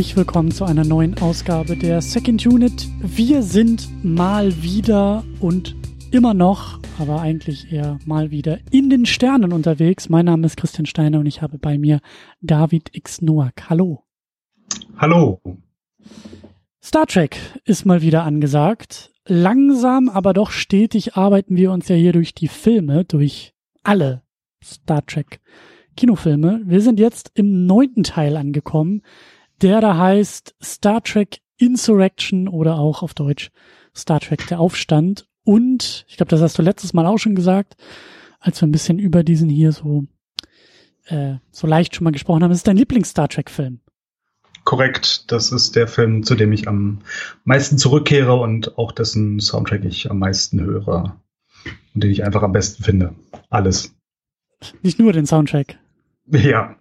Herzlich willkommen zu einer neuen Ausgabe der Second Unit. Wir sind mal wieder und immer noch, aber eigentlich eher mal wieder in den Sternen unterwegs. Mein Name ist Christian Steiner und ich habe bei mir David X. Noack. Hallo. Hallo. Star Trek ist mal wieder angesagt. Langsam, aber doch stetig arbeiten wir uns ja hier durch die Filme, durch alle Star Trek Kinofilme. Wir sind jetzt im neunten Teil angekommen, der da heißt Star Trek Insurrection oder auch auf Deutsch Star Trek der Aufstand. Und, ich glaube, das hast du letztes Mal auch schon gesagt, als wir ein bisschen über diesen hier so, äh, so leicht schon mal gesprochen haben, das ist dein Lieblings-Star Trek-Film. Korrekt, das ist der Film, zu dem ich am meisten zurückkehre und auch dessen Soundtrack ich am meisten höre und den ich einfach am besten finde. Alles. Nicht nur den Soundtrack. Ja.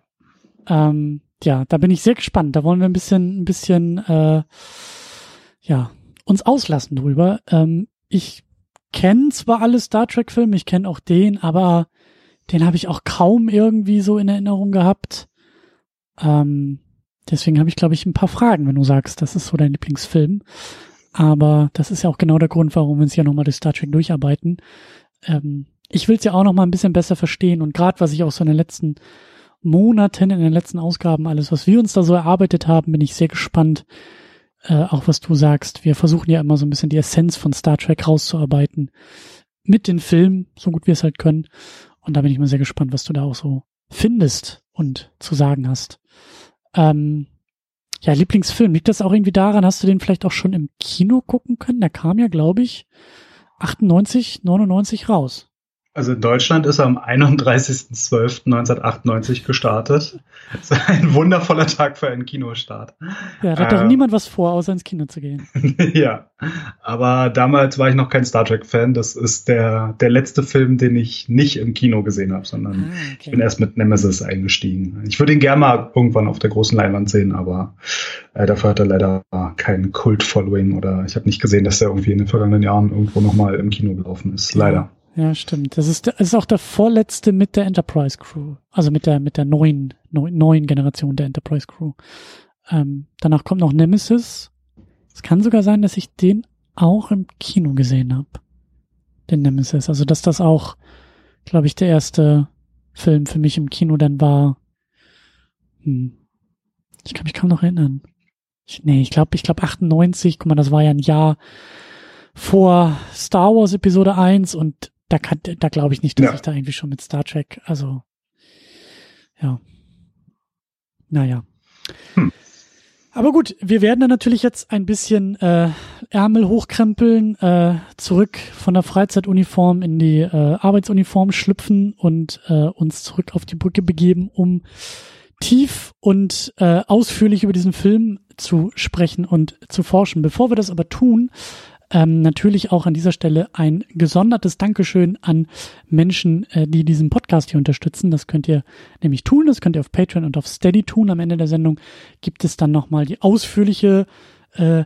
Ähm, ja, da bin ich sehr gespannt. Da wollen wir ein bisschen, ein bisschen, äh, ja, uns auslassen drüber. Ähm, ich kenne zwar alle Star Trek-Filme, ich kenne auch den, aber den habe ich auch kaum irgendwie so in Erinnerung gehabt. Ähm, deswegen habe ich, glaube ich, ein paar Fragen, wenn du sagst, das ist so dein Lieblingsfilm. Aber das ist ja auch genau der Grund, warum wir uns ja nochmal durch Star Trek durcharbeiten. Ähm, ich will es ja auch noch mal ein bisschen besser verstehen und gerade was ich auch so in den letzten Monaten, in den letzten Ausgaben, alles, was wir uns da so erarbeitet haben, bin ich sehr gespannt, äh, auch was du sagst. Wir versuchen ja immer so ein bisschen die Essenz von Star Trek rauszuarbeiten mit den Filmen, so gut wir es halt können. Und da bin ich mal sehr gespannt, was du da auch so findest und zu sagen hast. Ähm, ja, Lieblingsfilm, liegt das auch irgendwie daran, hast du den vielleicht auch schon im Kino gucken können? Der kam ja, glaube ich, 98, 99 raus. Also in Deutschland ist er am 31.12.1998 gestartet. Das ist ein wundervoller Tag für einen Kinostart. Ja, da hat doch äh, niemand was vor, außer ins Kino zu gehen. ja, aber damals war ich noch kein Star Trek-Fan. Das ist der, der letzte Film, den ich nicht im Kino gesehen habe, sondern ah, okay. ich bin erst mit Nemesis eingestiegen. Ich würde ihn gerne mal irgendwann auf der großen Leinwand sehen, aber äh, dafür hat er leider kein Kult-Following oder ich habe nicht gesehen, dass er irgendwie in den vergangenen Jahren irgendwo nochmal im Kino gelaufen ist. Leider. Ja, stimmt. Das ist, das ist auch der vorletzte mit der Enterprise Crew. Also mit der, mit der neuen, neuen Generation der Enterprise Crew. Ähm, danach kommt noch Nemesis. Es kann sogar sein, dass ich den auch im Kino gesehen habe. Den Nemesis. Also, dass das auch, glaube ich, der erste Film für mich im Kino dann war. Hm. Ich kann mich kaum noch erinnern. Ich, nee, ich glaube, ich glaube 98, guck mal, das war ja ein Jahr vor Star Wars Episode 1 und da kann, da glaube ich nicht, dass ja. ich da irgendwie schon mit Star Trek, also ja. Naja. Hm. Aber gut, wir werden dann natürlich jetzt ein bisschen äh, Ärmel hochkrempeln, äh, zurück von der Freizeituniform in die äh, Arbeitsuniform schlüpfen und äh, uns zurück auf die Brücke begeben, um tief und äh, ausführlich über diesen Film zu sprechen und zu forschen. Bevor wir das aber tun, ähm, natürlich auch an dieser Stelle ein gesondertes Dankeschön an Menschen, äh, die diesen Podcast hier unterstützen. Das könnt ihr nämlich tun. Das könnt ihr auf Patreon und auf Steady tun. Am Ende der Sendung gibt es dann nochmal die ausführliche äh,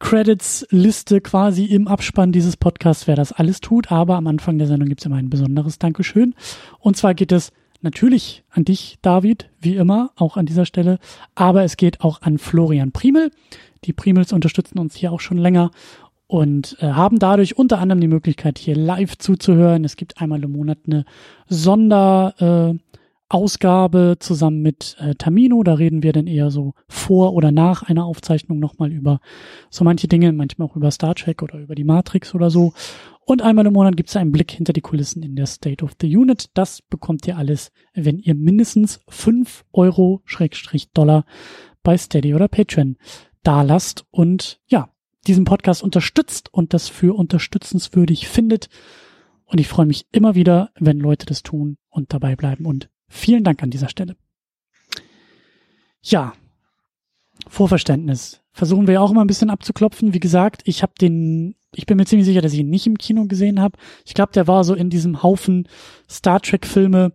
Credits-Liste quasi im Abspann dieses Podcasts, wer das alles tut. Aber am Anfang der Sendung gibt es immer ein besonderes Dankeschön. Und zwar geht es natürlich an dich, David, wie immer, auch an dieser Stelle. Aber es geht auch an Florian Primel. Die Primels unterstützen uns hier auch schon länger und äh, haben dadurch unter anderem die Möglichkeit, hier live zuzuhören. Es gibt einmal im Monat eine Sonderausgabe äh, zusammen mit äh, Tamino. Da reden wir dann eher so vor oder nach einer Aufzeichnung nochmal über so manche Dinge, manchmal auch über Star Trek oder über die Matrix oder so. Und einmal im Monat gibt es einen Blick hinter die Kulissen in der State of the Unit. Das bekommt ihr alles, wenn ihr mindestens fünf Euro Schrägstrich Dollar bei Steady oder Patreon da lasst. Und ja, diesen Podcast unterstützt und das für unterstützenswürdig findet. Und ich freue mich immer wieder, wenn Leute das tun und dabei bleiben. Und vielen Dank an dieser Stelle. Ja, Vorverständnis. Versuchen wir auch immer ein bisschen abzuklopfen. Wie gesagt, ich habe den, ich bin mir ziemlich sicher, dass ich ihn nicht im Kino gesehen habe. Ich glaube, der war so in diesem Haufen Star Trek Filme,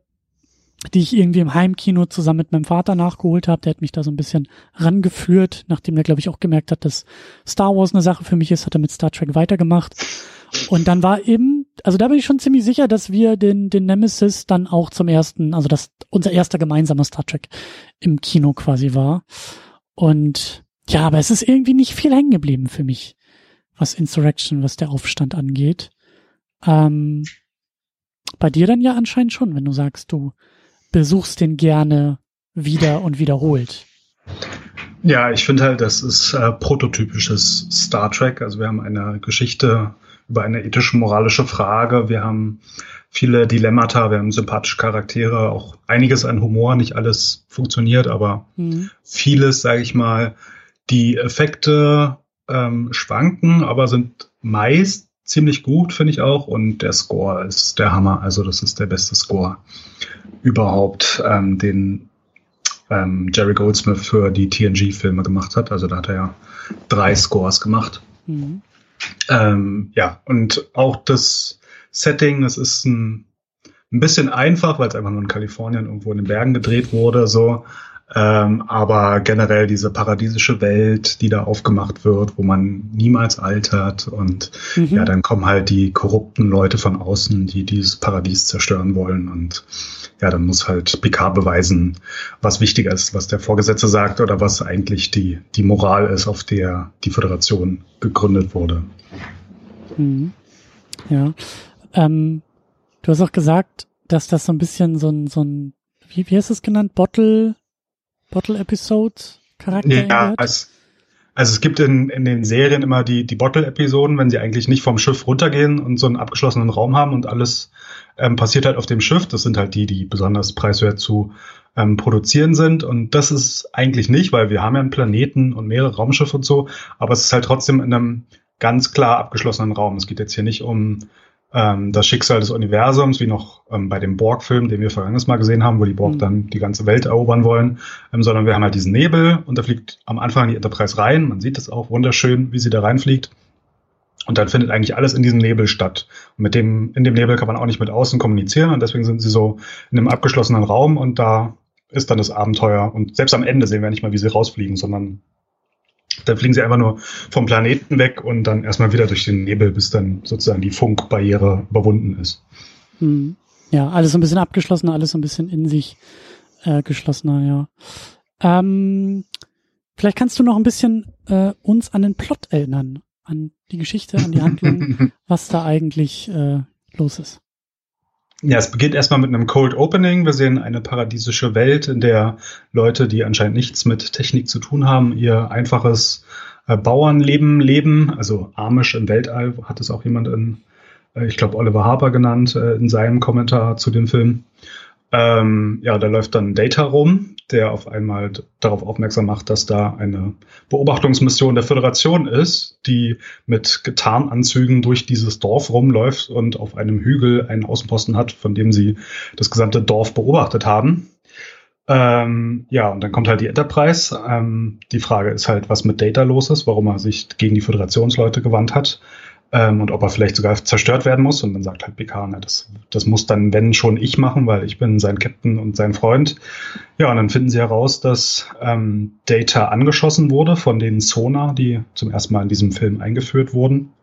die ich irgendwie im Heimkino zusammen mit meinem Vater nachgeholt habe. Der hat mich da so ein bisschen rangeführt, nachdem er, glaube ich, auch gemerkt hat, dass Star Wars eine Sache für mich ist, hat er mit Star Trek weitergemacht. Und dann war eben, also da bin ich schon ziemlich sicher, dass wir den, den Nemesis dann auch zum ersten, also dass unser erster gemeinsamer Star Trek im Kino quasi war. Und ja, aber es ist irgendwie nicht viel hängen geblieben für mich, was Insurrection, was der Aufstand angeht. Ähm, bei dir dann ja anscheinend schon, wenn du sagst, du besuchst den gerne wieder und wiederholt. Ja, ich finde halt, das ist äh, prototypisches Star Trek. Also wir haben eine Geschichte über eine ethische, moralische Frage. Wir haben viele Dilemmata, wir haben sympathische Charaktere, auch einiges an Humor, nicht alles funktioniert, aber mhm. vieles, sage ich mal, die Effekte ähm, schwanken, aber sind meist ziemlich gut, finde ich auch. Und der Score ist der Hammer. Also das ist der beste Score überhaupt, ähm, den ähm, Jerry Goldsmith für die TNG-Filme gemacht hat. Also da hat er ja drei Scores gemacht. Mhm. Ähm, ja, und auch das Setting, es ist ein, ein bisschen einfach, weil es einfach nur in Kalifornien irgendwo in den Bergen gedreht wurde, so. Ähm, aber generell diese paradiesische Welt, die da aufgemacht wird, wo man niemals altert und mhm. ja, dann kommen halt die korrupten Leute von außen, die dieses Paradies zerstören wollen und ja, dann muss halt Picard beweisen, was wichtiger ist, was der Vorgesetzte sagt oder was eigentlich die, die Moral ist, auf der die Föderation gegründet wurde. Mhm. Ja. Ähm, du hast auch gesagt, dass das so ein bisschen so ein, so ein, wie, wie du es genannt? Bottle, Bottle Episode Charakter ja, als, also es gibt in, in den Serien immer die, die Bottle-Episoden, wenn sie eigentlich nicht vom Schiff runtergehen und so einen abgeschlossenen Raum haben und alles ähm, passiert halt auf dem Schiff. Das sind halt die, die besonders preiswert zu ähm, produzieren sind. Und das ist eigentlich nicht, weil wir haben ja einen Planeten und mehrere Raumschiffe und so, aber es ist halt trotzdem in einem ganz klar abgeschlossenen Raum. Es geht jetzt hier nicht um ähm, das Schicksal des Universums, wie noch ähm, bei dem Borg-Film, den wir vergangenes Mal gesehen haben, wo die Borg mhm. dann die ganze Welt erobern wollen, ähm, sondern wir haben halt diesen Nebel und da fliegt am Anfang die Enterprise rein. Man sieht das auch wunderschön, wie sie da reinfliegt. Und dann findet eigentlich alles in diesem Nebel statt. Und mit dem, in dem Nebel kann man auch nicht mit außen kommunizieren und deswegen sind sie so in einem abgeschlossenen Raum und da ist dann das Abenteuer. Und selbst am Ende sehen wir nicht mal, wie sie rausfliegen, sondern dann fliegen sie einfach nur vom Planeten weg und dann erstmal wieder durch den Nebel, bis dann sozusagen die Funkbarriere überwunden ist. Hm. Ja, alles so ein bisschen abgeschlossener, alles so ein bisschen in sich äh, geschlossener, ja. Ähm, vielleicht kannst du noch ein bisschen äh, uns an den Plot erinnern, an die Geschichte, an die Handlung, was da eigentlich äh, los ist. Ja, es beginnt erstmal mit einem Cold Opening. Wir sehen eine paradiesische Welt, in der Leute, die anscheinend nichts mit Technik zu tun haben, ihr einfaches äh, Bauernleben leben. Also Amish im Weltall hat es auch jemand in, äh, ich glaube, Oliver Harper genannt, äh, in seinem Kommentar zu dem Film. Ähm, ja, da läuft dann Data rum, der auf einmal darauf aufmerksam macht, dass da eine Beobachtungsmission der Föderation ist, die mit Getarnanzügen durch dieses Dorf rumläuft und auf einem Hügel einen Außenposten hat, von dem sie das gesamte Dorf beobachtet haben. Ähm, ja, und dann kommt halt die Enterprise. Ähm, die Frage ist halt, was mit Data los ist, warum er sich gegen die Föderationsleute gewandt hat ähm, und ob er vielleicht sogar zerstört werden muss. Und dann sagt halt Picard, na, das, das muss dann, wenn schon ich machen, weil ich bin sein Captain und sein Freund. Ja, und dann finden sie heraus, dass ähm, Data angeschossen wurde von den Sonar, die zum ersten Mal in diesem Film eingeführt wurden.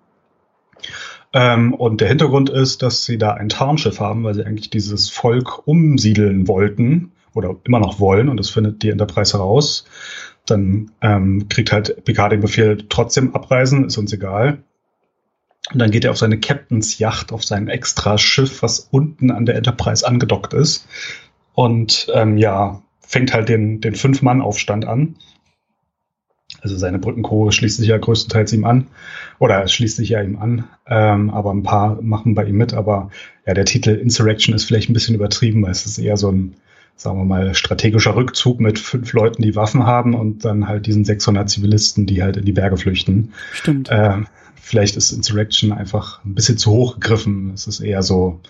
Ähm, und der Hintergrund ist, dass sie da ein Tarnschiff haben, weil sie eigentlich dieses Volk umsiedeln wollten oder immer noch wollen. Und das findet die Enterprise heraus. Dann ähm, kriegt halt Picard den Befehl, trotzdem abreisen, ist uns egal. Und dann geht er auf seine Captain's Yacht, auf sein extra Schiff, was unten an der Enterprise angedockt ist. Und ähm, ja, fängt halt den, den Fünf-Mann-Aufstand an. Also seine Brückenchore schließt sich ja größtenteils ihm an. Oder schließt sich ja ihm an. Ähm, aber ein paar machen bei ihm mit. Aber ja, der Titel Insurrection ist vielleicht ein bisschen übertrieben, weil es ist eher so ein, sagen wir mal, strategischer Rückzug mit fünf Leuten, die Waffen haben und dann halt diesen 600 Zivilisten, die halt in die Berge flüchten. Stimmt. Ähm, vielleicht ist Insurrection einfach ein bisschen zu hoch gegriffen. Es ist eher so,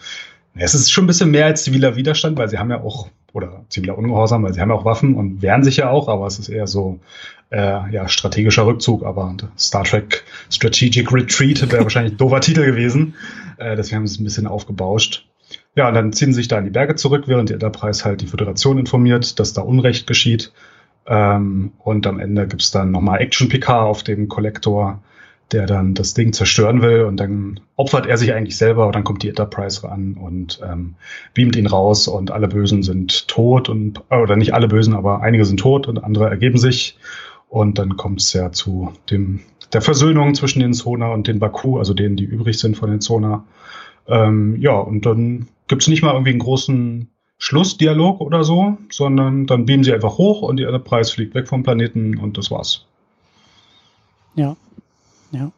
es ist schon ein bisschen mehr als ziviler Widerstand, weil sie haben ja auch, oder ziviler Ungehorsam, weil sie haben ja auch Waffen und wehren sich ja auch, aber es ist eher so, äh, ja, strategischer Rückzug, aber Star Trek Strategic Retreat wäre wahrscheinlich ein doofer Titel gewesen. Äh, deswegen haben sie es ein bisschen aufgebauscht. Ja, und dann ziehen sie sich da in die Berge zurück, während die Enterprise halt die Föderation informiert, dass da Unrecht geschieht. Ähm, und am Ende gibt's dann nochmal Action-PK auf dem Kollektor, der dann das Ding zerstören will und dann opfert er sich eigentlich selber und dann kommt die Enterprise ran und ähm, beamt ihn raus und alle Bösen sind tot und oder nicht alle Bösen, aber einige sind tot und andere ergeben sich Und dann kommt es ja zu dem, der Versöhnung zwischen den Zona und den Baku, also denen, die übrig sind von den Zona. Ähm, ja, und dann gibt es nicht mal irgendwie einen großen Schlussdialog oder so, sondern dann beamen sie einfach hoch und die Enterprise fliegt weg vom Planeten und das war's. Ja, ja.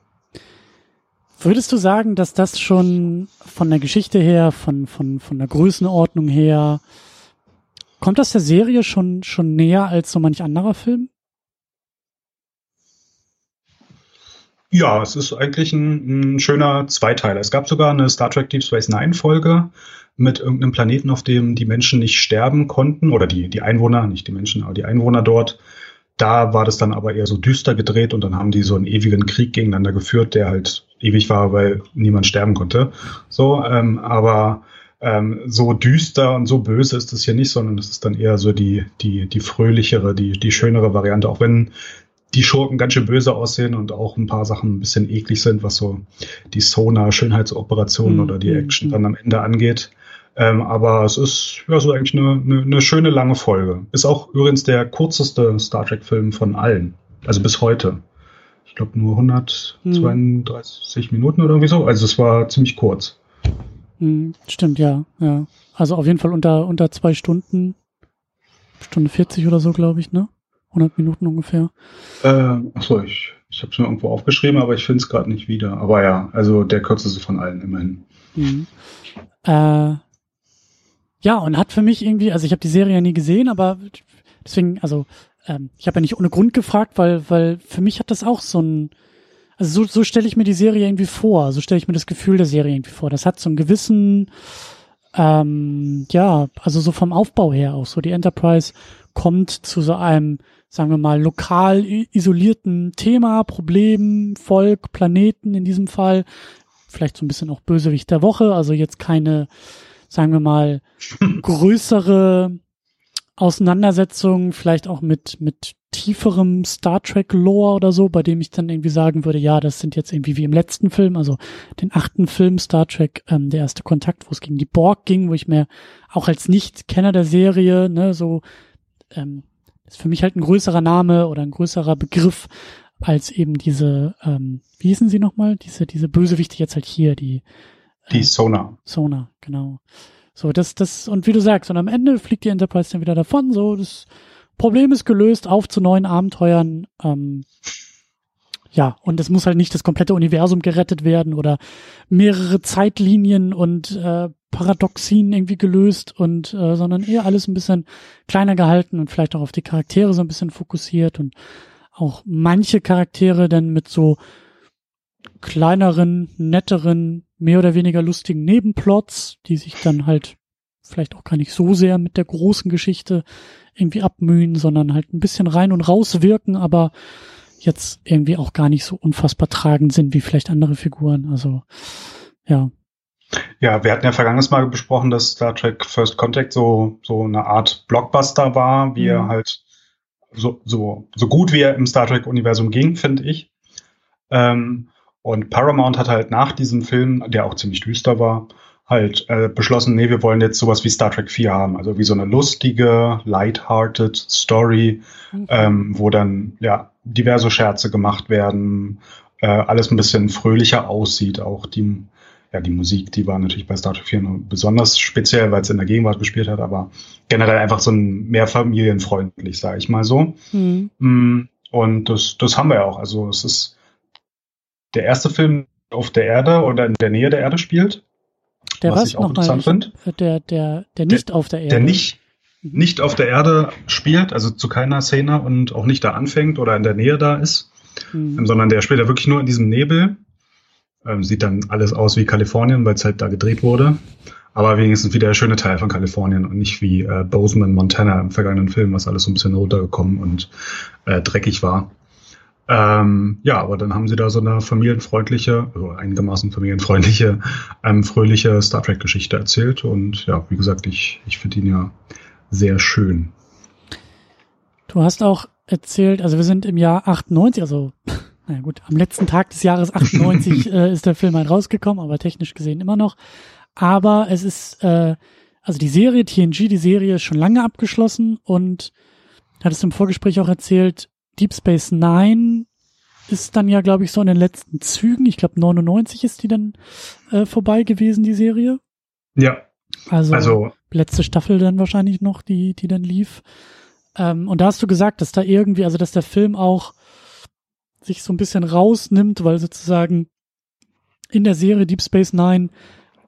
Würdest du sagen, dass das schon von der Geschichte her, von, von, von der Größenordnung her, kommt das der Serie schon, schon näher als so manch anderer Film? Ja, es ist eigentlich ein, ein schöner Zweiteiler. Es gab sogar eine Star Trek Deep Space Nine Folge mit irgendeinem Planeten, auf dem die Menschen nicht sterben konnten, oder die, die Einwohner, nicht die Menschen, aber die Einwohner dort. Da war das dann aber eher so düster gedreht und dann haben die so einen ewigen Krieg gegeneinander geführt, der halt ewig war, weil niemand sterben konnte. So, ähm, aber ähm, so düster und so böse ist es hier nicht, sondern es ist dann eher so die, die, die fröhlichere, die, die schönere Variante, auch wenn die Schurken ganz schön böse aussehen und auch ein paar Sachen ein bisschen eklig sind, was so die Sona-Schönheitsoperationen mhm. oder die Action mhm. dann am Ende angeht. Ähm, aber es ist ja so eigentlich eine, eine, eine schöne lange Folge. Ist auch übrigens der kürzeste Star Trek-Film von allen. Also bis heute. Ich glaube nur 132 mhm. Minuten oder irgendwie so. Also es war ziemlich kurz. Mhm, stimmt, ja, ja. Also auf jeden Fall unter, unter zwei Stunden. Stunde 40 oder so, glaube ich, ne? 100 Minuten ungefähr. Äh, achso, ich, ich habe es mir irgendwo aufgeschrieben, aber ich finde es gerade nicht wieder. Aber ja, also der kürzeste von allen immerhin. Mhm. Äh, ja, und hat für mich irgendwie, also ich habe die Serie ja nie gesehen, aber deswegen, also ähm, ich habe ja nicht ohne Grund gefragt, weil, weil für mich hat das auch so ein, also so, so stelle ich mir die Serie irgendwie vor, so stelle ich mir das Gefühl der Serie irgendwie vor. Das hat so einen gewissen, ähm, ja, also so vom Aufbau her auch so. Die Enterprise kommt zu so einem, sagen wir mal, lokal isolierten Thema, Problem, Volk, Planeten in diesem Fall. Vielleicht so ein bisschen auch Bösewicht der Woche, also jetzt keine, sagen wir mal, größere Auseinandersetzung, vielleicht auch mit, mit tieferem Star Trek Lore oder so, bei dem ich dann irgendwie sagen würde, ja, das sind jetzt irgendwie wie im letzten Film, also den achten Film Star Trek, ähm, der erste Kontakt, wo es gegen die Borg ging, wo ich mir auch als Nicht-Kenner der Serie, ne, so, ähm, ist für mich halt ein größerer Name oder ein größerer Begriff als eben diese, ähm, wie hießen sie nochmal? Diese, diese Bösewichte jetzt halt hier, die, die Sona. Sona, genau. So, das, das, und wie du sagst, und am Ende fliegt die Enterprise dann wieder davon, so, das Problem ist gelöst, auf zu neuen Abenteuern, ähm, ja, und es muss halt nicht das komplette Universum gerettet werden oder mehrere Zeitlinien und äh, Paradoxien irgendwie gelöst und äh, sondern eher alles ein bisschen kleiner gehalten und vielleicht auch auf die Charaktere so ein bisschen fokussiert und auch manche Charaktere dann mit so kleineren, netteren mehr oder weniger lustigen Nebenplots, die sich dann halt vielleicht auch gar nicht so sehr mit der großen Geschichte irgendwie abmühen, sondern halt ein bisschen rein und raus wirken, aber jetzt irgendwie auch gar nicht so unfassbar tragend sind wie vielleicht andere Figuren. Also ja. Ja, wir hatten ja vergangenes Mal besprochen, dass Star Trek First Contact so, so eine Art Blockbuster war, wie mhm. er halt so, so, so gut wie er im Star Trek-Universum ging, finde ich. Ähm, und Paramount hat halt nach diesem Film, der auch ziemlich düster war, halt äh, beschlossen, nee, wir wollen jetzt sowas wie Star Trek 4 haben. Also wie so eine lustige, lighthearted Story, mhm. ähm, wo dann ja diverse Scherze gemacht werden, äh, alles ein bisschen fröhlicher aussieht. Auch die, ja, die Musik, die war natürlich bei Star Trek 4 nur besonders speziell, weil es in der Gegenwart gespielt hat, aber generell einfach so ein mehr familienfreundlich, sage ich mal so. Mhm. Mm, und das, das haben wir ja auch. Also es ist der erste Film auf der Erde oder in der Nähe der Erde spielt. Der was, was ich auch interessant finde. Der, der, der nicht der, auf der Erde. Der nicht, nicht auf der Erde spielt, also zu keiner Szene und auch nicht da anfängt oder in der Nähe da ist, mhm. Ähm, sondern der spielt ja wirklich nur in diesem Nebel. Ähm, sieht dann alles aus wie Kalifornien, weil es halt da gedreht wurde. Aber wenigstens wieder der schöne Teil von Kalifornien und nicht wie äh, Bozeman, Montana im vergangenen Film, was alles so ein bisschen runtergekommen und äh, dreckig war. Ähm, ja, aber dann haben sie da so eine familienfreundliche, also einigermaßen familienfreundliche, ähm, fröhliche Star Trek-Geschichte erzählt. Und ja, wie gesagt, ich, ich finde ihn ja sehr schön. Du hast auch erzählt, also wir sind im Jahr 98, also naja gut, am letzten Tag des Jahres 98 äh, ist der Film halt rausgekommen, aber technisch gesehen immer noch. Aber es ist, äh, also die Serie TNG, die Serie ist schon lange abgeschlossen und hattest du im Vorgespräch auch erzählt, Deep Space Nine ist dann ja, glaube ich, so in den letzten Zügen. Ich glaube, 99 ist die dann äh, vorbei gewesen, die Serie. Ja. Also, also letzte Staffel dann wahrscheinlich noch, die, die dann lief. Ähm, und da hast du gesagt, dass da irgendwie, also dass der Film auch sich so ein bisschen rausnimmt, weil sozusagen in der Serie Deep Space Nine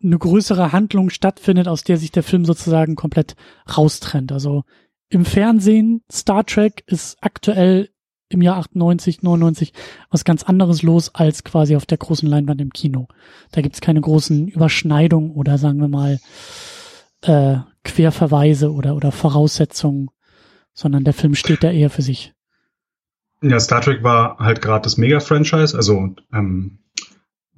eine größere Handlung stattfindet, aus der sich der Film sozusagen komplett raustrennt. Also im Fernsehen, Star Trek ist aktuell im Jahr 98, 99 was ganz anderes los als quasi auf der großen Leinwand im Kino. Da gibt's keine großen Überschneidungen oder sagen wir mal äh, Querverweise oder, oder Voraussetzungen, sondern der Film steht da eher für sich. Ja, Star Trek war halt gerade das Mega-Franchise, also ähm,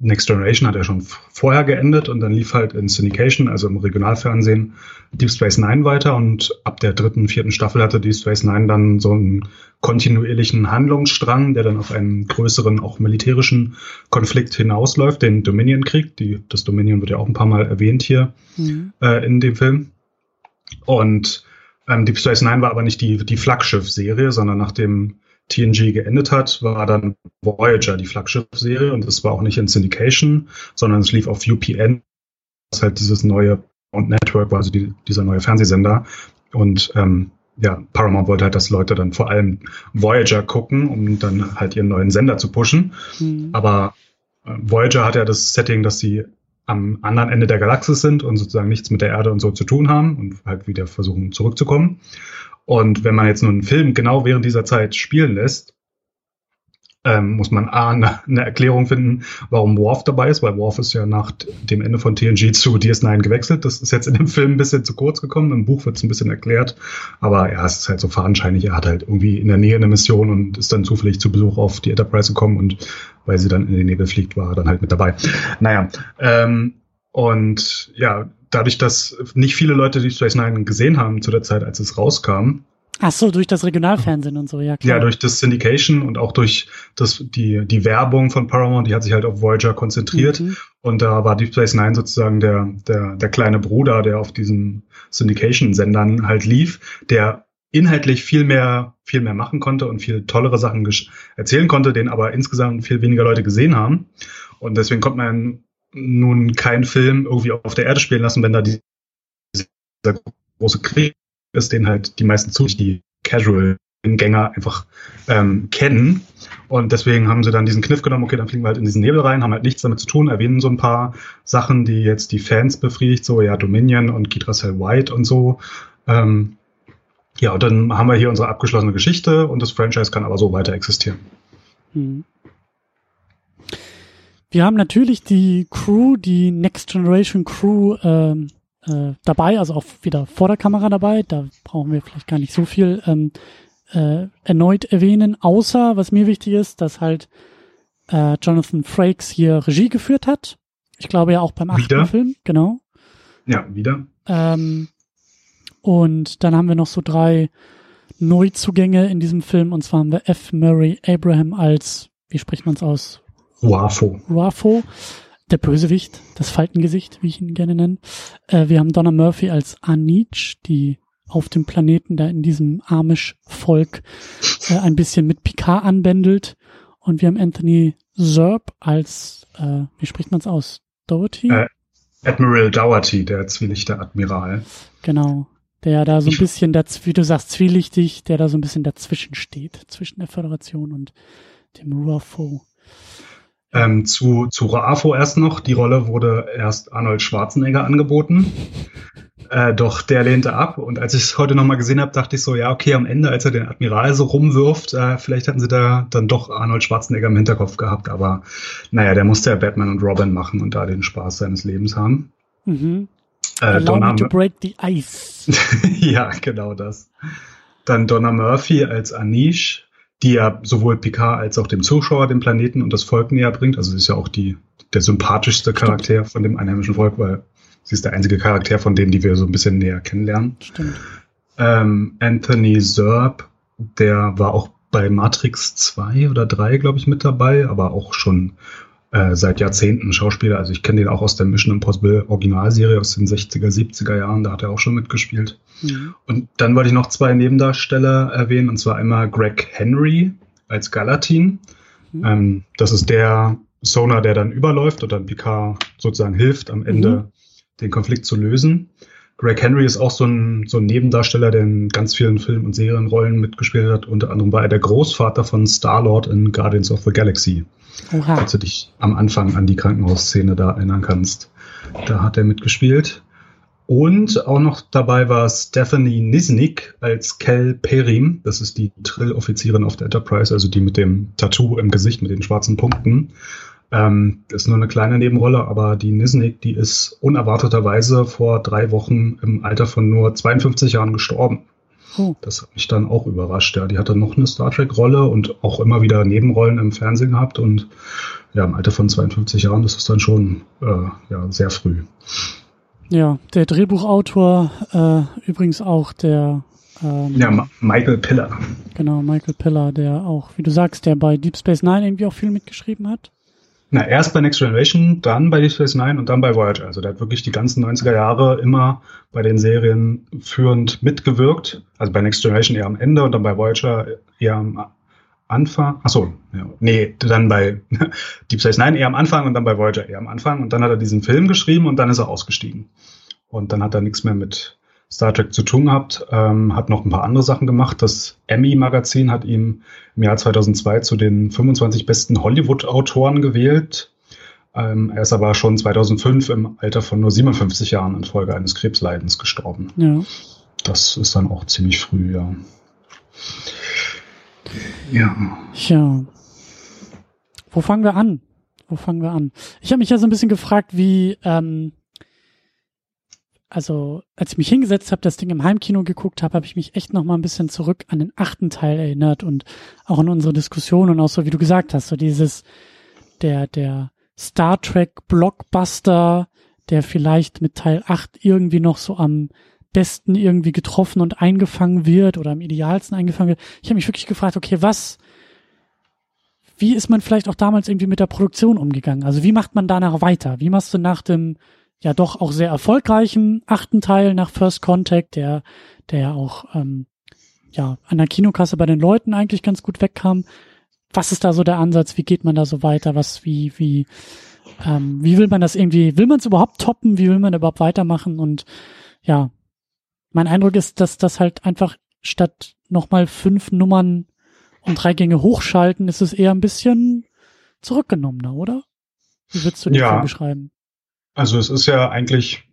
Next Generation hat ja schon vorher geendet und dann lief halt in Syndication, also im Regionalfernsehen, Deep Space Nine weiter und ab der dritten, vierten Staffel hatte Deep Space Nine dann so einen kontinuierlichen Handlungsstrang, der dann auf einen größeren, auch militärischen Konflikt hinausläuft, den Dominion-Krieg. Die, das Dominion wird ja auch ein paar Mal erwähnt hier mhm. äh, in dem Film. Und ähm, Deep Space Nine war aber nicht die, die Flaggschiff-Serie, sondern nach dem TNG geendet hat, war dann Voyager die Flaggschiff-Serie und es war auch nicht in Syndication, sondern es lief auf UPN, was halt dieses neue Network war, also die, dieser neue Fernsehsender. Und ähm, ja, Paramount wollte halt, dass Leute dann vor allem Voyager gucken, um dann halt ihren neuen Sender zu pushen. Mhm. Aber äh, Voyager hat ja das Setting, dass sie am anderen Ende der Galaxis sind und sozusagen nichts mit der Erde und so zu tun haben und halt wieder versuchen zurückzukommen. Und wenn man jetzt nur einen Film genau während dieser Zeit spielen lässt, ähm, muss man A, eine, eine Erklärung finden, warum Worf dabei ist, weil Worf ist ja nach dem Ende von TNG zu DS9 gewechselt. Das ist jetzt in dem Film ein bisschen zu kurz gekommen. Im Buch wird es ein bisschen erklärt. Aber ja, es ist halt so fadenscheinig. Er hat halt irgendwie in der Nähe eine Mission und ist dann zufällig zu Besuch auf die Enterprise gekommen und weil sie dann in den Nebel fliegt, war er dann halt mit dabei. Naja, ähm, und ja, dadurch, dass nicht viele Leute die Space Nine gesehen haben zu der Zeit, als es rauskam. Ach so, durch das Regionalfernsehen und so, ja klar. Ja, durch das Syndication und auch durch das, die, die Werbung von Paramount, die hat sich halt auf Voyager konzentriert. Mhm. Und da war Deep Space Nine sozusagen der, der, der kleine Bruder, der auf diesen Syndication-Sendern halt lief, der inhaltlich viel mehr, viel mehr machen konnte und viel tollere Sachen erzählen konnte, den aber insgesamt viel weniger Leute gesehen haben. Und deswegen kommt man nun keinen Film irgendwie auf der Erde spielen lassen, wenn da dieser große Krieg ist, den halt die meisten zu die Casual-Gänger einfach ähm, kennen. Und deswegen haben sie dann diesen Kniff genommen, okay, dann fliegen wir halt in diesen Nebel rein, haben halt nichts damit zu tun, erwähnen so ein paar Sachen, die jetzt die Fans befriedigt, so ja, Dominion und Kitra Cell White und so. Ähm, ja, und dann haben wir hier unsere abgeschlossene Geschichte und das Franchise kann aber so weiter existieren. Hm. Wir haben natürlich die Crew, die Next Generation Crew ähm, äh, dabei, also auch wieder vor der Kamera dabei. Da brauchen wir vielleicht gar nicht so viel ähm, äh, erneut erwähnen, außer was mir wichtig ist, dass halt äh, Jonathan Frakes hier Regie geführt hat. Ich glaube ja auch beim achten wieder? Film, genau. Ja, wieder. Ähm, und dann haben wir noch so drei Neuzugänge in diesem Film, und zwar haben wir F. Murray Abraham als, wie spricht man es aus? Wafo. Wafo, der Bösewicht, das Faltengesicht, wie ich ihn gerne nenne. Äh, wir haben Donna Murphy als Anich, die auf dem Planeten da in diesem Amish-Volk äh, ein bisschen mit Picard anbändelt. Und wir haben Anthony Zerb als, äh, wie spricht man es aus? Doherty? Äh, Admiral Dougherty, der zwielichte Admiral. Genau. Der da so ein bisschen, wie du sagst, zwielichtig, der da so ein bisschen dazwischen steht, zwischen der Föderation und dem Ruafo. Ähm, zu, zu Raafo erst noch. Die Rolle wurde erst Arnold Schwarzenegger angeboten. Äh, doch der lehnte ab. Und als ich es heute nochmal gesehen habe, dachte ich so, ja, okay, am Ende, als er den Admiral so rumwirft, äh, vielleicht hätten sie da dann doch Arnold Schwarzenegger im Hinterkopf gehabt. Aber naja, der musste ja Batman und Robin machen und da den Spaß seines Lebens haben. Mhm. Äh, Allow Donna me to break the ice. ja, genau das. Dann Donna Murphy als Anish die ja sowohl Picard als auch dem Zuschauer den Planeten und das Volk näher bringt. Also sie ist ja auch die, der sympathischste Charakter von dem einheimischen Volk, weil sie ist der einzige Charakter von denen, die wir so ein bisschen näher kennenlernen. Stimmt. Ähm, Anthony Zerb, der war auch bei Matrix 2 oder 3, glaube ich, mit dabei, aber auch schon äh, seit Jahrzehnten Schauspieler. Also ich kenne den auch aus der Mission Impossible Originalserie aus den 60er, 70er Jahren. Da hat er auch schon mitgespielt. Mhm. Und dann wollte ich noch zwei Nebendarsteller erwähnen, und zwar einmal Greg Henry. als Galatin. Mhm. Ähm, das ist der Sonar, der dann überläuft und dann Picard sozusagen hilft, am Ende mhm. den Konflikt zu lösen. Greg Henry ist auch so ein, so ein Nebendarsteller, der in ganz vielen Film- und Serienrollen mitgespielt hat. Unter anderem war er der Großvater von Star-Lord in Guardians of the Galaxy. Oha. Falls du dich am Anfang an die Krankenhausszene da erinnern kannst. Da hat er mitgespielt. Und auch noch dabei war Stephanie Nisnik als Kel Perim. Das ist die Trill-Offizierin auf der Enterprise, also die mit dem Tattoo im Gesicht, mit den schwarzen Punkten. Ähm, das ist nur eine kleine Nebenrolle, aber die Nisnik, die ist unerwarteterweise vor drei Wochen im Alter von nur 52 Jahren gestorben. Oh. Das hat mich dann auch überrascht. Ja, die hatte noch eine Star Trek-Rolle und auch immer wieder Nebenrollen im Fernsehen gehabt und ja, im Alter von 52 Jahren, das ist dann schon äh, ja, sehr früh. Ja, der Drehbuchautor, äh, übrigens auch der ähm, ja, Ma Michael Piller. Genau, Michael Piller, der auch, wie du sagst, der bei Deep Space Nine irgendwie auch viel mitgeschrieben hat. Na, erst bei Next Generation, dann bei Deep Space Nine und dann bei Voyager. Also der hat wirklich die ganzen 90er Jahre immer bei den Serien führend mitgewirkt. Also bei Next Generation eher am Ende und dann bei Voyager eher am Anfang. Achso, ja, nee, dann bei Deep Space Nine eher am Anfang und dann bei Voyager eher am Anfang. Und dann hat er diesen Film geschrieben und dann ist er ausgestiegen. Und dann hat er nichts mehr mit Star Trek zu tun gehabt, ähm, hat noch ein paar andere Sachen gemacht. Das Emmy-Magazin hat ihn im Jahr 2002 zu den 25 besten Hollywood-Autoren gewählt. Ähm, er ist aber schon 2005 im Alter von nur 57 Jahren infolge eines Krebsleidens gestorben. Ja. Das ist dann auch ziemlich früh, ja. Ja. Ja. Wo fangen wir an? Wo fangen wir an? Ich habe mich ja so ein bisschen gefragt, wie, ähm, also als ich mich hingesetzt habe, das Ding im Heimkino geguckt habe, habe ich mich echt noch mal ein bisschen zurück an den achten Teil erinnert und auch an unsere Diskussion und auch so, wie du gesagt hast, so dieses der der Star Trek Blockbuster, der vielleicht mit Teil 8 irgendwie noch so am besten irgendwie getroffen und eingefangen wird oder am idealsten eingefangen wird. Ich habe mich wirklich gefragt, okay, was wie ist man vielleicht auch damals irgendwie mit der Produktion umgegangen? Also wie macht man danach weiter? Wie machst du nach dem ja doch auch sehr erfolgreichen achten Teil nach First Contact, der, der ja auch ähm, ja an der Kinokasse bei den Leuten eigentlich ganz gut wegkam. Was ist da so der Ansatz? Wie geht man da so weiter? Was, wie, wie, ähm, wie will man das irgendwie, will man es überhaupt toppen? Wie will man überhaupt weitermachen? Und ja, mein Eindruck ist, dass das halt einfach statt nochmal fünf Nummern und drei Gänge hochschalten, ist es eher ein bisschen zurückgenommener, oder? Wie würdest du den ja. Film beschreiben? Also es ist ja eigentlich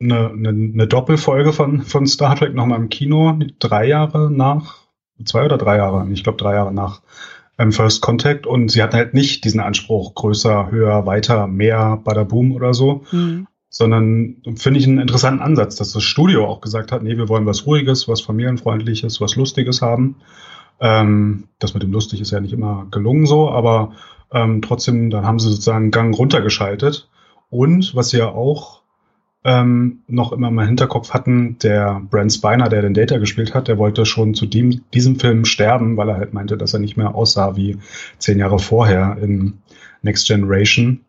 eine, eine, eine Doppelfolge von, von Star Trek nochmal im Kino, drei Jahre nach, zwei oder drei Jahre, ich glaube drei Jahre nach ähm, First Contact und sie hatten halt nicht diesen Anspruch, größer, höher, weiter, mehr, Badaboom oder so, mhm. sondern finde ich einen interessanten Ansatz, dass das Studio auch gesagt hat, nee, wir wollen was Ruhiges, was Familienfreundliches, was Lustiges haben. Ähm, das mit dem Lustig ist ja nicht immer gelungen so, aber ähm, trotzdem, dann haben sie sozusagen einen Gang runtergeschaltet und was ja auch ähm, noch immer im Hinterkopf hatten, der Brent Spiner, der den Data gespielt hat, der wollte schon zu dem, diesem Film sterben, weil er halt meinte, dass er nicht mehr aussah wie zehn Jahre vorher in Next Generation.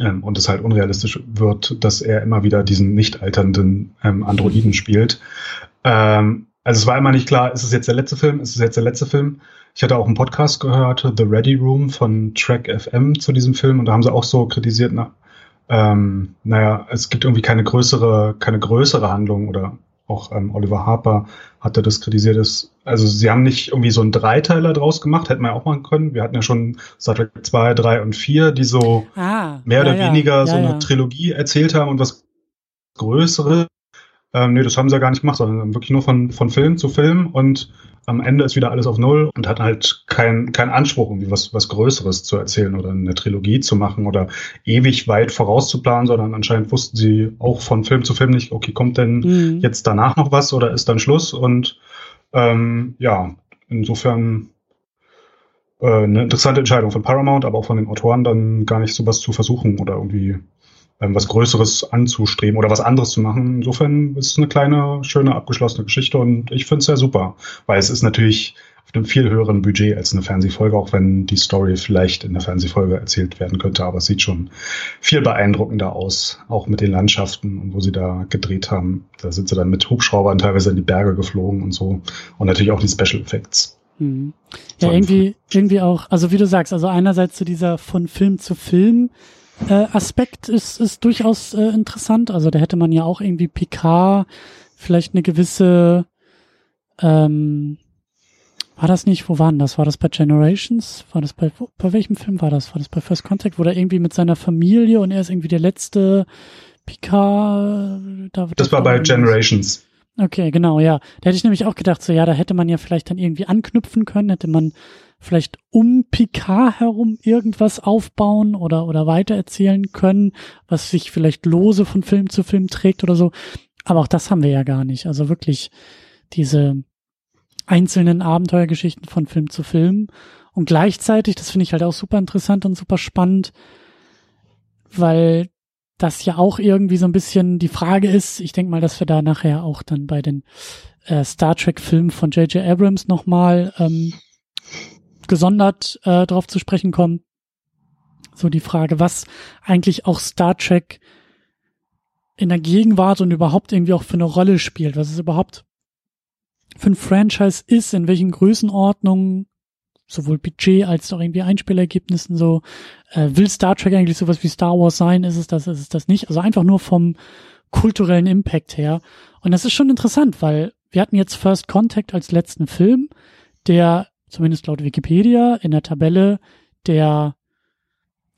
Ähm, und es halt unrealistisch wird, dass er immer wieder diesen nicht alternden ähm, Androiden spielt. Ähm, also es war immer nicht klar, ist es jetzt der letzte Film, ist es jetzt der letzte Film? Ich hatte auch einen Podcast gehört, The Ready Room von Track FM zu diesem Film und da haben sie auch so kritisiert, na, ähm, naja, es gibt irgendwie keine größere, keine größere Handlung oder auch ähm, Oliver Harper hatte das kritisiert. Dass, also sie haben nicht irgendwie so einen Dreiteiler draus gemacht, hätten wir auch machen können. Wir hatten ja schon Star Trek 2, 3 und 4, die so ah, mehr oder ja, weniger ja, so eine. Trilogie erzählt haben und was Größeres. Ähm, nee, das haben sie ja gar nicht gemacht, sondern wirklich nur von, von Film zu Film und am Ende ist wieder alles auf Null und hat halt keinen kein Anspruch, irgendwie was, was Größeres zu erzählen oder eine Trilogie zu machen oder ewig weit vorauszuplanen, sondern anscheinend wussten sie auch von Film zu Film nicht, okay, kommt denn mhm. jetzt danach noch was oder ist dann Schluss? Und ähm, ja, insofern äh, eine interessante Entscheidung von Paramount, aber auch von den Autoren dann gar nicht sowas zu versuchen oder irgendwie was Größeres anzustreben oder was anderes zu machen. Insofern ist es eine kleine, schöne, abgeschlossene Geschichte und ich finde es ja super, weil es ist natürlich auf einem viel höheren Budget als eine Fernsehfolge, auch wenn die Story vielleicht in der Fernsehfolge erzählt werden könnte, aber es sieht schon viel beeindruckender aus, auch mit den Landschaften und wo sie da gedreht haben. Da sind sie dann mit Hubschraubern teilweise in die Berge geflogen und so und natürlich auch die Special Effects. Mhm. Ja, irgendwie, irgendwie auch, also wie du sagst, also einerseits zu so dieser von Film zu Film äh, Aspekt ist, ist durchaus äh, interessant. Also da hätte man ja auch irgendwie Picard vielleicht eine gewisse, ähm, war das nicht, wo waren das? War das bei Generations? War das bei, bei welchem Film war das? War das bei First Contact, wo er irgendwie mit seiner Familie und er ist irgendwie der letzte Picard? Da, das war bei Generations. Okay, genau, ja. Da hätte ich nämlich auch gedacht, so ja, da hätte man ja vielleicht dann irgendwie anknüpfen können, hätte man vielleicht um Picard herum irgendwas aufbauen oder, oder weitererzählen können, was sich vielleicht lose von Film zu Film trägt oder so. Aber auch das haben wir ja gar nicht. Also wirklich diese einzelnen Abenteuergeschichten von Film zu Film. Und gleichzeitig, das finde ich halt auch super interessant und super spannend, weil das ja auch irgendwie so ein bisschen die Frage ist, ich denke mal, dass wir da nachher auch dann bei den äh, Star Trek-Filmen von J.J. Abrams nochmal ähm, gesondert äh, darauf zu sprechen kommen. So die Frage, was eigentlich auch Star Trek in der Gegenwart und überhaupt irgendwie auch für eine Rolle spielt, was es überhaupt für ein Franchise ist, in welchen Größenordnungen sowohl Budget als auch irgendwie Einspielergebnissen so, äh, will Star Trek eigentlich sowas wie Star Wars sein? Ist es das, ist es das nicht? Also einfach nur vom kulturellen Impact her. Und das ist schon interessant, weil wir hatten jetzt First Contact als letzten Film, der zumindest laut Wikipedia in der Tabelle der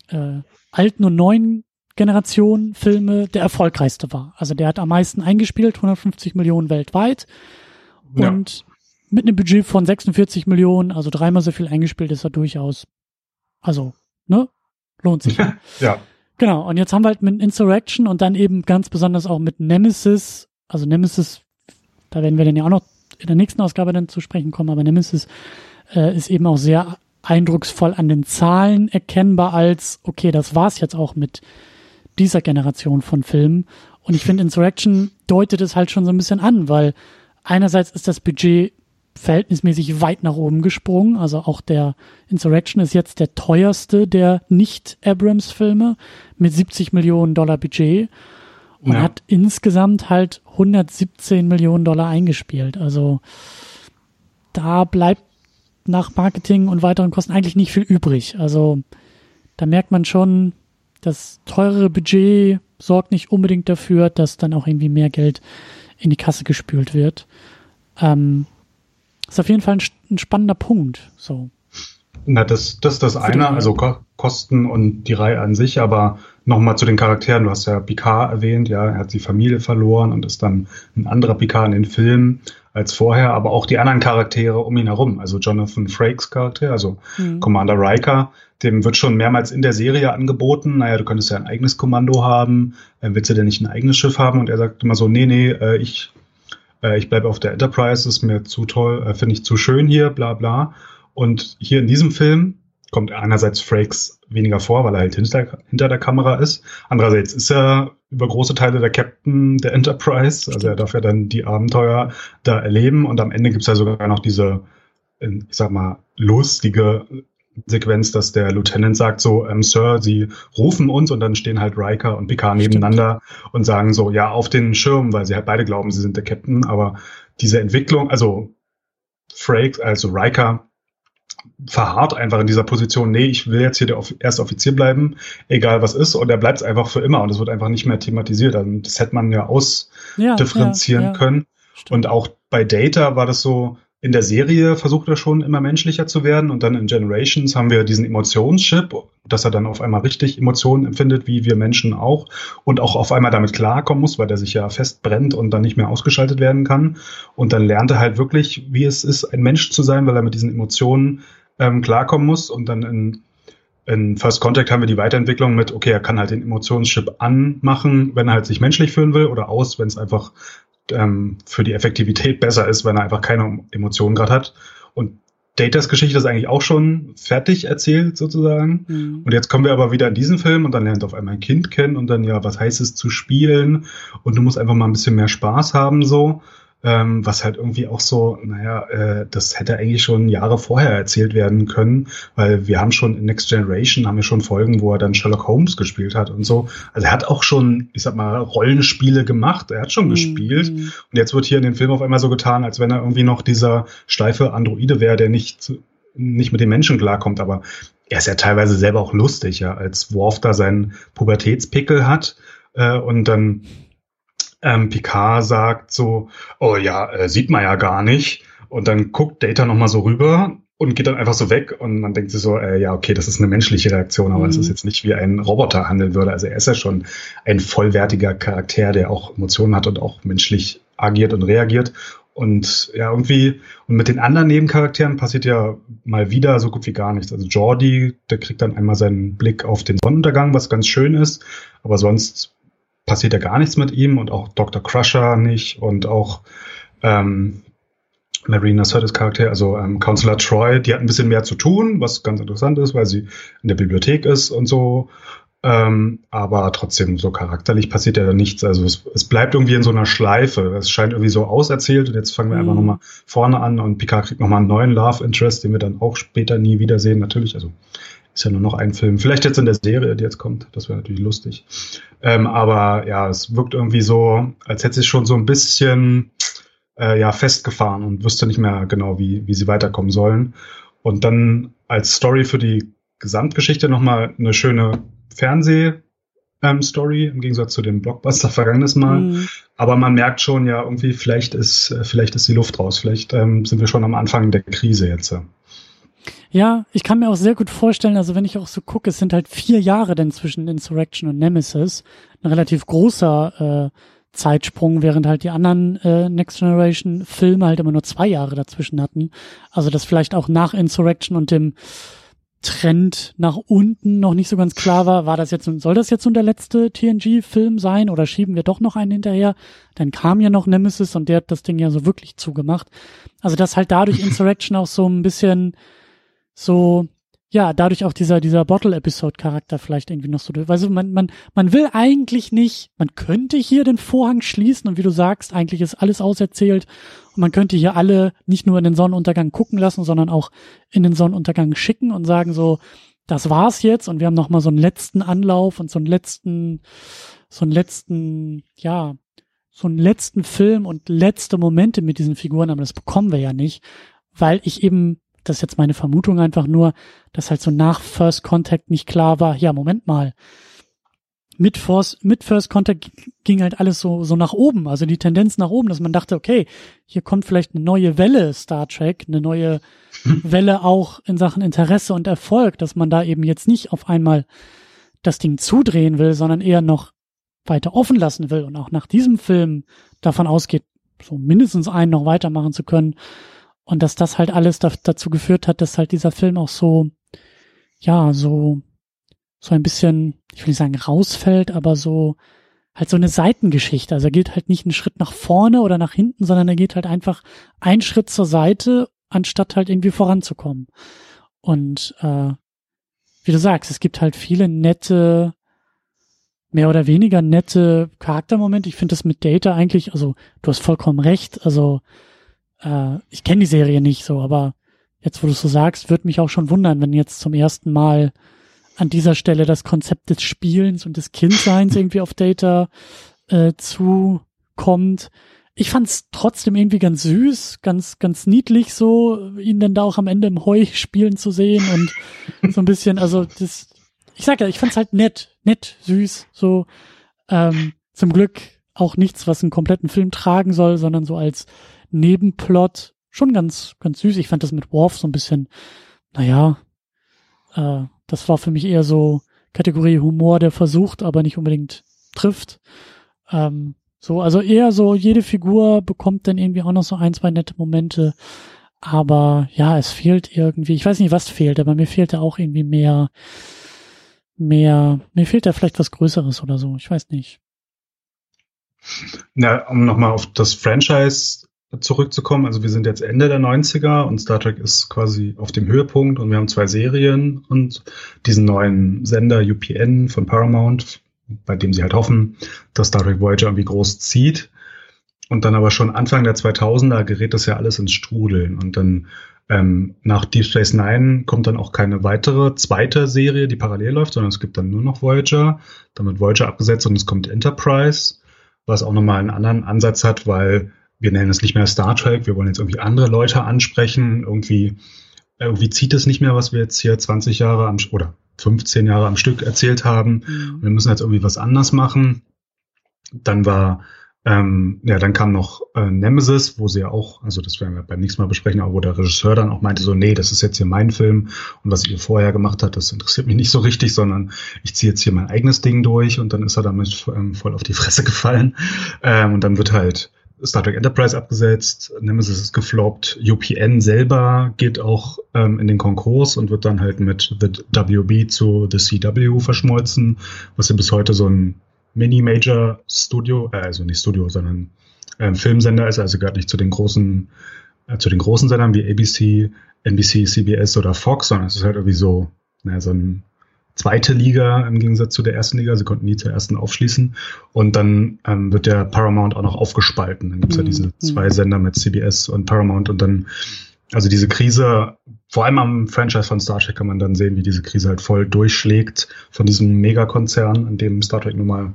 äh, alten und neuen Generation Filme der erfolgreichste war. Also der hat am meisten eingespielt, 150 Millionen weltweit. Ja. Und mit einem Budget von 46 Millionen, also dreimal so viel eingespielt, ist er durchaus, also, ne, lohnt sich. ja. Genau, und jetzt haben wir halt mit Insurrection und dann eben ganz besonders auch mit Nemesis, also Nemesis, da werden wir dann ja auch noch in der nächsten Ausgabe dann zu sprechen kommen, aber Nemesis äh, ist eben auch sehr eindrucksvoll an den Zahlen erkennbar als, okay, das war's jetzt auch mit dieser Generation von Filmen. Und ich finde, Insurrection deutet es halt schon so ein bisschen an, weil einerseits ist das Budget verhältnismäßig weit nach oben gesprungen. Also auch der Insurrection ist jetzt der teuerste der Nicht-Abrams-Filme mit 70 Millionen Dollar Budget und ja. hat insgesamt halt 117 Millionen Dollar eingespielt. Also da bleibt nach Marketing und weiteren Kosten eigentlich nicht viel übrig. Also da merkt man schon, das teurere Budget sorgt nicht unbedingt dafür, dass dann auch irgendwie mehr Geld in die Kasse gespült wird. Ähm, ist auf jeden Fall ein, ein spannender Punkt. So. Na, das, das ist das eine, also Ko Kosten und die Reihe an sich, aber nochmal zu den Charakteren. Du hast ja Picard erwähnt, ja, er hat die Familie verloren und ist dann ein anderer Picard in den Filmen als vorher, aber auch die anderen Charaktere um ihn herum. Also Jonathan Frakes Charakter, also mhm. Commander Riker, dem wird schon mehrmals in der Serie angeboten, naja, du könntest ja ein eigenes Kommando haben, äh, willst du denn nicht ein eigenes Schiff haben? Und er sagt immer so, nee, nee, äh, ich äh, ich bleibe auf der Enterprise, ist mir zu toll, finde ich zu schön hier, bla bla. Und hier in diesem Film kommt einerseits Frakes weniger vor, weil er halt hinter, hinter der Kamera ist. Andererseits ist er über große Teile der Captain der Enterprise, also er darf ja dann die Abenteuer da erleben und am Ende gibt's ja sogar noch diese, ich sag mal, lustige Sequenz, dass der Lieutenant sagt so, ähm, Sir, Sie rufen uns und dann stehen halt Riker und Picard nebeneinander Stimmt. und sagen so, ja, auf den Schirm, weil sie halt beide glauben, sie sind der Captain, aber diese Entwicklung, also Frakes, also Riker, verharrt einfach in dieser Position, nee, ich will jetzt hier der erste Offizier bleiben, egal was ist, und er bleibt einfach für immer und es wird einfach nicht mehr thematisiert. Also das hätte man ja ausdifferenzieren ja, ja, können. Stimmt. Und auch bei Data war das so, in der Serie versucht er schon immer menschlicher zu werden und dann in Generations haben wir diesen Emotionschip, dass er dann auf einmal richtig Emotionen empfindet, wie wir Menschen auch und auch auf einmal damit klarkommen muss, weil der sich ja festbrennt und dann nicht mehr ausgeschaltet werden kann. Und dann lernt er halt wirklich, wie es ist, ein Mensch zu sein, weil er mit diesen Emotionen ähm, klarkommen muss und dann in in First Contact haben wir die Weiterentwicklung mit, okay, er kann halt den Emotionschip anmachen, wenn er halt sich menschlich fühlen will, oder aus, wenn es einfach ähm, für die Effektivität besser ist, wenn er einfach keine Emotionen gerade hat. Und Datas Geschichte ist eigentlich auch schon fertig erzählt sozusagen. Mhm. Und jetzt kommen wir aber wieder in diesen Film und dann lernt auf einmal ein Kind kennen und dann ja, was heißt es zu spielen und du musst einfach mal ein bisschen mehr Spaß haben so. Ähm, was halt irgendwie auch so, naja, äh, das hätte eigentlich schon Jahre vorher erzählt werden können, weil wir haben schon in Next Generation, haben wir schon Folgen, wo er dann Sherlock Holmes gespielt hat und so. Also er hat auch schon, ich sag mal, Rollenspiele gemacht, er hat schon mhm. gespielt und jetzt wird hier in dem Film auf einmal so getan, als wenn er irgendwie noch dieser steife Androide wäre, der nicht, nicht mit den Menschen klarkommt, aber er ist ja teilweise selber auch lustig, ja, als Worf da seinen Pubertätspickel hat äh, und dann ähm, Picard sagt so, oh ja, äh, sieht man ja gar nicht. Und dann guckt Data nochmal so rüber und geht dann einfach so weg und man denkt sich so, äh, ja, okay, das ist eine menschliche Reaktion, aber es mhm. ist jetzt nicht wie ein Roboter handeln würde. Also er ist ja schon ein vollwertiger Charakter, der auch Emotionen hat und auch menschlich agiert und reagiert. Und ja, irgendwie, und mit den anderen Nebencharakteren passiert ja mal wieder so gut wie gar nichts. Also Jordi, der kriegt dann einmal seinen Blick auf den Sonnenuntergang, was ganz schön ist, aber sonst passiert ja gar nichts mit ihm und auch Dr. Crusher nicht und auch ähm, Marina Sirtis Charakter, also ähm, Counselor Troy, die hat ein bisschen mehr zu tun, was ganz interessant ist, weil sie in der Bibliothek ist und so. Ähm, aber trotzdem, so charakterlich passiert ja da nichts. Also es, es bleibt irgendwie in so einer Schleife. Es scheint irgendwie so auserzählt und jetzt fangen wir mhm. einfach nochmal vorne an und Picard kriegt nochmal einen neuen Love Interest, den wir dann auch später nie wiedersehen, natürlich. Also ist ja nur noch ein Film. Vielleicht jetzt in der Serie, die jetzt kommt. Das wäre natürlich lustig. Ähm, aber ja, es wirkt irgendwie so, als hätte sie schon so ein bisschen äh, ja, festgefahren und wüsste nicht mehr genau, wie, wie sie weiterkommen sollen. Und dann als Story für die Gesamtgeschichte nochmal eine schöne Fernseh- ähm, Story im Gegensatz zu dem Blockbuster vergangenes Mal. Mhm. Aber man merkt schon ja irgendwie, vielleicht ist, äh, vielleicht ist die Luft raus. Vielleicht ähm, sind wir schon am Anfang der Krise jetzt. Ja, ich kann mir auch sehr gut vorstellen, also wenn ich auch so gucke, es sind halt vier Jahre denn zwischen Insurrection und Nemesis. Ein relativ großer äh, Zeitsprung, während halt die anderen äh, Next Generation Filme halt immer nur zwei Jahre dazwischen hatten. Also das vielleicht auch nach Insurrection und dem Trend nach unten noch nicht so ganz klar war, war das jetzt, soll das jetzt nun der letzte TNG-Film sein oder schieben wir doch noch einen hinterher? Dann kam ja noch Nemesis und der hat das Ding ja so wirklich zugemacht. Also dass halt dadurch Insurrection auch so ein bisschen so, ja, dadurch auch dieser, dieser Bottle-Episode-Charakter vielleicht irgendwie noch so, also man, man, man will eigentlich nicht, man könnte hier den Vorhang schließen und wie du sagst, eigentlich ist alles auserzählt. Und man könnte hier alle nicht nur in den Sonnenuntergang gucken lassen, sondern auch in den Sonnenuntergang schicken und sagen so, das war's jetzt. Und wir haben nochmal so einen letzten Anlauf und so einen letzten, so einen letzten, ja, so einen letzten Film und letzte Momente mit diesen Figuren, aber das bekommen wir ja nicht, weil ich eben das ist jetzt meine Vermutung einfach nur, dass halt so nach First Contact nicht klar war, ja, Moment mal. Mit First, mit First Contact ging halt alles so, so nach oben, also die Tendenz nach oben, dass man dachte, okay, hier kommt vielleicht eine neue Welle Star Trek, eine neue Welle auch in Sachen Interesse und Erfolg, dass man da eben jetzt nicht auf einmal das Ding zudrehen will, sondern eher noch weiter offen lassen will und auch nach diesem Film davon ausgeht, so mindestens einen noch weitermachen zu können. Und dass das halt alles da, dazu geführt hat, dass halt dieser Film auch so, ja, so, so ein bisschen, ich will nicht sagen rausfällt, aber so, halt so eine Seitengeschichte. Also er geht halt nicht einen Schritt nach vorne oder nach hinten, sondern er geht halt einfach einen Schritt zur Seite, anstatt halt irgendwie voranzukommen. Und äh, wie du sagst, es gibt halt viele nette, mehr oder weniger nette Charaktermomente. Ich finde das mit Data eigentlich, also du hast vollkommen recht, also äh, ich kenne die Serie nicht so, aber jetzt, wo du so sagst, würde mich auch schon wundern, wenn jetzt zum ersten Mal an dieser Stelle das Konzept des Spielens und des Kindseins irgendwie auf Data äh, zukommt. Ich fand's trotzdem irgendwie ganz süß, ganz, ganz niedlich so, ihn dann da auch am Ende im Heu spielen zu sehen und so ein bisschen, also das, ich sag ja, ich fand's halt nett, nett, süß, so, ähm, zum Glück auch nichts, was einen kompletten Film tragen soll, sondern so als Nebenplot schon ganz, ganz süß. Ich fand das mit Worf so ein bisschen, naja, äh, das war für mich eher so Kategorie Humor, der versucht, aber nicht unbedingt trifft. Ähm, so, also eher so, jede Figur bekommt dann irgendwie auch noch so ein, zwei nette Momente. Aber ja, es fehlt irgendwie, ich weiß nicht, was fehlt, aber mir fehlt da auch irgendwie mehr, mehr, mir fehlt da vielleicht was Größeres oder so, ich weiß nicht. Na, um nochmal auf das Franchise zurückzukommen. Also wir sind jetzt Ende der 90er und Star Trek ist quasi auf dem Höhepunkt und wir haben zwei Serien und diesen neuen Sender UPN von Paramount, bei dem sie halt hoffen, dass Star Trek Voyager irgendwie groß zieht. und dann aber schon Anfang der 2000er gerät das ja alles ins Strudeln. Und dann ähm, nach Deep Space Nine kommt dann auch keine weitere zweite Serie, die parallel läuft, sondern es gibt dann nur noch Voyager. Dann wird Voyager abgesetzt und es kommt Enterprise, was auch nochmal einen anderen Ansatz hat, weil wir nennen es nicht mehr Star Trek, wir wollen jetzt irgendwie andere Leute ansprechen. Irgendwie, irgendwie zieht es nicht mehr, was wir jetzt hier 20 Jahre am, oder 15 Jahre am Stück erzählt haben. Mhm. Wir müssen jetzt irgendwie was anders machen. Dann war ähm, ja, dann kam noch äh, Nemesis, wo sie ja auch, also das werden wir beim nächsten Mal besprechen, aber wo der Regisseur dann auch meinte so, nee, das ist jetzt hier mein Film und was ihr vorher gemacht habt, das interessiert mich nicht so richtig, sondern ich ziehe jetzt hier mein eigenes Ding durch und dann ist er damit ähm, voll auf die Fresse gefallen ähm, und dann wird halt Star Trek Enterprise abgesetzt, Nemesis ist gefloppt, UPN selber geht auch ähm, in den Konkurs und wird dann halt mit The WB zu The CW verschmolzen, was ja bis heute so ein Mini-Major-Studio, äh, also nicht Studio, sondern äh, Filmsender ist, also gehört nicht zu den großen, äh, zu den großen Sendern wie ABC, NBC, CBS oder Fox, sondern es ist halt irgendwie so, naja, so ein zweite Liga im Gegensatz zu der ersten Liga. Sie konnten nie zur ersten aufschließen. Und dann ähm, wird der Paramount auch noch aufgespalten. Dann gibt's mhm. ja diese zwei Sender mit CBS und Paramount und dann also diese Krise, vor allem am Franchise von Star Trek kann man dann sehen, wie diese Krise halt voll durchschlägt von diesem Megakonzern, in dem Star Trek nun mal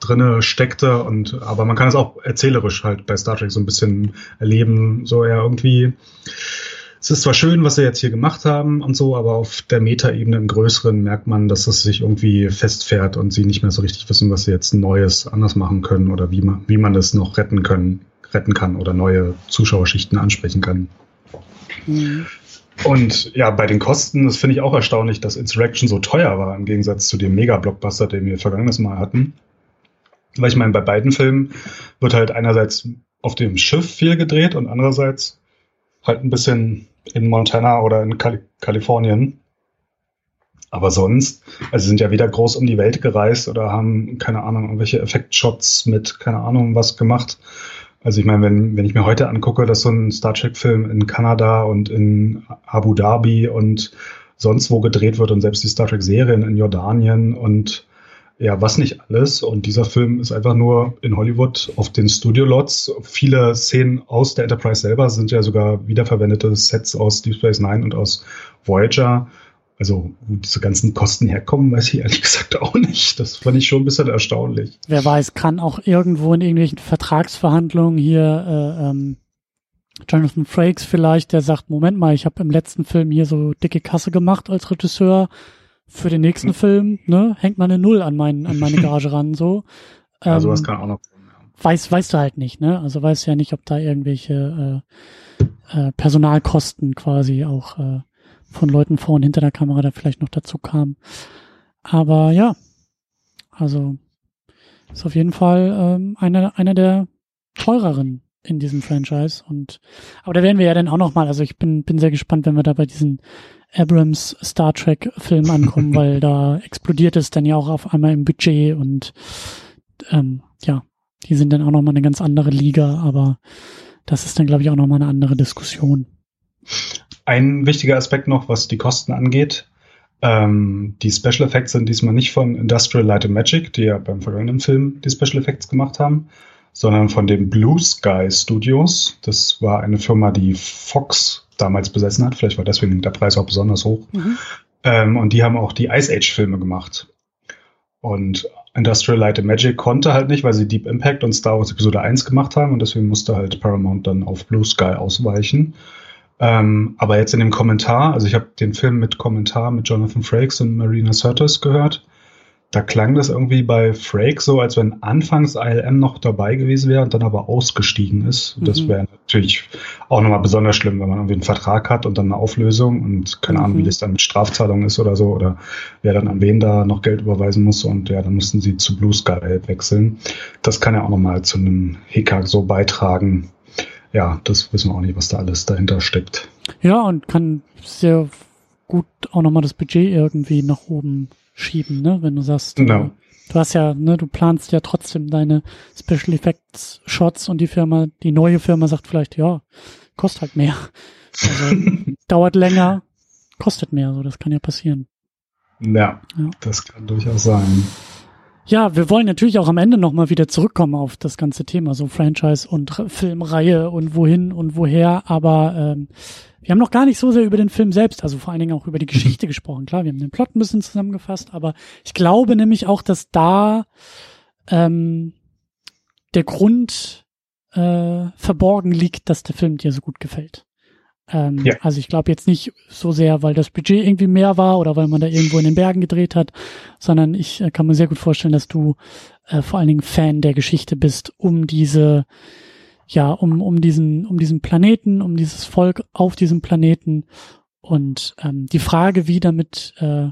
drinne steckte und aber man kann es auch erzählerisch halt bei Star Trek so ein bisschen erleben, so ja irgendwie es ist zwar schön, was sie jetzt hier gemacht haben und so, aber auf der Metaebene im Größeren merkt man, dass es sich irgendwie festfährt und sie nicht mehr so richtig wissen, was sie jetzt Neues anders machen können oder wie man, wie man das noch retten können, retten kann oder neue Zuschauerschichten ansprechen kann. Mhm. Und ja, bei den Kosten, das finde ich auch erstaunlich, dass Insurrection so teuer war, im Gegensatz zu dem Mega-Blockbuster, den wir vergangenes Mal hatten. Weil ich meine, bei beiden Filmen wird halt einerseits auf dem Schiff viel gedreht und andererseits halt ein bisschen in Montana oder in Kal Kalifornien. Aber sonst, also sind ja weder groß um die Welt gereist oder haben, keine Ahnung, irgendwelche Effektshots mit, keine Ahnung, was gemacht, also ich meine, wenn, wenn ich mir heute angucke, dass so ein Star Trek-Film in Kanada und in Abu Dhabi und sonst wo gedreht wird und selbst die Star Trek-Serien in Jordanien und ja, was nicht alles. Und dieser Film ist einfach nur in Hollywood auf den Studio-Lots. Viele Szenen aus der Enterprise selber sind ja sogar wiederverwendete Sets aus Deep Space Nine und aus Voyager. Also, wo diese ganzen Kosten herkommen, weiß ich ehrlich gesagt auch nicht. Das fand ich schon ein bisschen erstaunlich. Wer weiß, kann auch irgendwo in irgendwelchen Vertragsverhandlungen hier äh, ähm, Jonathan Frakes vielleicht, der sagt, Moment mal, ich habe im letzten Film hier so dicke Kasse gemacht als Regisseur. Für den nächsten hm. Film, ne, hängt man eine Null an, mein, an meine Gage ran, so. Ähm, ja, sowas kann auch noch kommen, ja. Weiß, weißt du halt nicht, ne? Also weißt ja nicht, ob da irgendwelche äh, äh, Personalkosten quasi auch äh, von Leuten vor und hinter der Kamera da vielleicht noch dazu kam. Aber ja, also ist auf jeden Fall ähm, einer, einer der teureren in diesem Franchise. Und aber da werden wir ja dann auch noch mal. Also ich bin bin sehr gespannt, wenn wir da bei diesen Abrams Star Trek Film ankommen, weil da explodiert es dann ja auch auf einmal im Budget und ähm, ja, die sind dann auch noch mal eine ganz andere Liga. Aber das ist dann glaube ich auch noch mal eine andere Diskussion. Ein wichtiger Aspekt noch, was die Kosten angeht. Ähm, die Special Effects sind diesmal nicht von Industrial Light and Magic, die ja beim vergangenen Film die Special Effects gemacht haben, sondern von den Blue Sky Studios. Das war eine Firma, die Fox damals besessen hat. Vielleicht war deswegen der Preis auch besonders hoch. Mhm. Ähm, und die haben auch die Ice Age Filme gemacht. Und Industrial Light and Magic konnte halt nicht, weil sie Deep Impact und Star Wars Episode 1 gemacht haben und deswegen musste halt Paramount dann auf Blue Sky ausweichen. Ähm, aber jetzt in dem Kommentar, also ich habe den Film mit Kommentar mit Jonathan Frakes und Marina Sirtis gehört. Da klang das irgendwie bei Frakes so, als wenn anfangs ILM noch dabei gewesen wäre und dann aber ausgestiegen ist. Mhm. Das wäre natürlich auch nochmal besonders schlimm, wenn man irgendwie einen Vertrag hat und dann eine Auflösung und keine mhm. Ahnung, wie mhm. das dann mit Strafzahlungen ist oder so oder wer dann an wen da noch Geld überweisen muss und ja, dann mussten sie zu Blue Sky wechseln. Das kann ja auch nochmal zu einem Hickhack so beitragen, ja, das wissen wir auch nicht, was da alles dahinter steckt. Ja, und kann sehr gut auch nochmal das Budget irgendwie nach oben schieben, ne? Wenn du sagst, genau. du hast ja, ne, du planst ja trotzdem deine Special Effects Shots und die Firma, die neue Firma sagt vielleicht, ja, kostet halt mehr. Also, dauert länger, kostet mehr, so das kann ja passieren. Ja, ja, das kann durchaus sein. Ja, wir wollen natürlich auch am Ende nochmal wieder zurückkommen auf das ganze Thema, so Franchise und Filmreihe und wohin und woher, aber ähm, wir haben noch gar nicht so sehr über den Film selbst, also vor allen Dingen auch über die Geschichte gesprochen. Klar, wir haben den Plot ein bisschen zusammengefasst, aber ich glaube nämlich auch, dass da ähm, der Grund äh, verborgen liegt, dass der Film dir so gut gefällt. Ähm, ja. Also ich glaube jetzt nicht so sehr, weil das Budget irgendwie mehr war oder weil man da irgendwo in den Bergen gedreht hat, sondern ich äh, kann mir sehr gut vorstellen, dass du äh, vor allen Dingen Fan der Geschichte bist, um diese, ja, um, um diesen, um diesen Planeten, um dieses Volk auf diesem Planeten und ähm, die Frage, wie damit äh,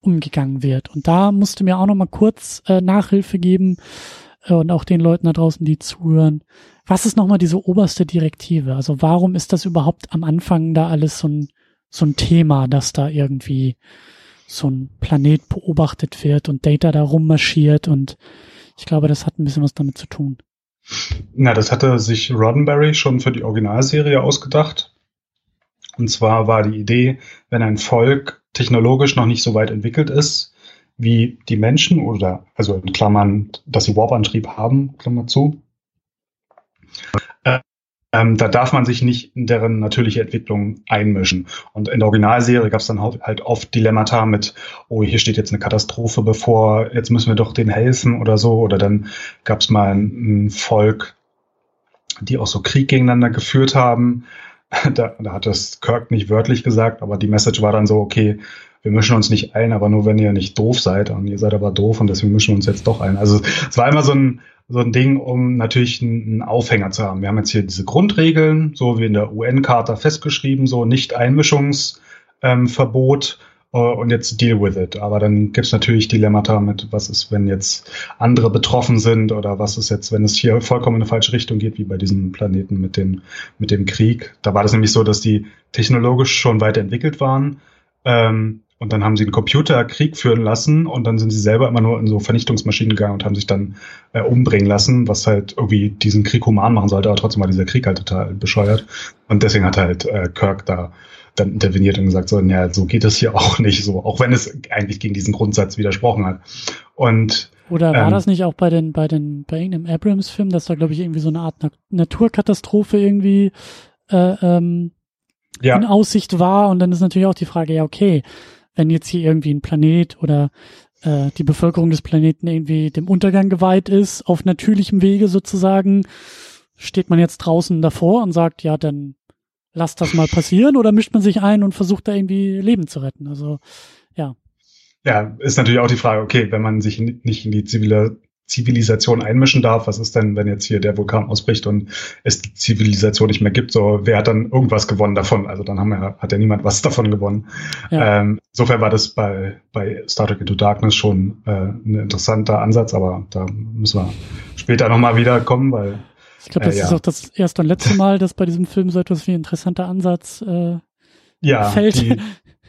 umgegangen wird. Und da musste mir auch noch mal kurz äh, Nachhilfe geben und auch den Leuten da draußen, die zuhören. Was ist nochmal diese oberste Direktive? Also warum ist das überhaupt am Anfang da alles so ein, so ein Thema, dass da irgendwie so ein Planet beobachtet wird und Data da rummarschiert und ich glaube, das hat ein bisschen was damit zu tun. Na, das hatte sich Roddenberry schon für die Originalserie ausgedacht. Und zwar war die Idee, wenn ein Volk technologisch noch nicht so weit entwickelt ist, wie die Menschen oder, also in Klammern, dass sie Warp-Antrieb haben, Klammer zu, ähm, da darf man sich nicht in deren natürliche Entwicklung einmischen. Und in der Originalserie gab es dann halt oft Dilemmata mit, oh, hier steht jetzt eine Katastrophe bevor, jetzt müssen wir doch denen helfen oder so. Oder dann gab es mal ein, ein, Volk, die auch so Krieg gegeneinander geführt haben. Da, da hat das Kirk nicht wörtlich gesagt, aber die Message war dann so, okay, wir mischen uns nicht ein, aber nur wenn ihr nicht doof seid. Und ihr seid aber doof und deswegen mischen wir uns jetzt doch ein. Also es war immer so ein, so ein Ding, um natürlich einen Aufhänger zu haben. Wir haben jetzt hier diese Grundregeln, so wie in der UN-Charta festgeschrieben, so Nicht-Einmischungsverbot ähm, uh, und jetzt deal with it. Aber dann gibt's natürlich Dilemmata mit, was ist, wenn jetzt andere betroffen sind oder was ist jetzt, wenn es hier vollkommen in eine falsche Richtung geht, wie bei diesem Planeten mit, den, mit dem Krieg. Da war das nämlich so, dass die technologisch schon weiterentwickelt waren. Ähm, und dann haben sie einen Computerkrieg führen lassen und dann sind sie selber immer nur in so Vernichtungsmaschinen gegangen und haben sich dann äh, umbringen lassen, was halt irgendwie diesen Krieg human machen sollte, aber trotzdem war dieser Krieg halt total bescheuert. Und deswegen hat halt äh, Kirk da dann interveniert und gesagt, so, ja, so geht es hier auch nicht, so, auch wenn es eigentlich gegen diesen Grundsatz widersprochen hat. Und oder war ähm, das nicht auch bei den, bei den, bei irgendeinem Abrams-Film, dass da, glaube ich, irgendwie so eine Art Na Naturkatastrophe irgendwie äh, ähm, ja. in Aussicht war? Und dann ist natürlich auch die Frage, ja, okay, wenn jetzt hier irgendwie ein Planet oder äh, die Bevölkerung des Planeten irgendwie dem Untergang geweiht ist, auf natürlichem Wege sozusagen, steht man jetzt draußen davor und sagt, ja, dann lass das mal passieren oder mischt man sich ein und versucht da irgendwie Leben zu retten? Also, ja. Ja, ist natürlich auch die Frage, okay, wenn man sich nicht in die zivile Zivilisation einmischen darf. Was ist denn, wenn jetzt hier der Vulkan ausbricht und es die Zivilisation nicht mehr gibt? So, wer hat dann irgendwas gewonnen davon? Also dann haben wir, hat ja niemand was davon gewonnen. Ja. Ähm, insofern war das bei, bei Star Trek Into Darkness schon äh, ein interessanter Ansatz, aber da müssen wir später nochmal wiederkommen, weil ich glaube, das äh, ja. ist auch das erste und letzte Mal, dass bei diesem Film so etwas wie ein interessanter Ansatz äh, ja, fällt. Die,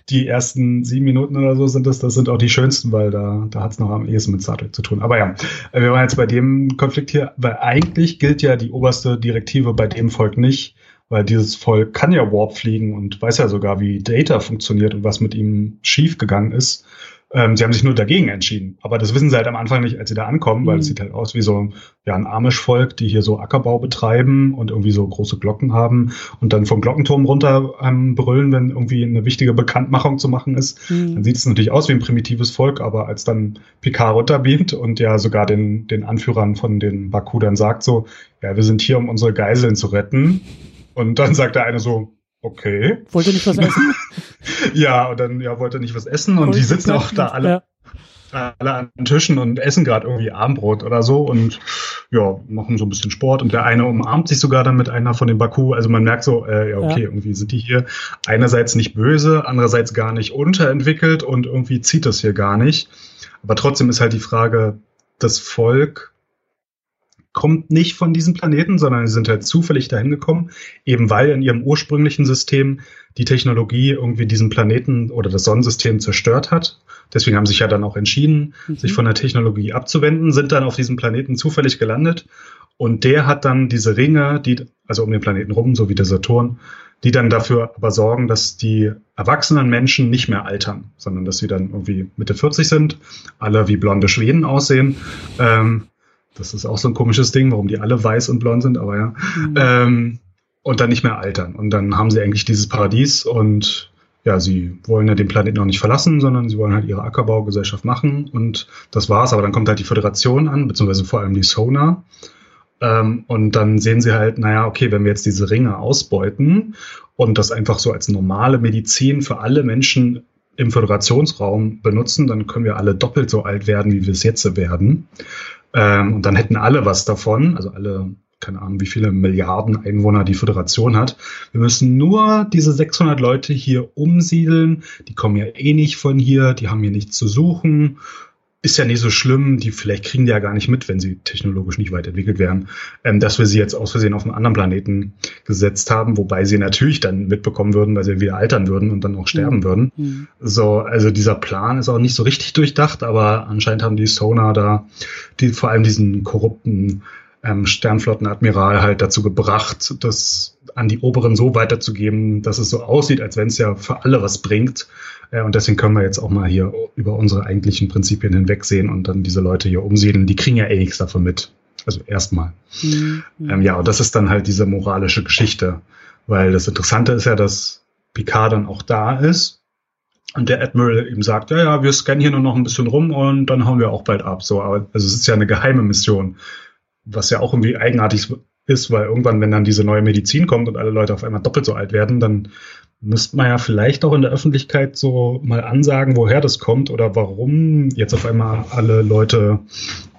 die ersten sieben Minuten oder so sind das, das sind auch die schönsten, weil da, da hat es noch am ehesten mit Star Trek zu tun. Aber ja, wir waren jetzt bei dem Konflikt hier, weil eigentlich gilt ja die oberste Direktive bei dem Volk nicht, weil dieses Volk kann ja Warp fliegen und weiß ja sogar, wie Data funktioniert und was mit ihm schiefgegangen ist. Ähm, sie haben sich nur dagegen entschieden. Aber das wissen sie halt am Anfang nicht, als sie da ankommen, weil mhm. es sieht halt aus wie so ja, ein Amish-Volk, die hier so Ackerbau betreiben und irgendwie so große Glocken haben und dann vom Glockenturm runter ähm, brüllen, wenn irgendwie eine wichtige Bekanntmachung zu machen ist. Mhm. Dann sieht es natürlich aus wie ein primitives Volk, aber als dann Picard runterbeamt und ja sogar den, den Anführern von den Baku dann sagt so, ja, wir sind hier, um unsere Geiseln zu retten. Und dann sagt der eine so, Okay. Wollte nicht was essen? Ja, und dann ja, wollte nicht was essen und die sitzen auch da alle, ja. alle an Tischen und essen gerade irgendwie Abendbrot oder so und ja, machen so ein bisschen Sport und der eine umarmt sich sogar dann mit einer von den Baku. Also man merkt so, äh, ja, okay, ja. irgendwie sind die hier einerseits nicht böse, andererseits gar nicht unterentwickelt und irgendwie zieht das hier gar nicht. Aber trotzdem ist halt die Frage, das Volk kommt nicht von diesem Planeten, sondern sie sind halt zufällig dahin gekommen, eben weil in ihrem ursprünglichen System die Technologie irgendwie diesen Planeten oder das Sonnensystem zerstört hat. Deswegen haben sie sich ja dann auch entschieden, mhm. sich von der Technologie abzuwenden, sind dann auf diesem Planeten zufällig gelandet und der hat dann diese Ringe, die, also um den Planeten rum, so wie der Saturn, die dann dafür aber sorgen, dass die erwachsenen Menschen nicht mehr altern, sondern dass sie dann irgendwie Mitte 40 sind, alle wie blonde Schweden aussehen. Ähm, das ist auch so ein komisches Ding, warum die alle weiß und blond sind, aber ja. Mhm. Ähm, und dann nicht mehr altern. Und dann haben sie eigentlich dieses Paradies und ja, sie wollen ja den Planeten noch nicht verlassen, sondern sie wollen halt ihre Ackerbaugesellschaft machen und das war's. Aber dann kommt halt die Föderation an, beziehungsweise vor allem die Sona. Ähm, und dann sehen sie halt, naja, okay, wenn wir jetzt diese Ringe ausbeuten und das einfach so als normale Medizin für alle Menschen im Föderationsraum benutzen, dann können wir alle doppelt so alt werden, wie wir es jetzt werden. Ähm, und dann hätten alle was davon, also alle keine Ahnung, wie viele Milliarden Einwohner die Föderation hat. Wir müssen nur diese 600 Leute hier umsiedeln. Die kommen ja eh nicht von hier, die haben hier nichts zu suchen. Ist ja nicht so schlimm, die vielleicht kriegen die ja gar nicht mit, wenn sie technologisch nicht weiterentwickelt werden, ähm, dass wir sie jetzt aus Versehen auf einen anderen Planeten gesetzt haben, wobei sie natürlich dann mitbekommen würden, weil sie wieder altern würden und dann auch sterben mhm. würden. Mhm. So, also dieser Plan ist auch nicht so richtig durchdacht, aber anscheinend haben die Sonar da, die vor allem diesen korrupten ähm, Sternflottenadmiral halt dazu gebracht, das an die Oberen so weiterzugeben, dass es so aussieht, als wenn es ja für alle was bringt. Äh, und deswegen können wir jetzt auch mal hier über unsere eigentlichen Prinzipien hinwegsehen und dann diese Leute hier umsiedeln. Die kriegen ja eh nichts davon mit. Also erstmal. Mhm. Ähm, ja, und das ist dann halt diese moralische Geschichte. Weil das Interessante ist ja, dass Picard dann auch da ist und der Admiral eben sagt, ja, ja, wir scannen hier nur noch ein bisschen rum und dann hauen wir auch bald ab. So, aber also es ist ja eine geheime Mission was ja auch irgendwie eigenartig ist, weil irgendwann, wenn dann diese neue Medizin kommt und alle Leute auf einmal doppelt so alt werden, dann müsste man ja vielleicht auch in der Öffentlichkeit so mal ansagen, woher das kommt oder warum jetzt auf einmal alle Leute,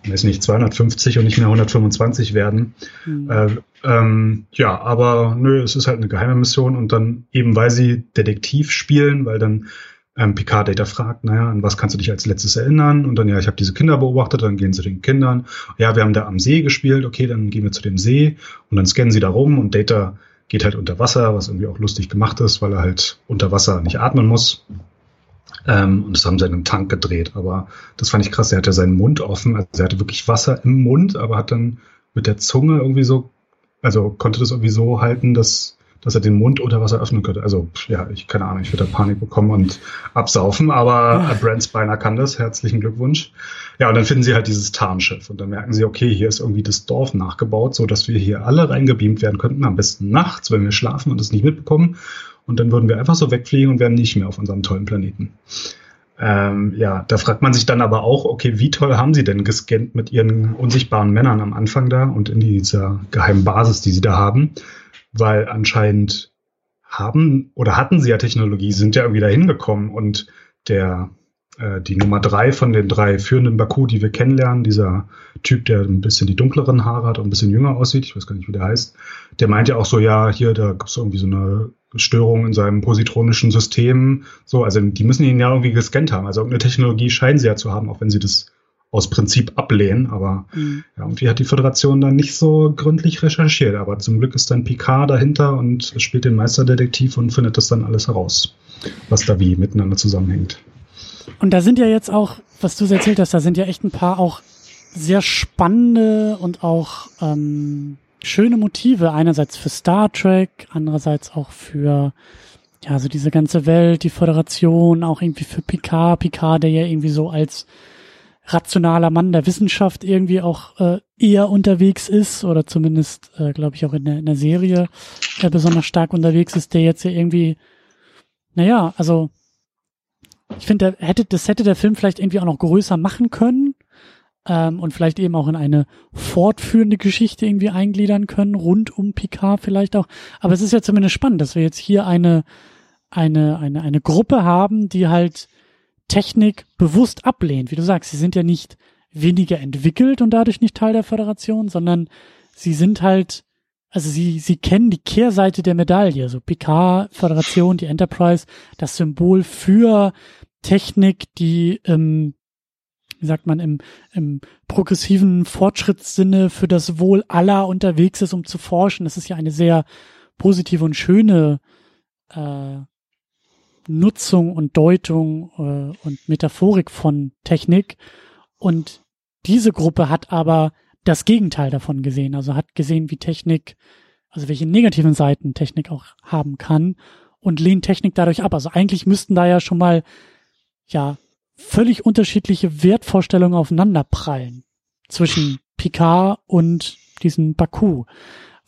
weiß nicht, 250 und nicht mehr 125 werden. Mhm. Äh, ähm, ja, aber nö, es ist halt eine geheime Mission und dann eben, weil sie Detektiv spielen, weil dann ähm, Picard Data fragt, naja, an was kannst du dich als letztes erinnern? Und dann, ja, ich habe diese Kinder beobachtet, dann gehen sie den Kindern. Ja, wir haben da am See gespielt, okay, dann gehen wir zu dem See und dann scannen sie da rum und Data geht halt unter Wasser, was irgendwie auch lustig gemacht ist, weil er halt unter Wasser nicht atmen muss. Ähm, und das haben sie in einem Tank gedreht. Aber das fand ich krass, er hatte seinen Mund offen, also er hatte wirklich Wasser im Mund, aber hat dann mit der Zunge irgendwie so, also konnte das irgendwie so halten, dass dass er den Mund unter Wasser öffnen könnte. Also, ja, ich keine Ahnung, ich würde da Panik bekommen und absaufen, aber ja. Brent Spiner kann das. Herzlichen Glückwunsch. Ja, und dann finden sie halt dieses Tarnschiff und dann merken sie, okay, hier ist irgendwie das Dorf nachgebaut, so dass wir hier alle reingebeamt werden könnten, am besten nachts, wenn wir schlafen und es nicht mitbekommen. Und dann würden wir einfach so wegfliegen und wären nicht mehr auf unserem tollen Planeten. Ähm, ja, da fragt man sich dann aber auch, okay, wie toll haben sie denn gescannt mit ihren unsichtbaren Männern am Anfang da und in dieser geheimen Basis, die sie da haben? Weil anscheinend haben oder hatten sie ja Technologie, sind ja irgendwie da hingekommen und der äh, die Nummer drei von den drei führenden Baku, die wir kennenlernen, dieser Typ, der ein bisschen die dunkleren Haare hat und ein bisschen jünger aussieht, ich weiß gar nicht, wie der heißt, der meint ja auch so, ja, hier, da gibt's irgendwie so eine Störung in seinem positronischen System. So, also die müssen ihn ja irgendwie gescannt haben. Also irgendeine Technologie scheinen sie ja zu haben, auch wenn sie das aus Prinzip ablehnen. Aber mhm. ja, irgendwie hat die Föderation dann nicht so gründlich recherchiert. Aber zum Glück ist dann Picard dahinter und spielt den Meisterdetektiv und findet das dann alles heraus, was da wie miteinander zusammenhängt. Und da sind ja jetzt auch, was du erzählt hast, da sind ja echt ein paar auch sehr spannende und auch ähm, schöne Motive. Einerseits für Star Trek, andererseits auch für ja, so diese ganze Welt, die Föderation, auch irgendwie für Picard, Picard, der ja irgendwie so als rationaler Mann der Wissenschaft irgendwie auch äh, eher unterwegs ist oder zumindest, äh, glaube ich, auch in der, in der Serie äh, besonders stark unterwegs ist, der jetzt ja irgendwie, naja, also ich finde, hätte, das hätte der Film vielleicht irgendwie auch noch größer machen können ähm, und vielleicht eben auch in eine fortführende Geschichte irgendwie eingliedern können, rund um Picard vielleicht auch. Aber es ist ja zumindest spannend, dass wir jetzt hier eine, eine, eine, eine Gruppe haben, die halt Technik bewusst ablehnt. Wie du sagst, sie sind ja nicht weniger entwickelt und dadurch nicht Teil der Föderation, sondern sie sind halt, also sie, sie kennen die Kehrseite der Medaille, so Picard, Föderation, die Enterprise, das Symbol für Technik, die, ähm, wie sagt man, im, im progressiven Fortschrittssinne für das Wohl aller unterwegs ist, um zu forschen. Das ist ja eine sehr positive und schöne äh, Nutzung und Deutung äh, und Metaphorik von Technik. Und diese Gruppe hat aber das Gegenteil davon gesehen. Also hat gesehen, wie Technik also welche negativen Seiten Technik auch haben kann und lehnt Technik dadurch ab. Also eigentlich müssten da ja schon mal, ja, völlig unterschiedliche Wertvorstellungen aufeinander prallen zwischen Picard und diesen Baku.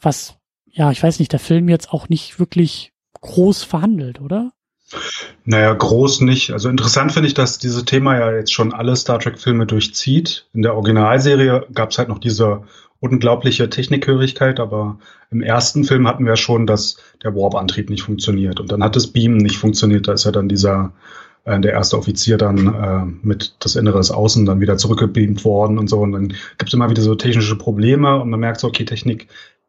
Was, ja, ich weiß nicht, der Film jetzt auch nicht wirklich groß verhandelt, oder? Naja, groß nicht. Also interessant finde ich, dass dieses Thema ja jetzt schon alle Star Trek-Filme durchzieht. In der Originalserie gab es halt noch diese unglaubliche Technikhörigkeit, aber im ersten Film hatten wir schon, dass der Warp-Antrieb nicht funktioniert. Und dann hat das Beamen nicht funktioniert. Da ist ja dann dieser, äh, der erste Offizier dann äh, mit das Innere des Außen dann wieder zurückgebeamt worden und so. Und dann gibt es immer wieder so technische Probleme und man merkt so, okay, Technik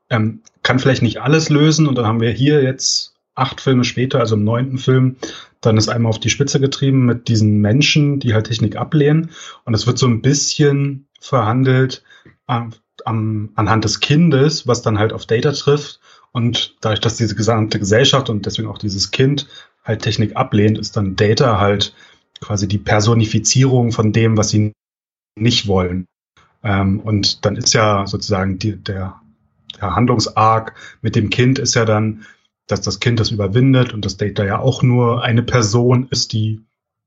ähm, kann vielleicht nicht alles lösen. Und dann haben wir hier jetzt acht Filme später, also im neunten Film, dann ist einmal auf die Spitze getrieben mit diesen Menschen, die halt Technik ablehnen. Und es wird so ein bisschen verhandelt äh, am, anhand des Kindes, was dann halt auf Data trifft. Und dadurch, dass diese gesamte Gesellschaft und deswegen auch dieses Kind halt Technik ablehnt, ist dann Data halt quasi die Personifizierung von dem, was sie nicht wollen. Ähm, und dann ist ja sozusagen die, der, der Handlungsarg mit dem Kind ist ja dann, dass das Kind das überwindet und das Data ja auch nur eine Person ist, die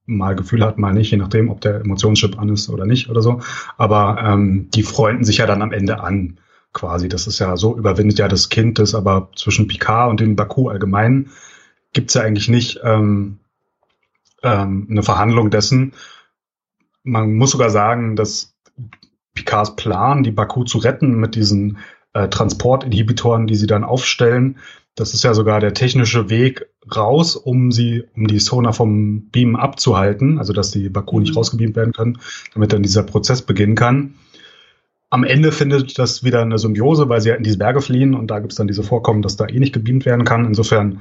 mal Gefühl hat, mal nicht, je nachdem, ob der Emotionschip an ist oder nicht oder so. Aber ähm, die freunden sich ja dann am Ende an, quasi. Das ist ja so, überwindet ja das Kind das, aber zwischen Picard und dem Baku allgemein gibt's ja eigentlich nicht ähm, ähm, eine Verhandlung dessen. Man muss sogar sagen, dass Picards Plan, die Baku zu retten mit diesen äh, Transportinhibitoren, die sie dann aufstellen, das ist ja sogar der technische Weg raus, um sie, um die Sonar vom Beam abzuhalten, also dass die Baku mhm. nicht rausgebeamt werden können, damit dann dieser Prozess beginnen kann. Am Ende findet das wieder eine Symbiose, weil sie ja in diese Berge fliehen und da gibt es dann diese Vorkommen, dass da eh nicht gebeamt werden kann. Insofern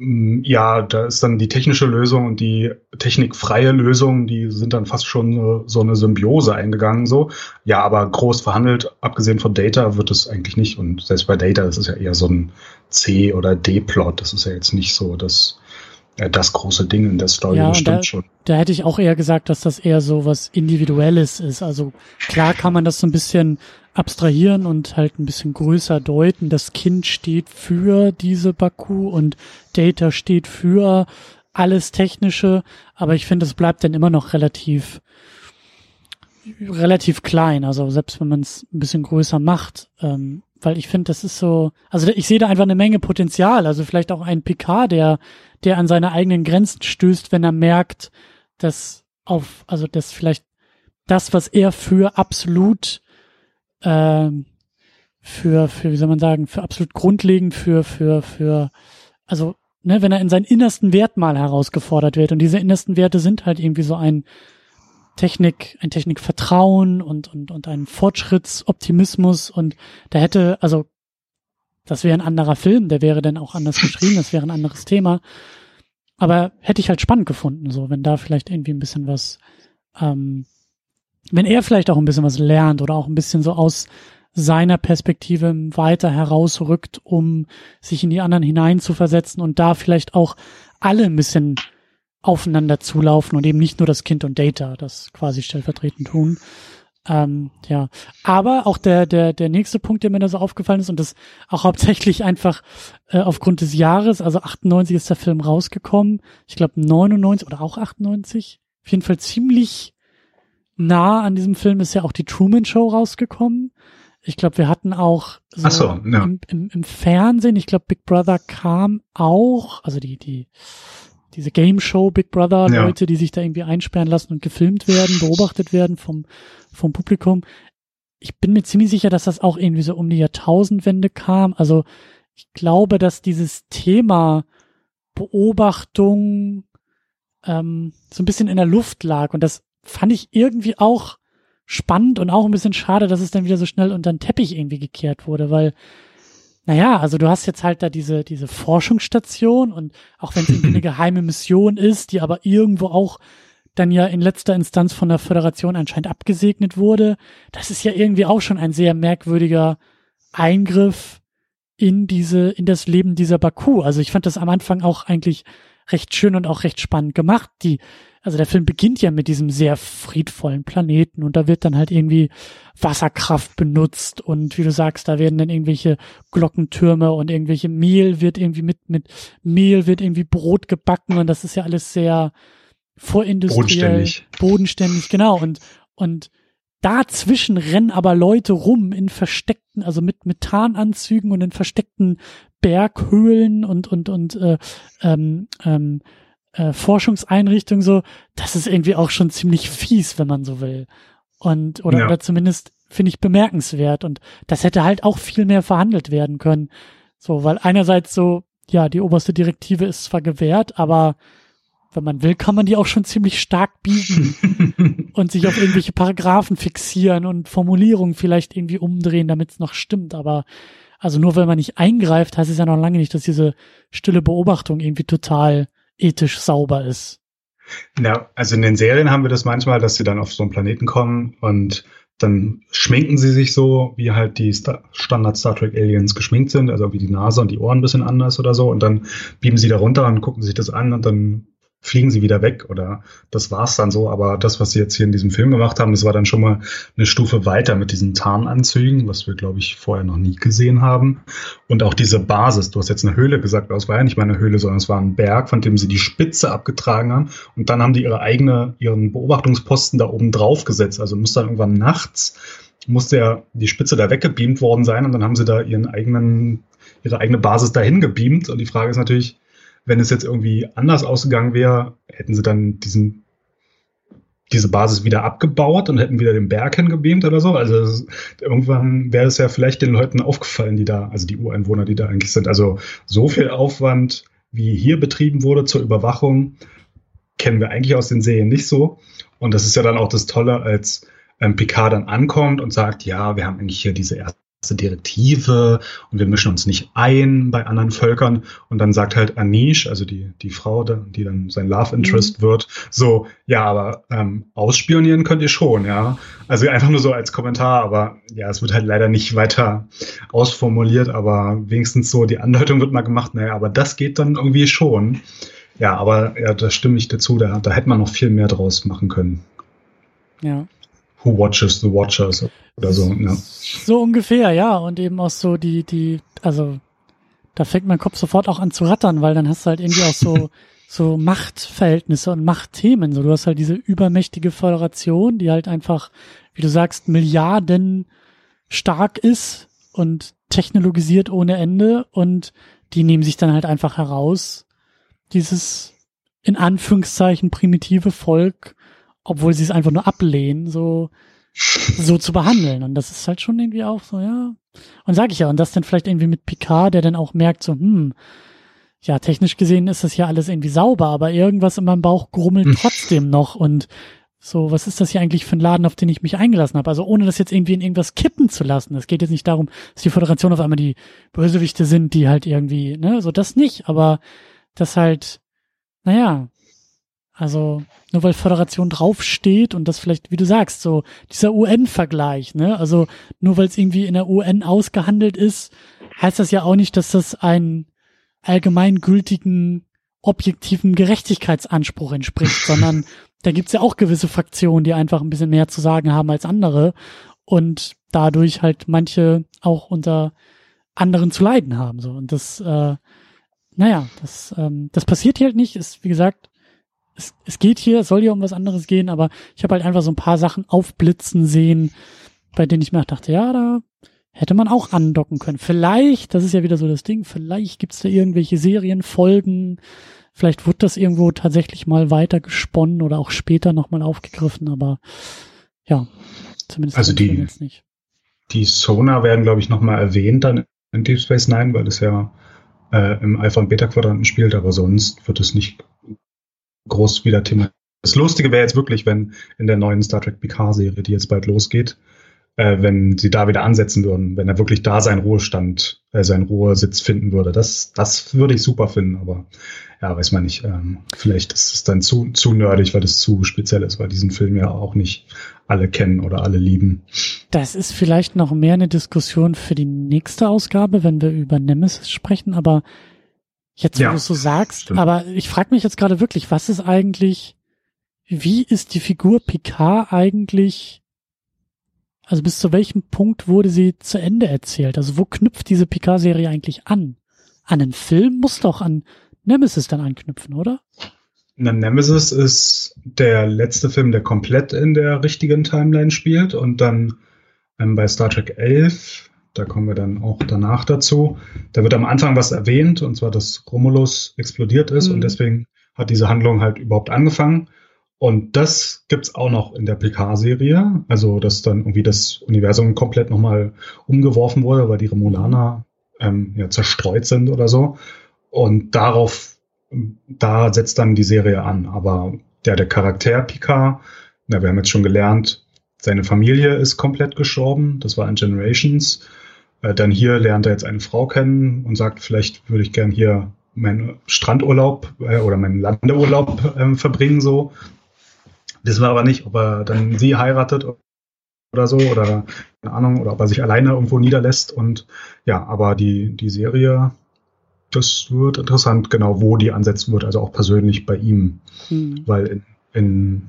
ja, da ist dann die technische Lösung und die technikfreie Lösung, die sind dann fast schon so eine Symbiose eingegangen, so. Ja, aber groß verhandelt, abgesehen von Data, wird es eigentlich nicht. Und selbst bei Data, das ist ja eher so ein C- oder D-Plot. Das ist ja jetzt nicht so das, äh, das große Ding in der Story, ja, das stimmt da, schon. Da hätte ich auch eher gesagt, dass das eher so was Individuelles ist. Also klar kann man das so ein bisschen abstrahieren und halt ein bisschen größer deuten. Das Kind steht für diese Baku und Data steht für alles Technische, aber ich finde, es bleibt dann immer noch relativ relativ klein, also selbst wenn man es ein bisschen größer macht, ähm, weil ich finde, das ist so, also ich sehe da einfach eine Menge Potenzial, also vielleicht auch ein Picard, der, der an seine eigenen Grenzen stößt, wenn er merkt, dass auf, also dass vielleicht das, was er für absolut ähm, für, für, wie soll man sagen, für absolut grundlegend, für, für, für, also, ne, wenn er in seinen innersten Wert mal herausgefordert wird. Und diese innersten Werte sind halt irgendwie so ein Technik, ein Technikvertrauen und, und, und ein Fortschrittsoptimismus und da hätte, also, das wäre ein anderer Film, der wäre dann auch anders geschrieben, das wäre ein anderes Thema. Aber hätte ich halt spannend gefunden, so, wenn da vielleicht irgendwie ein bisschen was, ähm, wenn er vielleicht auch ein bisschen was lernt oder auch ein bisschen so aus seiner Perspektive weiter herausrückt, um sich in die anderen hineinzuversetzen und da vielleicht auch alle ein bisschen aufeinander zulaufen und eben nicht nur das Kind und Data das quasi stellvertretend tun. Ähm, ja, aber auch der der der nächste Punkt, der mir da so aufgefallen ist und das auch hauptsächlich einfach äh, aufgrund des Jahres, also 98 ist der Film rausgekommen, ich glaube 99 oder auch 98, auf jeden Fall ziemlich nah an diesem Film ist ja auch die Truman Show rausgekommen. Ich glaube, wir hatten auch so, so ja. im, im, im, Fernsehen, ich glaube, Big Brother kam auch, also die, die, diese Game Show Big Brother, ja. Leute, die sich da irgendwie einsperren lassen und gefilmt werden, beobachtet werden vom, vom Publikum. Ich bin mir ziemlich sicher, dass das auch irgendwie so um die Jahrtausendwende kam. Also ich glaube, dass dieses Thema Beobachtung ähm, so ein bisschen in der Luft lag und das fand ich irgendwie auch spannend und auch ein bisschen schade, dass es dann wieder so schnell unter den Teppich irgendwie gekehrt wurde, weil, naja, also du hast jetzt halt da diese, diese Forschungsstation und auch wenn es irgendwie eine geheime Mission ist, die aber irgendwo auch dann ja in letzter Instanz von der Föderation anscheinend abgesegnet wurde, das ist ja irgendwie auch schon ein sehr merkwürdiger Eingriff in diese, in das Leben dieser Baku. Also ich fand das am Anfang auch eigentlich recht schön und auch recht spannend gemacht. Die also der Film beginnt ja mit diesem sehr friedvollen Planeten und da wird dann halt irgendwie Wasserkraft benutzt und wie du sagst, da werden dann irgendwelche Glockentürme und irgendwelche Mehl wird irgendwie mit, mit Mehl wird irgendwie Brot gebacken und das ist ja alles sehr vorindustriell. Bodenständig. Bodenständig, genau. Und, und dazwischen rennen aber Leute rum in versteckten, also mit Methananzügen und in versteckten Berghöhlen und, und, und, äh, ähm, ähm, äh, Forschungseinrichtung so, das ist irgendwie auch schon ziemlich fies, wenn man so will. Und, oder, ja. oder zumindest finde ich bemerkenswert. Und das hätte halt auch viel mehr verhandelt werden können. So, weil einerseits so, ja, die oberste Direktive ist zwar gewährt, aber wenn man will, kann man die auch schon ziemlich stark biegen und sich auf irgendwelche Paragraphen fixieren und Formulierungen vielleicht irgendwie umdrehen, damit es noch stimmt. Aber also nur weil man nicht eingreift, heißt es ja noch lange nicht, dass diese stille Beobachtung irgendwie total ethisch sauber ist. Ja, also in den Serien haben wir das manchmal, dass sie dann auf so einen Planeten kommen und dann schminken sie sich so, wie halt die Star Standard Star Trek Aliens geschminkt sind, also wie die Nase und die Ohren ein bisschen anders oder so und dann beamen sie da runter und gucken sich das an und dann fliegen sie wieder weg oder das war's dann so. Aber das, was sie jetzt hier in diesem Film gemacht haben, das war dann schon mal eine Stufe weiter mit diesen Tarnanzügen, was wir, glaube ich, vorher noch nie gesehen haben. Und auch diese Basis, du hast jetzt eine Höhle gesagt, das war ja nicht mal eine Höhle, sondern es war ein Berg, von dem sie die Spitze abgetragen haben. Und dann haben die ihre eigene, ihren Beobachtungsposten da oben drauf gesetzt. Also muss dann irgendwann nachts musste ja die Spitze da weggebeamt worden sein und dann haben sie da ihren eigenen, ihre eigene Basis dahin gebeamt. Und die Frage ist natürlich, wenn es jetzt irgendwie anders ausgegangen wäre, hätten sie dann diesen diese Basis wieder abgebaut und hätten wieder den Berg hingebeamt oder so. Also irgendwann wäre es ja vielleicht den Leuten aufgefallen, die da, also die Ureinwohner, die da eigentlich sind. Also so viel Aufwand, wie hier betrieben wurde zur Überwachung, kennen wir eigentlich aus den Serien nicht so. Und das ist ja dann auch das Tolle, als ähm, Picard dann ankommt und sagt, ja, wir haben eigentlich hier diese erste Direktive und wir mischen uns nicht ein bei anderen Völkern. Und dann sagt halt Anish, also die, die Frau, die dann sein Love Interest mhm. wird, so, ja, aber ähm, ausspionieren könnt ihr schon, ja. Also einfach nur so als Kommentar, aber ja, es wird halt leider nicht weiter ausformuliert, aber wenigstens so die Andeutung wird mal gemacht, naja, aber das geht dann irgendwie schon. Ja, aber ja, da stimme ich dazu, da, da hätte man noch viel mehr draus machen können. Ja. Who Watches the Watchers oder so. Ja. So ungefähr, ja. Und eben auch so die, die, also da fängt mein Kopf sofort auch an zu rattern, weil dann hast du halt irgendwie auch so, so Machtverhältnisse und Machtthemen. So, du hast halt diese übermächtige Föderation, die halt einfach, wie du sagst, Milliarden stark ist und technologisiert ohne Ende und die nehmen sich dann halt einfach heraus, dieses in Anführungszeichen primitive Volk obwohl sie es einfach nur ablehnen, so, so zu behandeln. Und das ist halt schon irgendwie auch so, ja. Und sag ich ja, und das dann vielleicht irgendwie mit Picard, der dann auch merkt, so, hm, ja, technisch gesehen ist das ja alles irgendwie sauber, aber irgendwas in meinem Bauch grummelt hm. trotzdem noch und so, was ist das hier eigentlich für ein Laden, auf den ich mich eingelassen habe? Also ohne das jetzt irgendwie in irgendwas kippen zu lassen. Es geht jetzt nicht darum, dass die Föderation auf einmal die Bösewichte sind, die halt irgendwie, ne, so das nicht, aber das halt, naja, also nur weil Föderation draufsteht und das vielleicht, wie du sagst, so dieser UN-Vergleich, ne? Also nur weil es irgendwie in der UN ausgehandelt ist, heißt das ja auch nicht, dass das einen allgemeingültigen, objektiven Gerechtigkeitsanspruch entspricht, sondern da gibt's ja auch gewisse Fraktionen, die einfach ein bisschen mehr zu sagen haben als andere und dadurch halt manche auch unter anderen zu leiden haben. So. Und das, äh, naja, das, ähm, das passiert hier halt nicht, ist, wie gesagt, es, es geht hier, soll hier um was anderes gehen, aber ich habe halt einfach so ein paar Sachen aufblitzen sehen, bei denen ich mir dachte, ja, da hätte man auch andocken können. Vielleicht, das ist ja wieder so das Ding, vielleicht gibt's da irgendwelche Serienfolgen, vielleicht wird das irgendwo tatsächlich mal weiter gesponnen oder auch später nochmal aufgegriffen, aber ja, zumindest also die, jetzt nicht. Die Sonar werden, glaube ich, nochmal erwähnt dann in Deep Space Nine, weil es ja äh, im Alpha- und Beta-Quadranten spielt, aber sonst wird es nicht groß wieder Thema. Das Lustige wäre jetzt wirklich, wenn in der neuen Star Trek Picard-Serie, die jetzt bald losgeht, äh, wenn sie da wieder ansetzen würden, wenn er wirklich da seinen Ruhestand, äh, seinen Ruhesitz finden würde. Das, das würde ich super finden, aber ja, weiß man nicht. Ähm, vielleicht ist es dann zu, zu nerdig, weil das zu speziell ist, weil diesen Film ja auch nicht alle kennen oder alle lieben. Das ist vielleicht noch mehr eine Diskussion für die nächste Ausgabe, wenn wir über Nemesis sprechen, aber Jetzt, wo ja, du es so sagst, stimmt. aber ich frage mich jetzt gerade wirklich, was ist eigentlich wie ist die Figur Picard eigentlich, also bis zu welchem Punkt wurde sie zu Ende erzählt? Also wo knüpft diese Picard-Serie eigentlich an? An einen Film muss doch an Nemesis dann anknüpfen, oder? Na, Nemesis ist der letzte Film, der komplett in der richtigen Timeline spielt und dann ähm, bei Star Trek 11, da kommen wir dann auch danach dazu, da wird am Anfang was erwähnt und zwar, dass Romulus explodiert ist mhm. und deswegen hat diese Handlung halt überhaupt angefangen. Und das gibt's auch noch in der PK-Serie, also dass dann irgendwie das Universum komplett nochmal umgeworfen wurde, weil die Remulaner ähm, ja, zerstreut sind oder so. Und darauf, da setzt dann die Serie an. Aber der, der Charakter Picard, na, wir haben jetzt schon gelernt, seine Familie ist komplett gestorben. Das war in Generations. Äh, dann hier lernt er jetzt eine Frau kennen und sagt, vielleicht würde ich gern hier meinen Strandurlaub äh, oder meinen Landeurlaub äh, verbringen so. Wissen wir aber nicht, ob er dann sie heiratet oder so oder keine Ahnung oder ob er sich alleine irgendwo niederlässt und ja, aber die die Serie das wird interessant, genau wo die ansetzen wird, also auch persönlich bei ihm, hm. weil in, in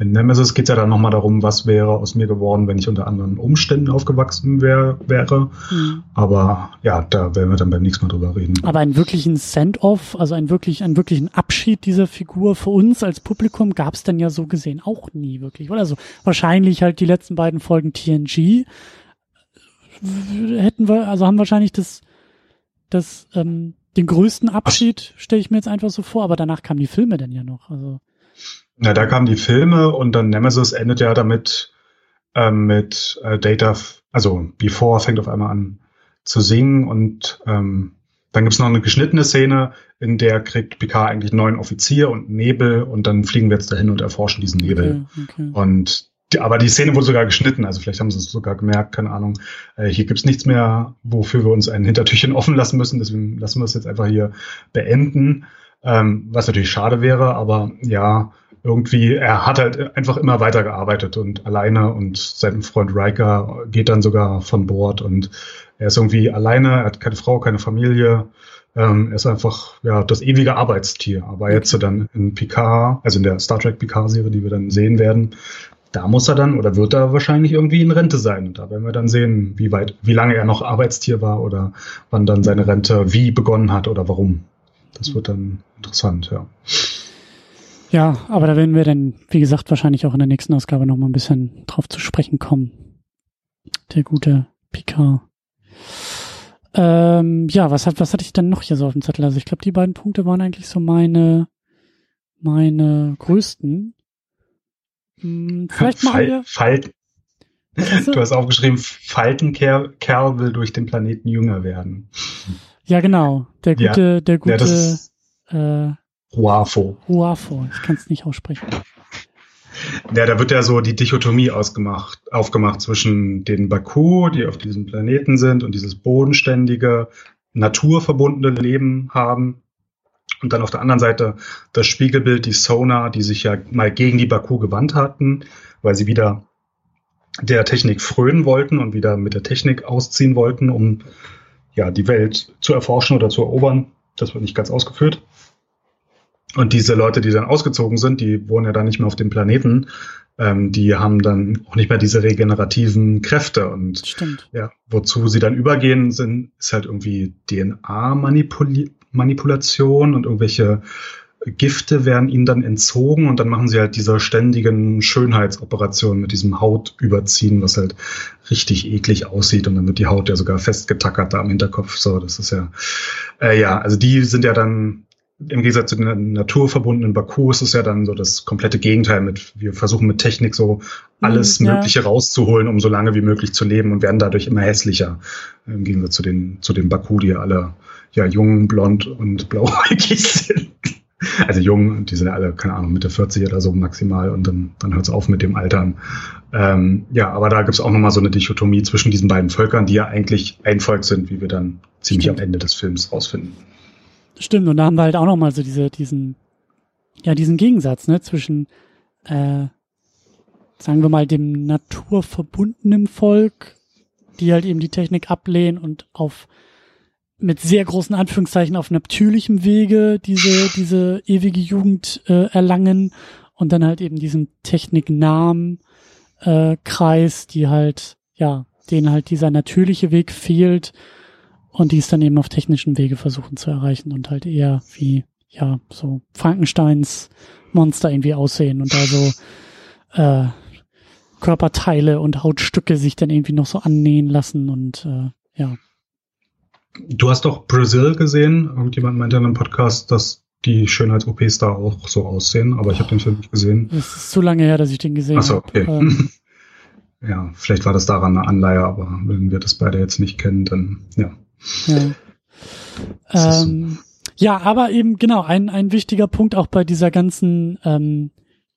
in Nemesis geht es ja dann nochmal darum, was wäre aus mir geworden, wenn ich unter anderen Umständen aufgewachsen wär, wäre. Mhm. Aber ja, da werden wir dann beim nächsten Mal drüber reden. Aber einen wirklichen Send-off, also einen, wirklich, einen wirklichen Abschied dieser Figur für uns als Publikum gab es dann ja so gesehen auch nie wirklich. Oder also wahrscheinlich halt die letzten beiden Folgen TNG hätten wir, also haben wahrscheinlich das, das, ähm, den größten Abschied, stelle ich mir jetzt einfach so vor, aber danach kamen die Filme dann ja noch. Also ja, da kamen die Filme und dann Nemesis endet ja damit ähm, mit äh, Data, also Before fängt auf einmal an zu singen und ähm, dann gibt's noch eine geschnittene Szene, in der kriegt Picard eigentlich neuen Offizier und Nebel und dann fliegen wir jetzt dahin und erforschen diesen Nebel. Okay, okay. Und die, aber die Szene wurde sogar geschnitten, also vielleicht haben sie es sogar gemerkt, keine Ahnung. Äh, hier gibt's nichts mehr, wofür wir uns ein Hintertürchen offen lassen müssen, deswegen lassen wir es jetzt einfach hier beenden. Ähm, was natürlich schade wäre, aber ja, irgendwie, er hat halt einfach immer weitergearbeitet und alleine und sein Freund Riker geht dann sogar von Bord und er ist irgendwie alleine, er hat keine Frau, keine Familie. Ähm, er ist einfach ja das ewige Arbeitstier. Aber jetzt dann in Picard, also in der Star Trek Picard-Serie, die wir dann sehen werden, da muss er dann oder wird er wahrscheinlich irgendwie in Rente sein. Und da werden wir dann sehen, wie weit, wie lange er noch Arbeitstier war oder wann dann seine Rente wie begonnen hat oder warum. Das wird dann interessant, ja. Ja, aber da werden wir dann, wie gesagt, wahrscheinlich auch in der nächsten Ausgabe noch mal ein bisschen drauf zu sprechen kommen. Der gute Picard. Ähm, ja, was hat, was hatte ich denn noch hier so auf dem Zettel? Also ich glaube, die beiden Punkte waren eigentlich so meine, meine größten. Hm, vielleicht machen wir. Falten. Du? du hast aufgeschrieben, Faltenkerl will durch den Planeten jünger werden. Ja, genau. Der gute, ja, der gute, ja, äh, Huafo. Huafo, ich kann es nicht aussprechen. Ja, da wird ja so die Dichotomie ausgemacht, aufgemacht zwischen den Baku, die auf diesem Planeten sind und dieses bodenständige, naturverbundene Leben haben. Und dann auf der anderen Seite das Spiegelbild, die Sona, die sich ja mal gegen die Baku gewandt hatten, weil sie wieder der Technik frönen wollten und wieder mit der Technik ausziehen wollten, um ja die Welt zu erforschen oder zu erobern. Das wird nicht ganz ausgeführt. Und diese Leute, die dann ausgezogen sind, die wohnen ja dann nicht mehr auf dem Planeten. Ähm, die haben dann auch nicht mehr diese regenerativen Kräfte. Und Stimmt. ja, wozu sie dann übergehen, sind, ist halt irgendwie DNA-Manipulation und irgendwelche Gifte werden ihnen dann entzogen und dann machen sie halt diese ständigen Schönheitsoperationen mit diesem Hautüberziehen, was halt richtig eklig aussieht und dann wird die Haut ja sogar festgetackert da am Hinterkopf. So, das ist ja, äh, ja, also die sind ja dann im Gegensatz zu den naturverbundenen Baku ist es ja dann so das komplette Gegenteil mit, wir versuchen mit Technik so alles mhm, ja. Mögliche rauszuholen, um so lange wie möglich zu leben und werden dadurch immer hässlicher. Im Gegensatz zu den, zu den Baku, die ja alle ja jung, blond und blauäugig sind. Also jung, die sind ja alle, keine Ahnung, Mitte 40 oder so maximal und dann, dann hört es auf mit dem Altern. Ähm, ja, aber da gibt es auch nochmal so eine Dichotomie zwischen diesen beiden Völkern, die ja eigentlich ein Volk sind, wie wir dann ziemlich Stimmt. am Ende des Films rausfinden. Stimmt, und da haben wir halt auch nochmal so diese, diesen, ja, diesen Gegensatz, ne, zwischen, äh, sagen wir mal, dem naturverbundenen Volk, die halt eben die Technik ablehnen und auf mit sehr großen Anführungszeichen auf natürlichem Wege diese, diese ewige Jugend äh, erlangen und dann halt eben diesen techniknahen äh, Kreis, die halt, ja, denen halt dieser natürliche Weg fehlt und die es dann eben auf technischen Wege versuchen zu erreichen und halt eher wie, ja, so Frankensteins Monster irgendwie aussehen und da so äh, Körperteile und Hautstücke sich dann irgendwie noch so annähen lassen und äh, ja. Du hast doch Brazil gesehen. Irgendjemand meinte in einem Podcast, dass die Schönheits-OPs da auch so aussehen, aber ich habe den Film nicht gesehen. Es ist zu lange her, dass ich den gesehen habe. Achso, okay. Hab. Ähm, ja, vielleicht war das daran eine Anleihe, aber wenn wir das beide jetzt nicht kennen, dann ja. Ja, ähm, ja aber eben genau, ein, ein wichtiger Punkt auch bei dieser ganzen ähm,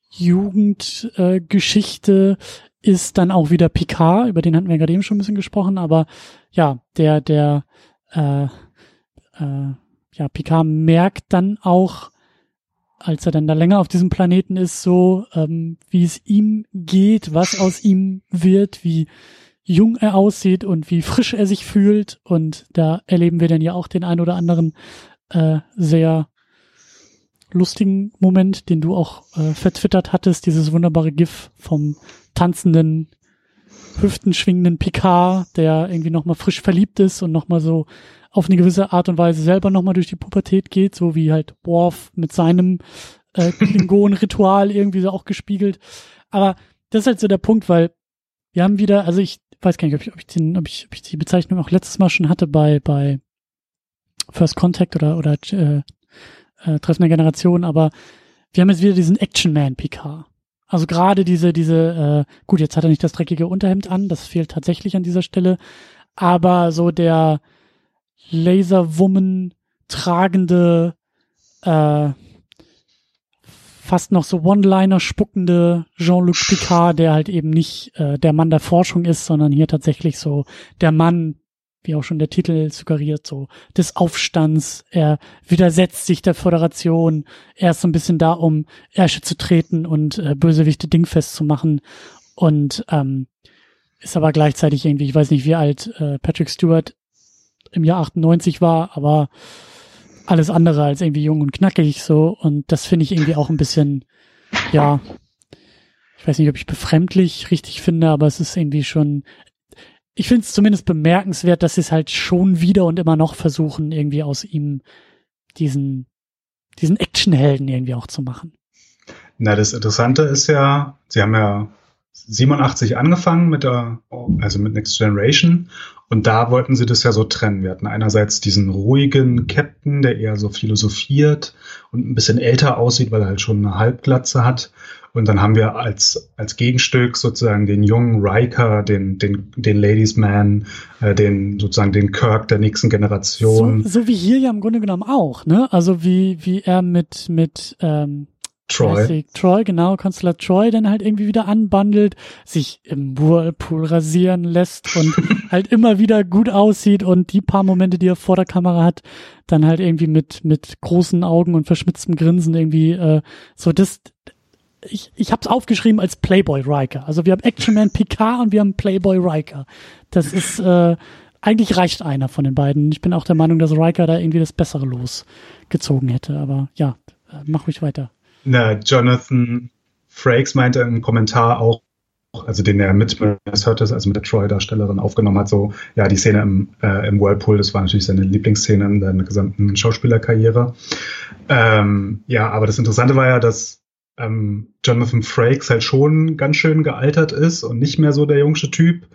Jugendgeschichte äh, ist dann auch wieder Picard, über den hatten wir gerade eben schon ein bisschen gesprochen, aber ja, der, der, äh, äh, ja, Picard merkt dann auch, als er dann da länger auf diesem Planeten ist, so, ähm, wie es ihm geht, was aus ihm wird, wie jung er aussieht und wie frisch er sich fühlt. Und da erleben wir dann ja auch den ein oder anderen äh, sehr lustigen Moment, den du auch äh, vertwittert hattest, dieses wunderbare GIF vom tanzenden, hüftenschwingenden Picard, der irgendwie nochmal frisch verliebt ist und nochmal so auf eine gewisse Art und Weise selber nochmal durch die Pubertät geht, so wie halt Worf mit seinem äh, Klingon-Ritual irgendwie so auch gespiegelt. Aber das ist halt so der Punkt, weil wir haben wieder, also ich weiß gar nicht, ob ich, ob ich, den, ob ich, ob ich die Bezeichnung auch letztes Mal schon hatte bei, bei First Contact oder, oder äh, äh, Treffen der Generation, aber wir haben jetzt wieder diesen Action Man Picard. Also gerade diese, diese, äh, gut, jetzt hat er nicht das dreckige Unterhemd an, das fehlt tatsächlich an dieser Stelle, aber so der Laserwoman tragende, äh, fast noch so One-Liner spuckende Jean-Luc Picard, der halt eben nicht äh, der Mann der Forschung ist, sondern hier tatsächlich so der Mann, wie auch schon der Titel suggeriert, so des Aufstands. Er widersetzt sich der Föderation. Er ist so ein bisschen da, um Ärsche zu treten und äh, Bösewichte dingfest zu machen. Und ähm, ist aber gleichzeitig irgendwie, ich weiß nicht, wie alt äh, Patrick Stewart im Jahr 98 war, aber alles andere als irgendwie jung und knackig so. Und das finde ich irgendwie auch ein bisschen, ja, ich weiß nicht, ob ich befremdlich richtig finde, aber es ist irgendwie schon, ich finde es zumindest bemerkenswert, dass sie es halt schon wieder und immer noch versuchen, irgendwie aus ihm diesen, diesen Actionhelden irgendwie auch zu machen. Na, das Interessante ist ja, sie haben ja 87 angefangen mit der, also mit Next Generation. Und da wollten sie das ja so trennen. Wir hatten einerseits diesen ruhigen Captain, der eher so philosophiert und ein bisschen älter aussieht, weil er halt schon eine Halbglatze hat. Und dann haben wir als, als Gegenstück sozusagen den jungen Riker, den, den, den Ladies Man, äh, den, sozusagen den Kirk der nächsten Generation. So, so wie hier ja im Grunde genommen auch, ne? Also wie, wie er mit, mit, ähm, Troy. Troy, genau, Consular Troy dann halt irgendwie wieder anbandelt, sich im Whirlpool rasieren lässt und halt immer wieder gut aussieht und die paar Momente, die er vor der Kamera hat, dann halt irgendwie mit, mit großen Augen und verschmitztem Grinsen irgendwie, äh, so das, ich, ich habe es aufgeschrieben als Playboy Riker. Also wir haben Action Man Picard und wir haben Playboy Riker. Das ist äh, eigentlich reicht einer von den beiden. Ich bin auch der Meinung, dass Riker da irgendwie das Bessere losgezogen hätte. Aber ja, äh, mach ruhig weiter. Na, Jonathan Frakes meinte im Kommentar auch, also den er mit Miss also mit der Troy-Darstellerin aufgenommen hat, so, ja, die Szene im, äh, im Whirlpool, das war natürlich seine Lieblingsszene in seiner gesamten Schauspielerkarriere. Ähm, ja, aber das Interessante war ja, dass ähm, Jonathan Frakes halt schon ganz schön gealtert ist und nicht mehr so der jungsche Typ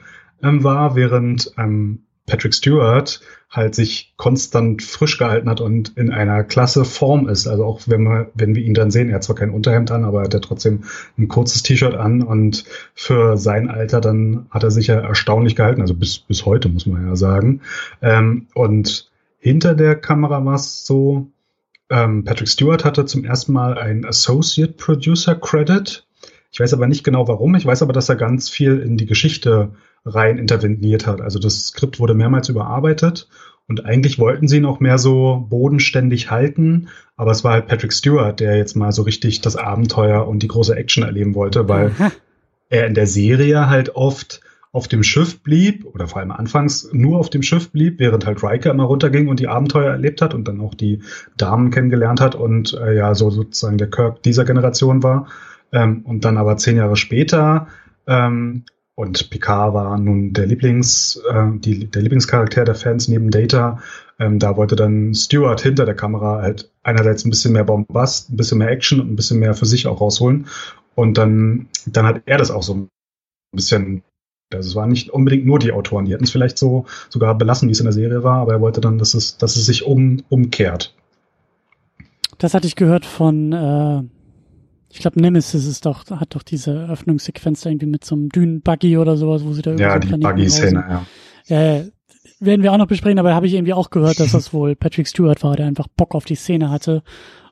ähm, war, während ähm, Patrick Stewart halt sich konstant frisch gehalten hat und in einer klasse Form ist. Also auch wenn wir, wenn wir ihn dann sehen, er hat zwar kein Unterhemd an, aber er hat ja trotzdem ein kurzes T-Shirt an und für sein Alter dann hat er sich ja erstaunlich gehalten, also bis, bis heute muss man ja sagen. Ähm, und hinter der Kamera war es so, ähm, Patrick Stewart hatte zum ersten Mal ein Associate Producer Credit. Ich weiß aber nicht genau warum. Ich weiß aber, dass er ganz viel in die Geschichte rein interveniert hat. Also das Skript wurde mehrmals überarbeitet und eigentlich wollten sie noch mehr so bodenständig halten, aber es war halt Patrick Stewart, der jetzt mal so richtig das Abenteuer und die große Action erleben wollte, weil Aha. er in der Serie halt oft auf dem Schiff blieb oder vor allem anfangs nur auf dem Schiff blieb, während halt Riker immer runterging und die Abenteuer erlebt hat und dann auch die Damen kennengelernt hat und äh, ja so sozusagen der Kirk dieser Generation war. Ähm, und dann aber zehn Jahre später ähm, und Picard war nun der Lieblings, äh, die, der Lieblingscharakter der Fans neben Data. Ähm, da wollte dann Stewart hinter der Kamera halt einerseits ein bisschen mehr Bombast, ein bisschen mehr Action und ein bisschen mehr für sich auch rausholen. Und dann, dann hat er das auch so ein bisschen also es waren nicht unbedingt nur die Autoren, die hätten es vielleicht so sogar belassen, wie es in der Serie war, aber er wollte dann, dass es, dass es sich um, umkehrt. Das hatte ich gehört von äh, ich glaube, Nemesis ist doch, hat doch diese Öffnungssequenz irgendwie mit so einem Dünenbuggy oder sowas, wo sie da Ja, so die Buggy-Szene, ja. Ja, werden wir auch noch besprechen, aber habe ich irgendwie auch gehört, dass das wohl Patrick Stewart war, der einfach Bock auf die Szene hatte.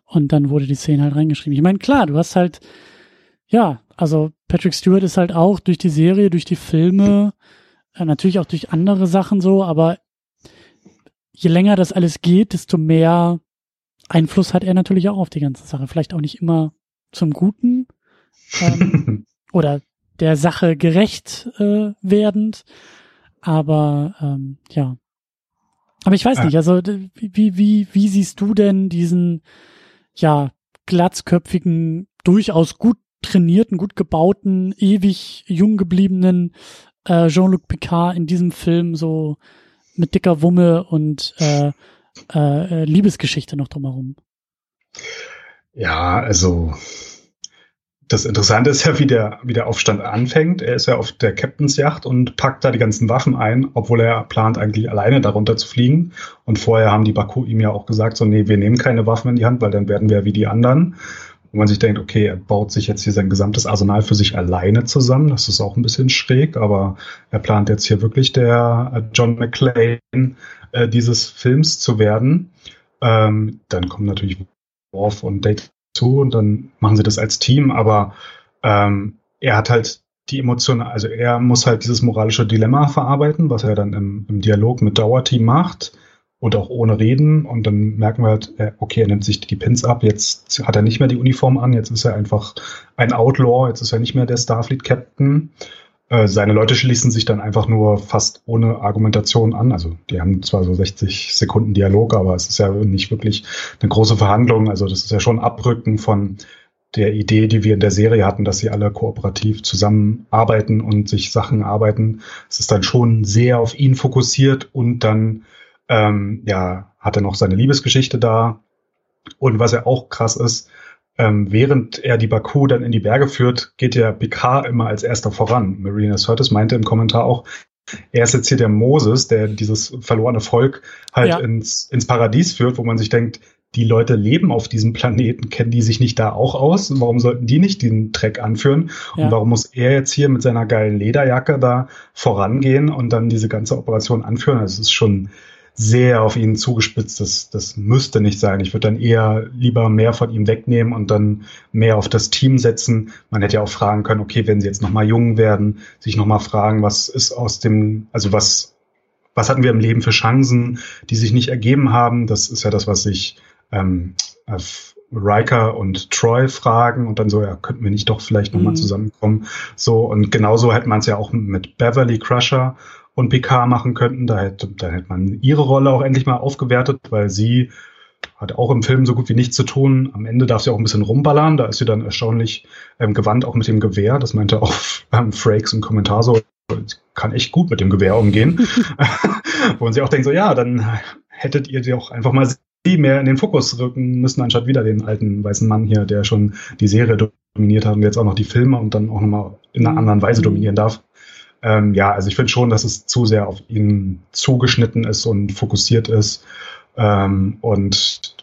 Und dann wurde die Szene halt reingeschrieben. Ich meine, klar, du hast halt, ja, also Patrick Stewart ist halt auch durch die Serie, durch die Filme, äh, natürlich auch durch andere Sachen so, aber je länger das alles geht, desto mehr Einfluss hat er natürlich auch auf die ganze Sache. Vielleicht auch nicht immer zum Guten ähm, oder der Sache gerecht äh, werdend. Aber ähm, ja. Aber ich weiß nicht, also wie, wie, wie siehst du denn diesen ja glatzköpfigen, durchaus gut trainierten, gut gebauten, ewig jung gebliebenen äh, Jean-Luc Picard in diesem Film so mit dicker Wumme und äh, äh, Liebesgeschichte noch drumherum? Ja, also das Interessante ist ja, wie der, wie der Aufstand anfängt. Er ist ja auf der Captain's Yacht und packt da die ganzen Waffen ein, obwohl er plant, eigentlich alleine darunter zu fliegen. Und vorher haben die Baku ihm ja auch gesagt, so, nee, wir nehmen keine Waffen in die Hand, weil dann werden wir wie die anderen. Und man sich denkt, okay, er baut sich jetzt hier sein gesamtes Arsenal für sich alleine zusammen. Das ist auch ein bisschen schräg, aber er plant jetzt hier wirklich der John McClane äh, dieses Films zu werden. Ähm, dann kommen natürlich Worf und Data zu und dann machen sie das als Team, aber ähm, er hat halt die Emotionen, also er muss halt dieses moralische Dilemma verarbeiten, was er dann im, im Dialog mit Dauerteam macht und auch ohne Reden und dann merken wir halt, okay, er nimmt sich die Pins ab, jetzt hat er nicht mehr die Uniform an, jetzt ist er einfach ein Outlaw, jetzt ist er nicht mehr der Starfleet Captain äh, seine Leute schließen sich dann einfach nur fast ohne Argumentation an. Also die haben zwar so 60 Sekunden Dialog, aber es ist ja nicht wirklich eine große Verhandlung. Also das ist ja schon Abrücken von der Idee, die wir in der Serie hatten, dass sie alle kooperativ zusammenarbeiten und sich Sachen arbeiten. Es ist dann schon sehr auf ihn fokussiert und dann ähm, ja hat er noch seine Liebesgeschichte da. Und was ja auch krass ist, ähm, während er die Baku dann in die Berge führt, geht der Picard immer als erster voran. Marina Curtis meinte im Kommentar auch, er ist jetzt hier der Moses, der dieses verlorene Volk halt ja. ins, ins Paradies führt, wo man sich denkt, die Leute leben auf diesem Planeten, kennen die sich nicht da auch aus? Warum sollten die nicht den Treck anführen? Ja. Und warum muss er jetzt hier mit seiner geilen Lederjacke da vorangehen und dann diese ganze Operation anführen? Das ist schon sehr auf ihn zugespitzt. Das, das müsste nicht sein. Ich würde dann eher lieber mehr von ihm wegnehmen und dann mehr auf das Team setzen. Man hätte ja auch fragen können, okay, wenn sie jetzt nochmal jung werden, sich nochmal fragen, was ist aus dem, also was, was hatten wir im Leben für Chancen, die sich nicht ergeben haben? Das ist ja das, was sich ähm, Riker und Troy fragen und dann so, ja, könnten wir nicht doch vielleicht nochmal mhm. zusammenkommen? So, und genauso hätte man es ja auch mit Beverly Crusher und PK machen könnten. Da hätte, da hätte man ihre Rolle auch endlich mal aufgewertet, weil sie hat auch im Film so gut wie nichts zu tun. Am Ende darf sie auch ein bisschen rumballern. Da ist sie dann erstaunlich ähm, gewandt, auch mit dem Gewehr. Das meinte auch ähm, Frakes im Kommentar so, kann echt gut mit dem Gewehr umgehen. Wo man sich auch denkt, so ja, dann hättet ihr die auch einfach mal sie mehr in den Fokus rücken müssen, anstatt wieder den alten weißen Mann hier, der schon die Serie dominiert hat und jetzt auch noch die Filme und dann auch nochmal in einer mhm. anderen Weise dominieren darf. Ähm, ja, also ich finde schon, dass es zu sehr auf ihn zugeschnitten ist und fokussiert ist. Ähm, und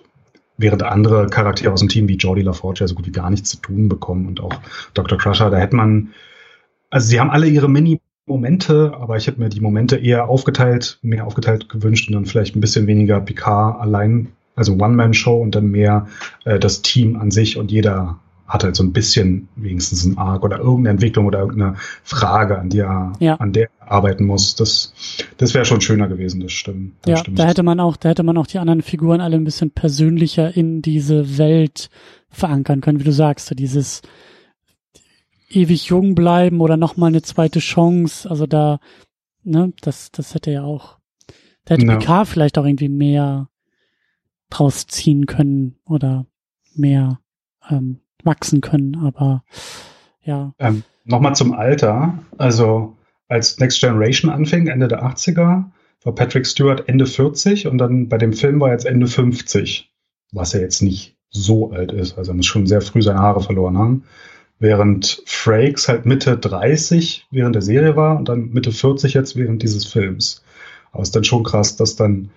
während andere Charaktere aus dem Team wie Jordi LaForge so gut wie gar nichts zu tun bekommen und auch Dr. Crusher, da hätte man, also sie haben alle ihre Mini- Momente, aber ich hätte mir die Momente eher aufgeteilt, mehr aufgeteilt gewünscht und dann vielleicht ein bisschen weniger Picard allein, also One-Man-Show und dann mehr äh, das Team an sich und jeder hat halt so ein bisschen wenigstens ein Arc oder irgendeine Entwicklung oder irgendeine Frage, an der, ja. an der er arbeiten muss. Das, das wäre schon schöner gewesen, das stimmt. Das ja, stimmt. da hätte man auch, da hätte man auch die anderen Figuren alle ein bisschen persönlicher in diese Welt verankern können, wie du sagst, so dieses ewig jung bleiben oder nochmal eine zweite Chance. Also da, ne, das, das hätte ja auch, da hätte no. PK vielleicht auch irgendwie mehr draus ziehen können oder mehr ähm, wachsen können. Aber ja. Ähm, Nochmal zum Alter. Also als Next Generation anfing, Ende der 80er, war Patrick Stewart Ende 40 und dann bei dem Film war er jetzt Ende 50, was er jetzt nicht so alt ist. Also er muss schon sehr früh seine Haare verloren haben. Während Frakes halt Mitte 30 während der Serie war und dann Mitte 40 jetzt während dieses Films. Aber es ist dann schon krass, dass dann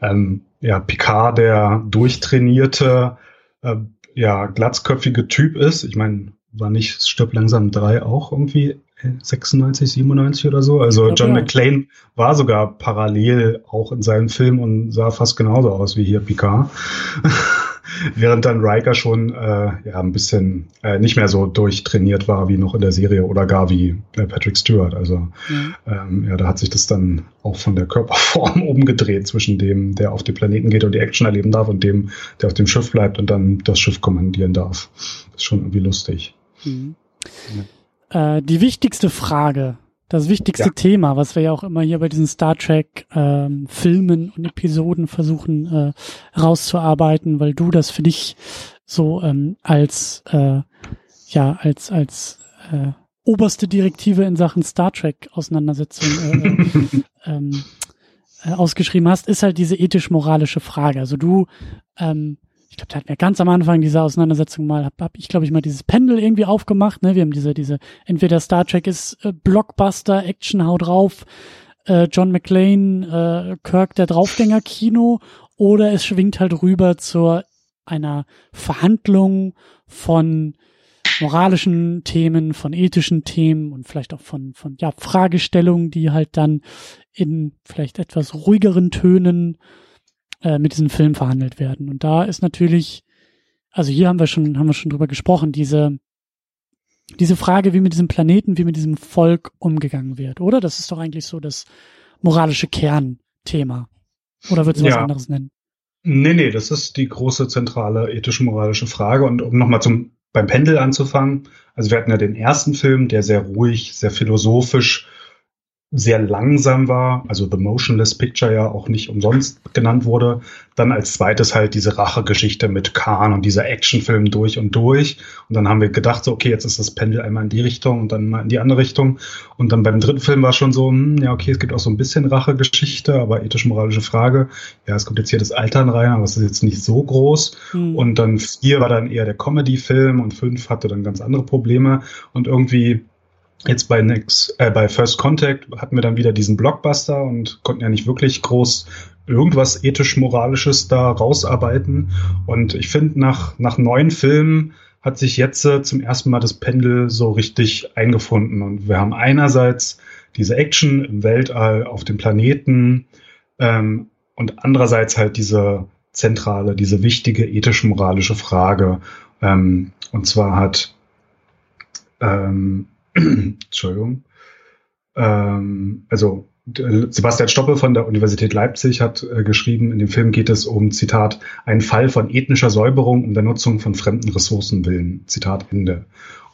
ähm, ja, Picard der durchtrainierte, äh, ja, glatzköpfige Typ ist. Ich meine, war nicht Stirb langsam 3 auch irgendwie 96, 97 oder so? Also John ja. McClane war sogar parallel auch in seinem Film und sah fast genauso aus wie hier Picard. Während dann Riker schon äh, ja ein bisschen äh, nicht mehr so durchtrainiert war wie noch in der Serie oder gar wie äh, Patrick Stewart. Also ja. Ähm, ja, da hat sich das dann auch von der Körperform umgedreht zwischen dem, der auf den Planeten geht und die Action erleben darf und dem, der auf dem Schiff bleibt und dann das Schiff kommandieren darf. Das ist schon irgendwie lustig. Mhm. Ja. Äh, die wichtigste Frage das wichtigste ja. Thema, was wir ja auch immer hier bei diesen Star Trek ähm, Filmen und Episoden versuchen äh, rauszuarbeiten, weil du das für dich so ähm, als äh, ja als als äh, oberste Direktive in Sachen Star Trek Auseinandersetzung äh, ähm, äh, ausgeschrieben hast, ist halt diese ethisch-moralische Frage. Also du ähm, ich glaube, da hatten wir ganz am Anfang dieser Auseinandersetzung mal, hab, hab ich glaube ich mal dieses Pendel irgendwie aufgemacht, ne? Wir haben diese, diese, entweder Star Trek ist äh, Blockbuster, Action, hau drauf, äh, John McClane, äh, Kirk, der Draufgänger-Kino, oder es schwingt halt rüber zu einer Verhandlung von moralischen Themen, von ethischen Themen und vielleicht auch von, von ja, Fragestellungen, die halt dann in vielleicht etwas ruhigeren Tönen äh, mit diesem Film verhandelt werden. Und da ist natürlich, also hier haben wir schon, haben wir schon drüber gesprochen, diese, diese Frage, wie mit diesem Planeten, wie mit diesem Volk umgegangen wird, oder? Das ist doch eigentlich so das moralische Kernthema. Oder würdest du ja. was anderes nennen? Nee, nee, das ist die große zentrale ethisch-moralische Frage. Und um nochmal zum beim Pendel anzufangen, also wir hatten ja den ersten Film, der sehr ruhig, sehr philosophisch sehr langsam war, also The Motionless Picture ja auch nicht umsonst genannt wurde. Dann als zweites halt diese Rachegeschichte mit Khan und dieser Actionfilm durch und durch. Und dann haben wir gedacht, so, okay, jetzt ist das Pendel einmal in die Richtung und dann mal in die andere Richtung. Und dann beim dritten Film war schon so, hm, ja, okay, es gibt auch so ein bisschen Rachegeschichte, aber ethisch-moralische Frage. Ja, es kommt jetzt hier das Altern rein, aber es ist jetzt nicht so groß. Mhm. Und dann vier war dann eher der Comedy-Film und fünf hatte dann ganz andere Probleme. Und irgendwie Jetzt bei Next, äh, bei First Contact hatten wir dann wieder diesen Blockbuster und konnten ja nicht wirklich groß irgendwas ethisch-moralisches da rausarbeiten. Und ich finde, nach, nach neun Filmen hat sich jetzt äh, zum ersten Mal das Pendel so richtig eingefunden. Und wir haben einerseits diese Action im Weltall auf dem Planeten ähm, und andererseits halt diese zentrale, diese wichtige ethisch-moralische Frage. Ähm, und zwar hat ähm, Entschuldigung. Ähm, also Sebastian Stoppel von der Universität Leipzig hat äh, geschrieben, in dem Film geht es um, Zitat, einen Fall von ethnischer Säuberung um der Nutzung von fremden Ressourcen willen. Zitat Ende.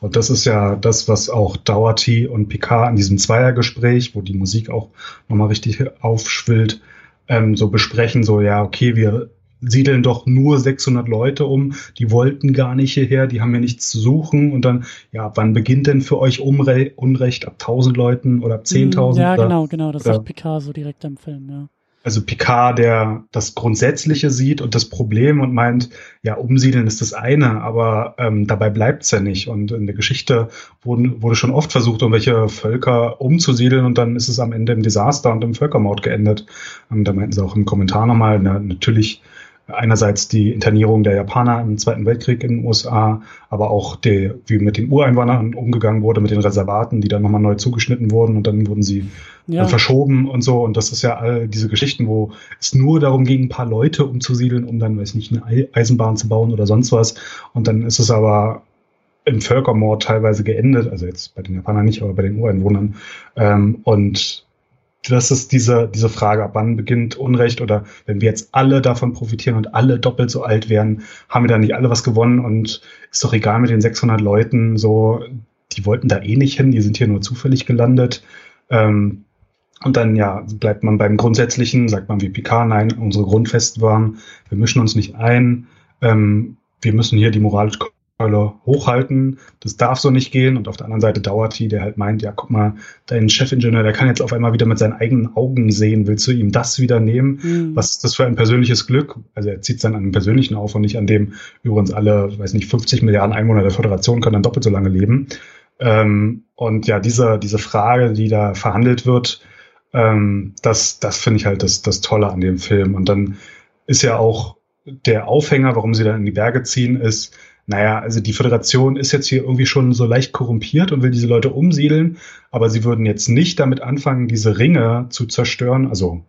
Und das ist ja das, was auch Dougherty und Picard in diesem Zweiergespräch, wo die Musik auch nochmal richtig aufschwillt, ähm, so besprechen, so ja, okay, wir siedeln doch nur 600 Leute um, die wollten gar nicht hierher, die haben ja nichts zu suchen und dann, ja, wann beginnt denn für euch Umre Unrecht? Ab 1000 Leuten oder ab 10.000? Ja, oder, genau, genau, das oder, sagt Picard so direkt im Film, ja. Also Picard, der das Grundsätzliche sieht und das Problem und meint, ja, umsiedeln ist das eine, aber ähm, dabei bleibt's ja nicht. Und in der Geschichte wurden, wurde schon oft versucht, irgendwelche Völker umzusiedeln und dann ist es am Ende im Desaster und im Völkermord geendet. Ähm, da meinten sie auch im Kommentar nochmal, na, natürlich einerseits die Internierung der Japaner im Zweiten Weltkrieg in den USA, aber auch die, wie mit den Ureinwohnern umgegangen wurde, mit den Reservaten, die dann nochmal neu zugeschnitten wurden und dann wurden sie ja. verschoben und so. Und das ist ja all diese Geschichten, wo es nur darum ging, ein paar Leute umzusiedeln, um dann, weiß nicht, eine Eisenbahn zu bauen oder sonst was. Und dann ist es aber im Völkermord teilweise geendet, also jetzt bei den Japanern nicht, aber bei den Ureinwohnern. Ähm, und das ist diese, diese Frage, ab wann beginnt Unrecht oder wenn wir jetzt alle davon profitieren und alle doppelt so alt werden, haben wir dann nicht alle was gewonnen und ist doch egal mit den 600 Leuten, so, die wollten da eh nicht hin, die sind hier nur zufällig gelandet. Ähm, und dann, ja, bleibt man beim Grundsätzlichen, sagt man wie Picard, nein, unsere Grundfesten waren, wir mischen uns nicht ein, ähm, wir müssen hier die moralisch Keule hochhalten, das darf so nicht gehen. Und auf der anderen Seite Dauerty, der halt meint, ja, guck mal, dein Chefingenieur, der kann jetzt auf einmal wieder mit seinen eigenen Augen sehen, willst du ihm das wieder nehmen? Mhm. Was ist das für ein persönliches Glück? Also er zieht es dann an dem Persönlichen auf und nicht an dem, übrigens alle, weiß nicht, 50 Milliarden Einwohner der Föderation können dann doppelt so lange leben. Ähm, und ja, diese, diese Frage, die da verhandelt wird, ähm, das, das finde ich halt das, das Tolle an dem Film. Und dann ist ja auch der Aufhänger, warum sie dann in die Berge ziehen, ist, naja, also die Föderation ist jetzt hier irgendwie schon so leicht korrumpiert und will diese Leute umsiedeln, aber sie würden jetzt nicht damit anfangen, diese Ringe zu zerstören, also,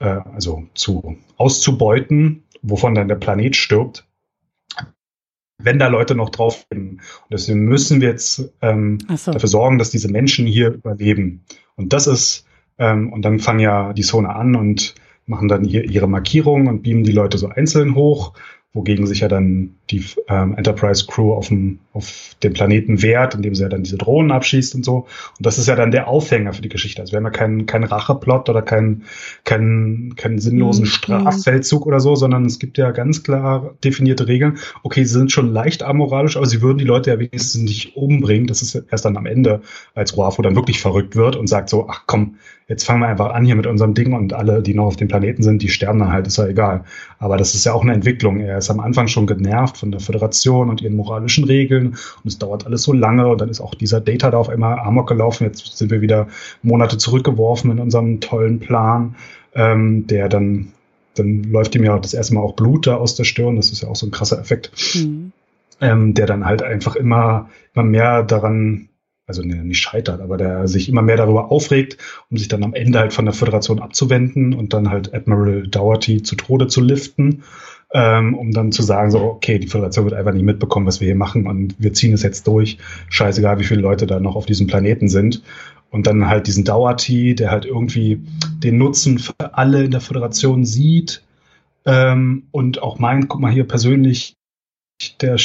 äh, also zu auszubeuten, wovon dann der Planet stirbt, wenn da Leute noch drauf sind. Und deswegen müssen wir jetzt ähm, so. dafür sorgen, dass diese Menschen hier überleben. Und das ist, ähm, und dann fangen ja die Zone an und machen dann hier ihre Markierung und beamen die Leute so einzeln hoch wogegen sich ja dann die ähm, Enterprise Crew auf dem, auf dem Planeten wehrt, indem sie ja dann diese Drohnen abschießt und so. Und das ist ja dann der Aufhänger für die Geschichte. Also wir haben ja keinen keinen Racheplot oder keinen keinen keinen sinnlosen mhm. Straffeldzug oder so, sondern es gibt ja ganz klar definierte Regeln. Okay, sie sind schon leicht amoralisch, aber sie würden die Leute ja wenigstens nicht umbringen. Das ist erst dann am Ende, als Ruafo dann wirklich verrückt wird und sagt so, ach komm, jetzt fangen wir einfach an hier mit unserem Ding und alle, die noch auf dem Planeten sind, die sterben dann halt, ist ja egal. Aber das ist ja auch eine Entwicklung. Er ist am Anfang schon genervt von der Föderation und ihren moralischen Regeln und es dauert alles so lange und dann ist auch dieser Data da auf einmal amok gelaufen. Jetzt sind wir wieder Monate zurückgeworfen in unserem tollen Plan, ähm, der dann, dann läuft ihm ja das erste Mal auch Blut da aus der Stirn. Das ist ja auch so ein krasser Effekt. Mhm. Ähm, der dann halt einfach immer, immer mehr daran also nicht scheitert, aber der sich immer mehr darüber aufregt, um sich dann am Ende halt von der Föderation abzuwenden und dann halt Admiral Dougherty zu Tode zu liften, ähm, um dann zu sagen, so, okay, die Föderation wird einfach nicht mitbekommen, was wir hier machen und wir ziehen es jetzt durch. Scheißegal, wie viele Leute da noch auf diesem Planeten sind. Und dann halt diesen Dougherty, der halt irgendwie den Nutzen für alle in der Föderation sieht ähm, und auch meint, guck mal hier persönlich, der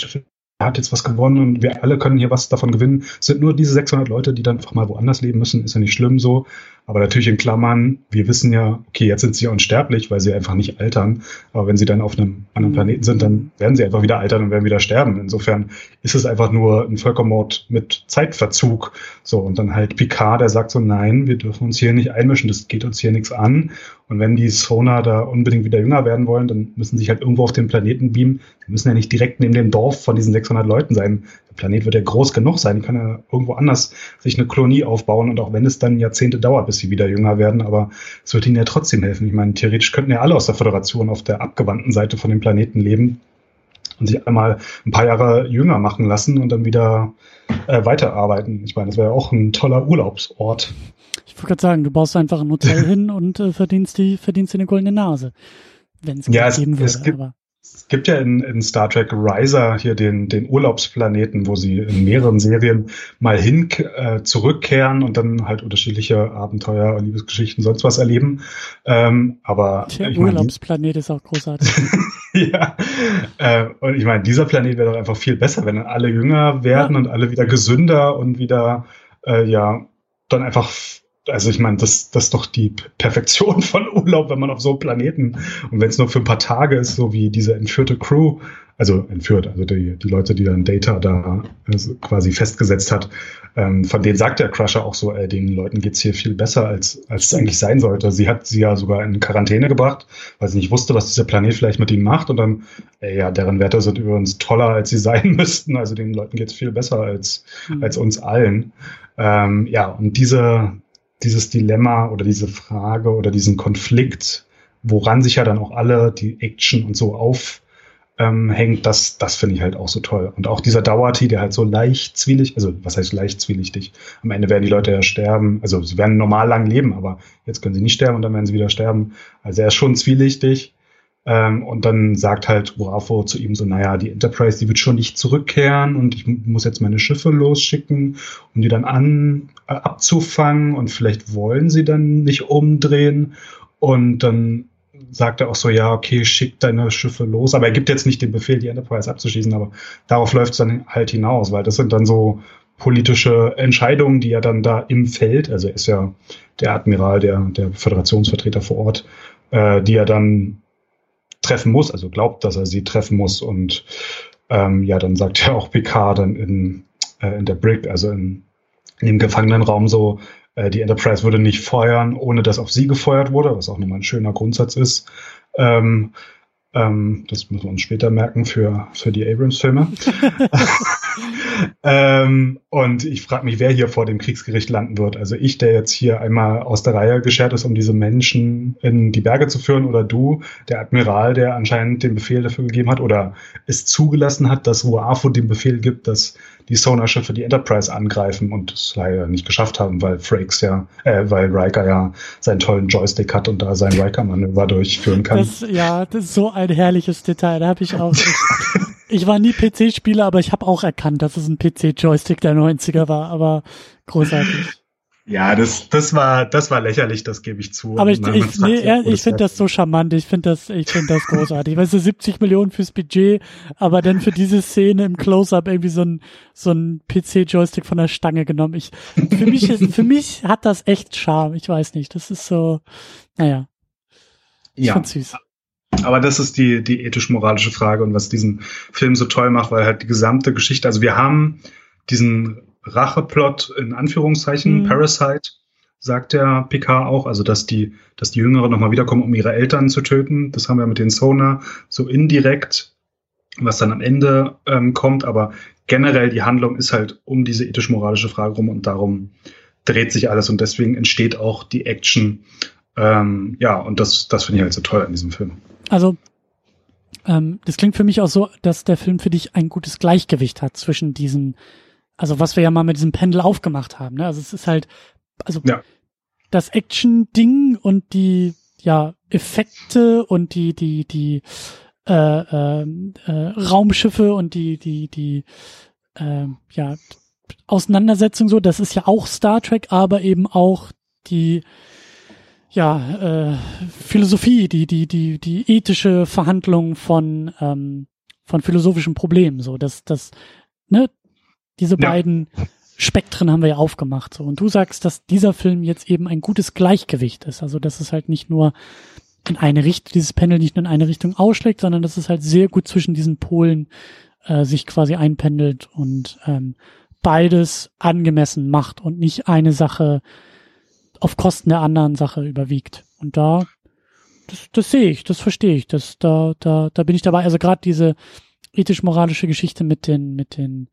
er hat jetzt was gewonnen und wir alle können hier was davon gewinnen. Es sind nur diese 600 Leute, die dann einfach mal woanders leben müssen, ist ja nicht schlimm so. Aber natürlich in Klammern, wir wissen ja, okay, jetzt sind sie unsterblich, weil sie einfach nicht altern. Aber wenn sie dann auf einem anderen Planeten sind, dann werden sie einfach wieder altern und werden wieder sterben. Insofern ist es einfach nur ein Völkermord mit Zeitverzug. So, und dann halt Picard, der sagt so, nein, wir dürfen uns hier nicht einmischen, das geht uns hier nichts an. Und wenn die Sona da unbedingt wieder jünger werden wollen, dann müssen sie sich halt irgendwo auf den Planeten beamen. Die müssen ja nicht direkt neben dem Dorf von diesen 600 Leuten sein. Der Planet wird ja groß genug sein. Können ja irgendwo anders sich eine Kolonie aufbauen. Und auch wenn es dann Jahrzehnte dauert, bis sie wieder jünger werden, aber es wird ihnen ja trotzdem helfen. Ich meine, theoretisch könnten ja alle aus der Föderation auf der abgewandten Seite von dem Planeten leben und sich einmal ein paar Jahre jünger machen lassen und dann wieder äh, weiterarbeiten. Ich meine, das wäre ja auch ein toller Urlaubsort. Ich wollte gerade sagen, du baust einfach ein Hotel hin und äh, verdienst die verdienst dir eine goldene Nase, wenn es ja, es, geben würde. Es gibt, aber. Es gibt ja in, in Star Trek Riser hier den, den Urlaubsplaneten, wo sie in mehreren Serien mal hin äh, zurückkehren und dann halt unterschiedliche Abenteuer, Liebesgeschichten, sonst was erleben. Ähm, aber der Urlaubsplanet ist auch großartig. ja, äh, und ich meine, dieser Planet wäre doch einfach viel besser, wenn dann alle jünger werden ja. und alle wieder gesünder und wieder äh, ja dann einfach also ich meine, das, das ist doch die Perfektion von Urlaub, wenn man auf so einem Planeten und wenn es nur für ein paar Tage ist, so wie diese entführte Crew, also entführt, also die, die Leute, die dann Data da also quasi festgesetzt hat, ähm, von denen sagt der Crusher auch so, ey, den Leuten geht's hier viel besser, als, als es eigentlich sein sollte. Sie hat sie ja sogar in Quarantäne gebracht, weil sie nicht wusste, was dieser Planet vielleicht mit ihnen macht und dann, ey, ja, deren Werte sind übrigens toller, als sie sein müssten. Also den Leuten geht's viel besser als, mhm. als uns allen. Ähm, ja, und diese, dieses Dilemma oder diese Frage oder diesen Konflikt, woran sich ja dann auch alle die Action und so aufhängt, ähm, das, das finde ich halt auch so toll. Und auch dieser Dauerty, der halt so leicht zwielichtig, also was heißt leicht zwielichtig? Am Ende werden die Leute ja sterben, also sie werden normal lang leben, aber jetzt können sie nicht sterben und dann werden sie wieder sterben. Also er ist schon zwielichtig. Ähm, und dann sagt halt Bravo zu ihm so, naja, die Enterprise, die wird schon nicht zurückkehren und ich muss jetzt meine Schiffe losschicken, um die dann an, äh, abzufangen und vielleicht wollen sie dann nicht umdrehen. Und dann sagt er auch so, ja, okay, schick deine Schiffe los. Aber er gibt jetzt nicht den Befehl, die Enterprise abzuschießen, aber darauf läuft es dann halt hinaus, weil das sind dann so politische Entscheidungen, die er dann da im Feld, also er ist ja der Admiral, der, der Föderationsvertreter vor Ort, äh, die er dann treffen muss, also glaubt, dass er sie treffen muss. Und ähm, ja, dann sagt ja auch Picard dann in, äh, in der Brick, also in, in dem Gefangenenraum so, äh, die Enterprise würde nicht feuern, ohne dass auf sie gefeuert wurde, was auch nochmal ein schöner Grundsatz ist. Ähm, ähm, das müssen wir uns später merken für, für die Abrams-Filme. ähm, und ich frage mich, wer hier vor dem Kriegsgericht landen wird. Also ich, der jetzt hier einmal aus der Reihe geschert ist, um diese Menschen in die Berge zu führen, oder du, der Admiral, der anscheinend den Befehl dafür gegeben hat oder es zugelassen hat, dass UAFO den Befehl gibt, dass die Sonar-Schiffe die Enterprise angreifen und es leider nicht geschafft haben, weil Frakes ja, äh, weil Riker ja seinen tollen Joystick hat und da sein Riker-Manöver durchführen kann. Das, ja, das ist so ein herrliches Detail. Da habe ich auch. ich war nie PC-Spieler, aber ich habe auch erkannt, dass es ein PC-Joystick der 90er war, aber großartig. Ja, das, das war, das war lächerlich, das gebe ich zu. Aber ich, ich, nee, ja, ich finde das so charmant, ich finde das, ich finde das großartig. Weißt du, 70 Millionen fürs Budget, aber dann für diese Szene im Close-Up irgendwie so ein, so ein PC-Joystick von der Stange genommen. Ich, für mich ist, für mich hat das echt Charme. Ich weiß nicht, das ist so, naja. Ich ja. süß. Aber das ist die, die ethisch-moralische Frage und was diesen Film so toll macht, weil halt die gesamte Geschichte, also wir haben diesen Racheplot in Anführungszeichen, mhm. Parasite, sagt der PK auch, also dass die, dass die Jüngeren nochmal wiederkommen, um ihre Eltern zu töten. Das haben wir mit den Sonar so indirekt, was dann am Ende ähm, kommt, aber generell die Handlung ist halt um diese ethisch-moralische Frage rum und darum dreht sich alles und deswegen entsteht auch die Action. Ähm, ja, und das, das finde ich halt so toll an diesem Film. Also ähm, das klingt für mich auch so, dass der Film für dich ein gutes Gleichgewicht hat zwischen diesen also was wir ja mal mit diesem Pendel aufgemacht haben. Ne? Also es ist halt, also ja. das Action-Ding und die ja Effekte und die die die äh, äh, äh, Raumschiffe und die die die äh, ja Auseinandersetzung so, das ist ja auch Star Trek, aber eben auch die ja äh, Philosophie, die die die die ethische Verhandlung von ähm, von philosophischen Problemen so, dass das ne diese ja. beiden Spektren haben wir ja aufgemacht. So. Und du sagst, dass dieser Film jetzt eben ein gutes Gleichgewicht ist. Also, dass es halt nicht nur in eine Richtung, dieses Panel nicht nur in eine Richtung ausschlägt, sondern dass es halt sehr gut zwischen diesen Polen äh, sich quasi einpendelt und ähm, beides angemessen macht und nicht eine Sache auf Kosten der anderen Sache überwiegt. Und da, das, das sehe ich, das verstehe ich, das, da, da, da bin ich dabei. Also gerade diese ethisch-moralische Geschichte mit den, mit den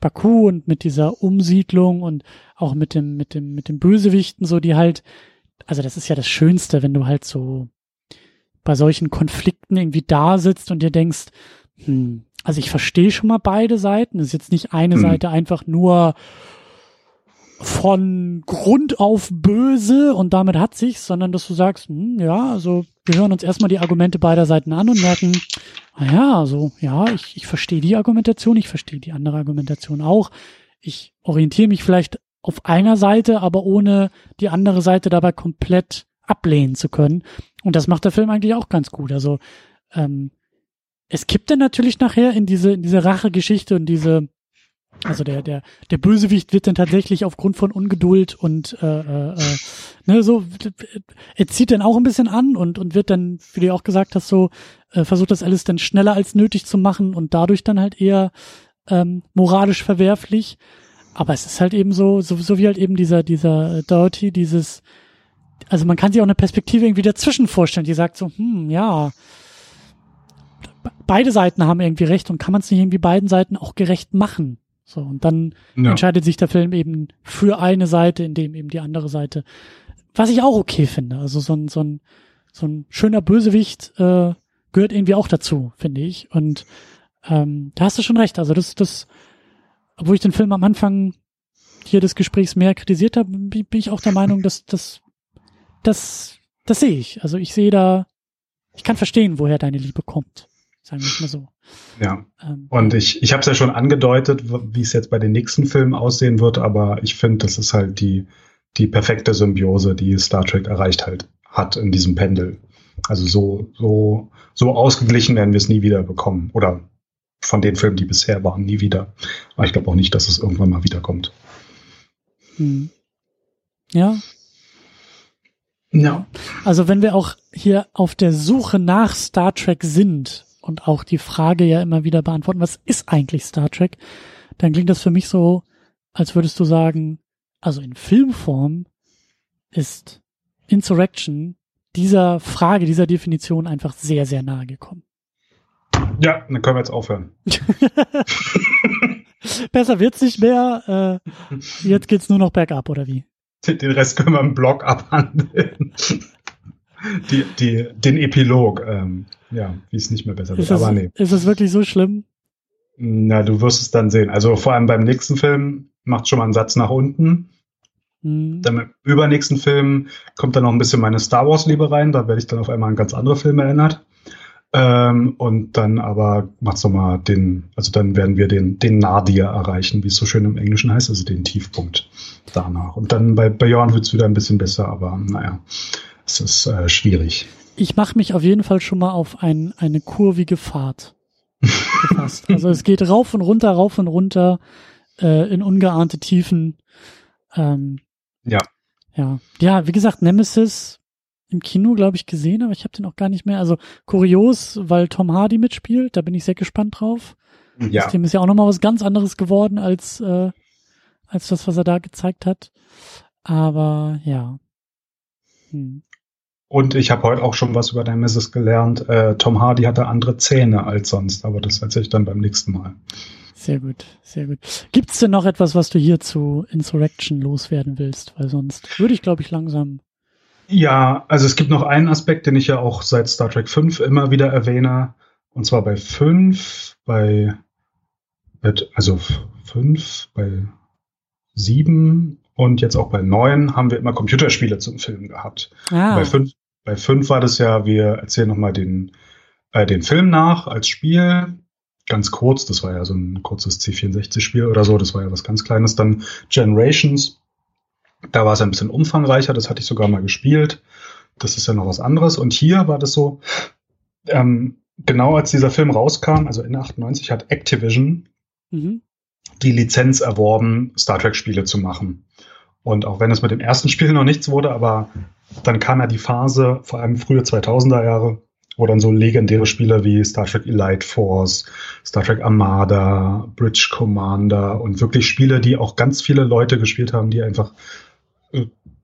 Baku und mit dieser Umsiedlung und auch mit dem, mit dem, mit dem Bösewichten, so die halt, also das ist ja das Schönste, wenn du halt so bei solchen Konflikten irgendwie da sitzt und dir denkst, hm, also ich verstehe schon mal beide Seiten. Es ist jetzt nicht eine hm. Seite einfach nur von Grund auf böse und damit hat sich's, sondern dass du sagst, hm, ja, also wir hören uns erstmal die Argumente beider Seiten an und merken, naja, also ja, ich, ich verstehe die Argumentation, ich verstehe die andere Argumentation auch. Ich orientiere mich vielleicht auf einer Seite, aber ohne die andere Seite dabei komplett ablehnen zu können. Und das macht der Film eigentlich auch ganz gut. Also ähm, es kippt dann natürlich nachher in diese in diese Rachegeschichte und diese also der, der, der Bösewicht wird dann tatsächlich aufgrund von Ungeduld und äh, äh, äh, ne, so, er zieht dann auch ein bisschen an und, und wird dann, wie du auch gesagt hast, so, äh, versucht das alles dann schneller als nötig zu machen und dadurch dann halt eher ähm, moralisch verwerflich. Aber es ist halt eben so, so, so wie halt eben dieser, dieser Dirty, dieses, also man kann sich auch eine Perspektive irgendwie dazwischen vorstellen, die sagt so, hm, ja, beide Seiten haben irgendwie recht und kann man es nicht irgendwie beiden Seiten auch gerecht machen. So, und dann ja. entscheidet sich der Film eben für eine Seite, in dem eben die andere Seite, was ich auch okay finde. Also so ein, so ein, so ein schöner Bösewicht äh, gehört irgendwie auch dazu, finde ich. Und ähm, da hast du schon recht. Also das, das, obwohl ich den Film am Anfang hier des Gesprächs mehr kritisiert habe, bin ich auch der Meinung, dass das, das, das sehe ich. Also ich sehe da, ich kann verstehen, woher deine Liebe kommt sagen wir es mal so. Ja. Ähm, und ich, ich habe es ja schon angedeutet, wie es jetzt bei den nächsten Filmen aussehen wird, aber ich finde, das ist halt die, die perfekte Symbiose, die Star Trek erreicht halt hat in diesem Pendel. Also so, so, so ausgeglichen werden wir es nie wieder bekommen. Oder von den Filmen, die bisher waren, nie wieder. Aber ich glaube auch nicht, dass es irgendwann mal wiederkommt. Hm. Ja. Ja. Also wenn wir auch hier auf der Suche nach Star Trek sind, und auch die Frage ja immer wieder beantworten, was ist eigentlich Star Trek, dann klingt das für mich so, als würdest du sagen, also in Filmform ist Insurrection dieser Frage, dieser Definition einfach sehr, sehr nahe gekommen. Ja, dann können wir jetzt aufhören. Besser wird's nicht mehr. Äh, jetzt geht's nur noch bergab, oder wie? Den Rest können wir im Blog abhandeln. Die, die, den Epilog, ähm, ja, wie es nicht mehr besser wird. aber nee. Ist es wirklich so schlimm? Na, du wirst es dann sehen. Also vor allem beim nächsten Film macht schon mal einen Satz nach unten. Mhm. Dann im übernächsten Film kommt dann noch ein bisschen meine Star Wars-Liebe rein. Da werde ich dann auf einmal an ganz andere Filme erinnert. Ähm, und dann aber macht's nochmal den, also dann werden wir den, den Nadir erreichen, wie es so schön im Englischen heißt, also den Tiefpunkt danach. Und dann bei Beyond wird's wieder ein bisschen besser, aber naja, es ist äh, schwierig. Ich mache mich auf jeden Fall schon mal auf ein, eine kurvige Fahrt gefasst. also es geht rauf und runter, rauf und runter äh, in ungeahnte Tiefen. Ähm, ja. Ja. Ja, wie gesagt, Nemesis im Kino, glaube ich, gesehen, aber ich habe den auch gar nicht mehr. Also kurios, weil Tom Hardy mitspielt, da bin ich sehr gespannt drauf. Ja. Dem ist ja auch nochmal was ganz anderes geworden als, äh, als das, was er da gezeigt hat. Aber ja. Hm. Und ich habe heute auch schon was über Nemesis gelernt. Äh, Tom Hardy hatte andere Zähne als sonst, aber das erzähle ich dann beim nächsten Mal. Sehr gut, sehr gut. Gibt es denn noch etwas, was du hier zu Insurrection loswerden willst? Weil sonst würde ich, glaube ich, langsam ja, also es gibt noch einen Aspekt, den ich ja auch seit Star Trek 5 immer wieder erwähne. Und zwar bei 5, bei, also 5, bei 7 und jetzt auch bei 9 haben wir immer Computerspiele zum Film gehabt. Ah. Bei 5 bei 5 war das ja, wir erzählen nochmal den, äh, den Film nach als Spiel. Ganz kurz, das war ja so ein kurzes C64-Spiel oder so, das war ja was ganz Kleines. Dann Generations, da war es ein bisschen umfangreicher, das hatte ich sogar mal gespielt. Das ist ja noch was anderes. Und hier war das so, ähm, genau als dieser Film rauskam, also in 98 hat Activision mhm. die Lizenz erworben, Star Trek-Spiele zu machen. Und auch wenn es mit dem ersten Spiel noch nichts wurde, aber dann kam ja die Phase, vor allem frühe 2000er Jahre, wo dann so legendäre Spiele wie Star Trek Elite Force, Star Trek Armada, Bridge Commander und wirklich Spiele, die auch ganz viele Leute gespielt haben, die einfach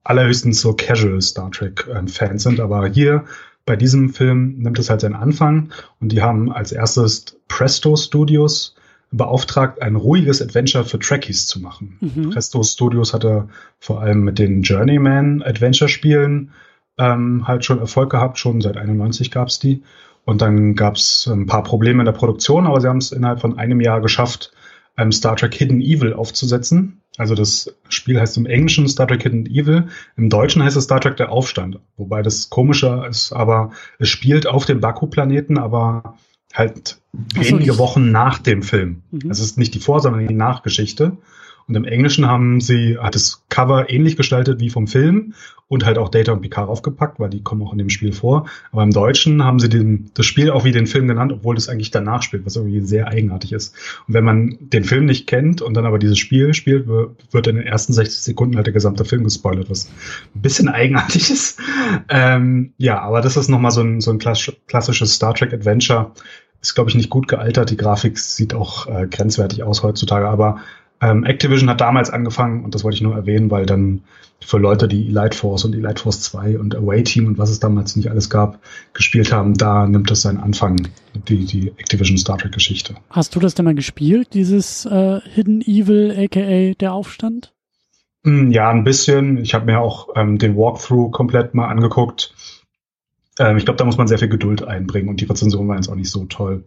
allerhöchstens so Casual Star Trek ähm, Fans sind. Aber hier bei diesem Film nimmt es halt seinen Anfang und die haben als erstes Presto Studios beauftragt, ein ruhiges Adventure für Trekkies zu machen. Mhm. Presto Studios hatte vor allem mit den Journeyman Adventure Spielen ähm, halt schon Erfolg gehabt, schon seit 91 gab's die. Und dann gab's ein paar Probleme in der Produktion, aber sie haben es innerhalb von einem Jahr geschafft, ähm, Star Trek Hidden Evil aufzusetzen. Also das Spiel heißt im Englischen Star Trek Hidden Evil, im Deutschen heißt es Star Trek Der Aufstand. Wobei das komischer ist, aber es spielt auf dem Baku-Planeten, aber halt wenige so, Wochen nach dem Film. Mhm. Es ist nicht die Vor-, sondern die Nachgeschichte. Und im Englischen haben sie, hat das Cover ähnlich gestaltet wie vom Film und halt auch Data und Picard aufgepackt, weil die kommen auch in dem Spiel vor. Aber im Deutschen haben sie den, das Spiel auch wie den Film genannt, obwohl das eigentlich danach spielt, was irgendwie sehr eigenartig ist. Und wenn man den Film nicht kennt und dann aber dieses Spiel spielt, wird in den ersten 60 Sekunden halt der gesamte Film gespoilert, was ein bisschen eigenartig ist. Ähm, ja, aber das ist nochmal so ein, so ein klassisches Star Trek Adventure. Ist, glaube ich, nicht gut gealtert. Die Grafik sieht auch äh, grenzwertig aus heutzutage, aber ähm, Activision hat damals angefangen, und das wollte ich nur erwähnen, weil dann für Leute, die Elite Force und Elite Force 2 und Away Team und was es damals nicht alles gab, gespielt haben, da nimmt das seinen Anfang, die, die Activision Star Trek Geschichte. Hast du das denn mal gespielt, dieses äh, Hidden Evil, aka der Aufstand? Hm, ja, ein bisschen. Ich habe mir auch ähm, den Walkthrough komplett mal angeguckt. Ähm, ich glaube, da muss man sehr viel Geduld einbringen und die Rezension war jetzt auch nicht so toll.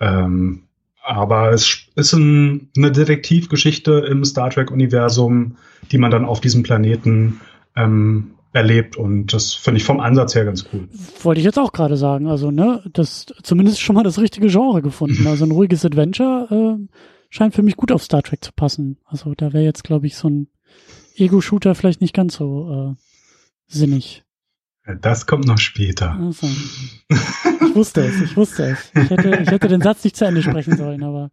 Ähm, aber es ist ein, eine Detektivgeschichte im Star Trek-Universum, die man dann auf diesem Planeten ähm, erlebt und das finde ich vom Ansatz her ganz cool. Wollte ich jetzt auch gerade sagen, also ne, das zumindest schon mal das richtige Genre gefunden. Also ein ruhiges Adventure äh, scheint für mich gut auf Star Trek zu passen. Also da wäre jetzt glaube ich so ein Ego-Shooter vielleicht nicht ganz so äh, sinnig. Das kommt noch später. Also, ich wusste es, ich wusste es. Ich hätte, ich hätte den Satz nicht zu Ende sprechen sollen, aber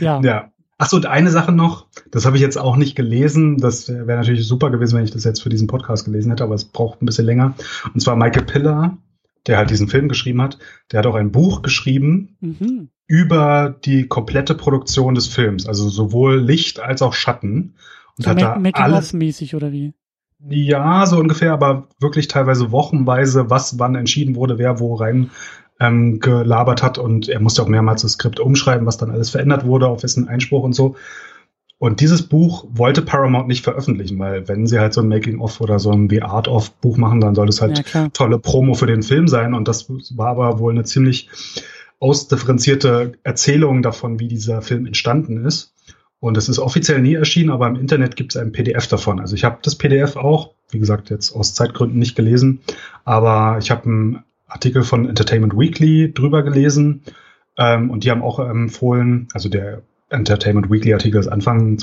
ja. Ja. Achso, und eine Sache noch, das habe ich jetzt auch nicht gelesen. Das wäre natürlich super gewesen, wenn ich das jetzt für diesen Podcast gelesen hätte, aber es braucht ein bisschen länger. Und zwar Michael Piller der halt diesen Film geschrieben hat, der hat auch ein Buch geschrieben mhm. über die komplette Produktion des Films, also sowohl Licht als auch Schatten. Und so hat da alles mäßig oder wie? Ja, so ungefähr, aber wirklich teilweise wochenweise, was wann entschieden wurde, wer wo rein ähm, gelabert hat und er musste auch mehrmals das Skript umschreiben, was dann alles verändert wurde, auf wessen Einspruch und so. Und dieses Buch wollte Paramount nicht veröffentlichen, weil wenn sie halt so ein Making-of oder so ein The Art-of-Buch machen, dann soll es halt ja, tolle Promo für den Film sein. Und das war aber wohl eine ziemlich ausdifferenzierte Erzählung davon, wie dieser Film entstanden ist. Und es ist offiziell nie erschienen, aber im Internet gibt es ein PDF davon. Also ich habe das PDF auch, wie gesagt, jetzt aus Zeitgründen nicht gelesen, aber ich habe einen Artikel von Entertainment Weekly drüber gelesen ähm, und die haben auch empfohlen, also der Entertainment Weekly Artikel ist Anfang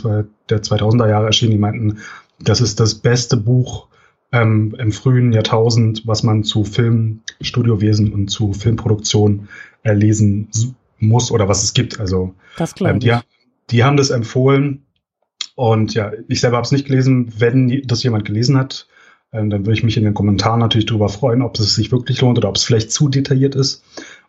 der 2000er Jahre erschienen. Die meinten, das ist das beste Buch ähm, im frühen Jahrtausend, was man zu Film, Studiowesen und zu Filmproduktion äh, lesen muss oder was es gibt. Also das ähm, die, die, haben das empfohlen und ja, ich selber habe es nicht gelesen. Wenn das jemand gelesen hat, ähm, dann würde ich mich in den Kommentaren natürlich darüber freuen, ob es sich wirklich lohnt oder ob es vielleicht zu detailliert ist.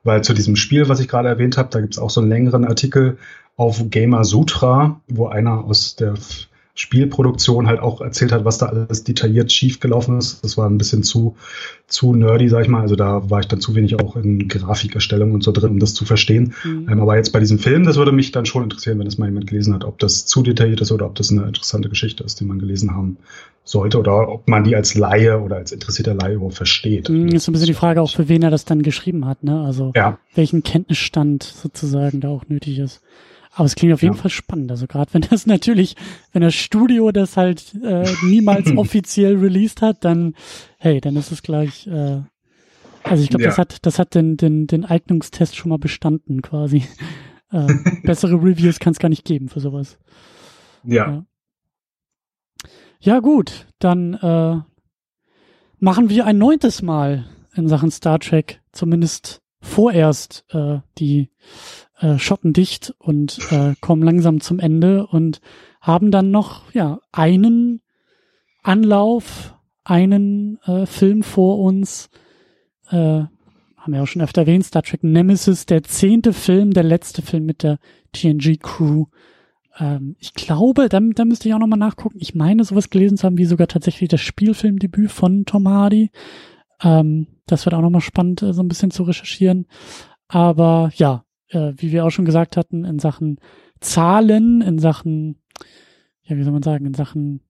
Weil zu diesem Spiel, was ich gerade erwähnt habe, da gibt es auch so einen längeren Artikel, auf Gamer Sutra, wo einer aus der Spielproduktion halt auch erzählt hat, was da alles detailliert schiefgelaufen ist. Das war ein bisschen zu, zu nerdy, sag ich mal. Also da war ich dann zu wenig auch in Grafikerstellung und so drin, um das zu verstehen. Mhm. Ähm, aber jetzt bei diesem Film, das würde mich dann schon interessieren, wenn es mal jemand gelesen hat, ob das zu detailliert ist oder ob das eine interessante Geschichte ist, die man gelesen haben sollte oder ob man die als Laie oder als interessierter Laie überhaupt versteht. Mhm, ist so ein bisschen die Frage auch, für wen er das dann geschrieben hat, ne? Also ja. welchen Kenntnisstand sozusagen da auch nötig ist. Aber es klingt auf jeden ja. Fall spannend. Also gerade wenn das natürlich, wenn das Studio das halt äh, niemals offiziell released hat, dann, hey, dann ist es gleich, äh, also ich glaube, ja. das hat, das hat den, den, den Eignungstest schon mal bestanden quasi. Äh, bessere Reviews kann es gar nicht geben für sowas. Ja. ja. Ja, gut, dann äh, machen wir ein neuntes Mal in Sachen Star Trek, zumindest vorerst äh, die äh, Schotten dicht und äh, kommen langsam zum Ende und haben dann noch ja einen Anlauf, einen äh, Film vor uns. Äh, haben wir auch schon öfter erwähnt, Star Trek Nemesis, der zehnte Film, der letzte Film mit der TNG-Crew. Ähm, ich glaube, da, da müsste ich auch nochmal nachgucken. Ich meine, sowas gelesen zu haben, wie sogar tatsächlich das Spielfilmdebüt von Tom Hardy. Ähm, das wird auch nochmal spannend, äh, so ein bisschen zu recherchieren. Aber ja, äh, wie wir auch schon gesagt hatten, in Sachen Zahlen, in Sachen, ja, wie soll man sagen, in Sachen,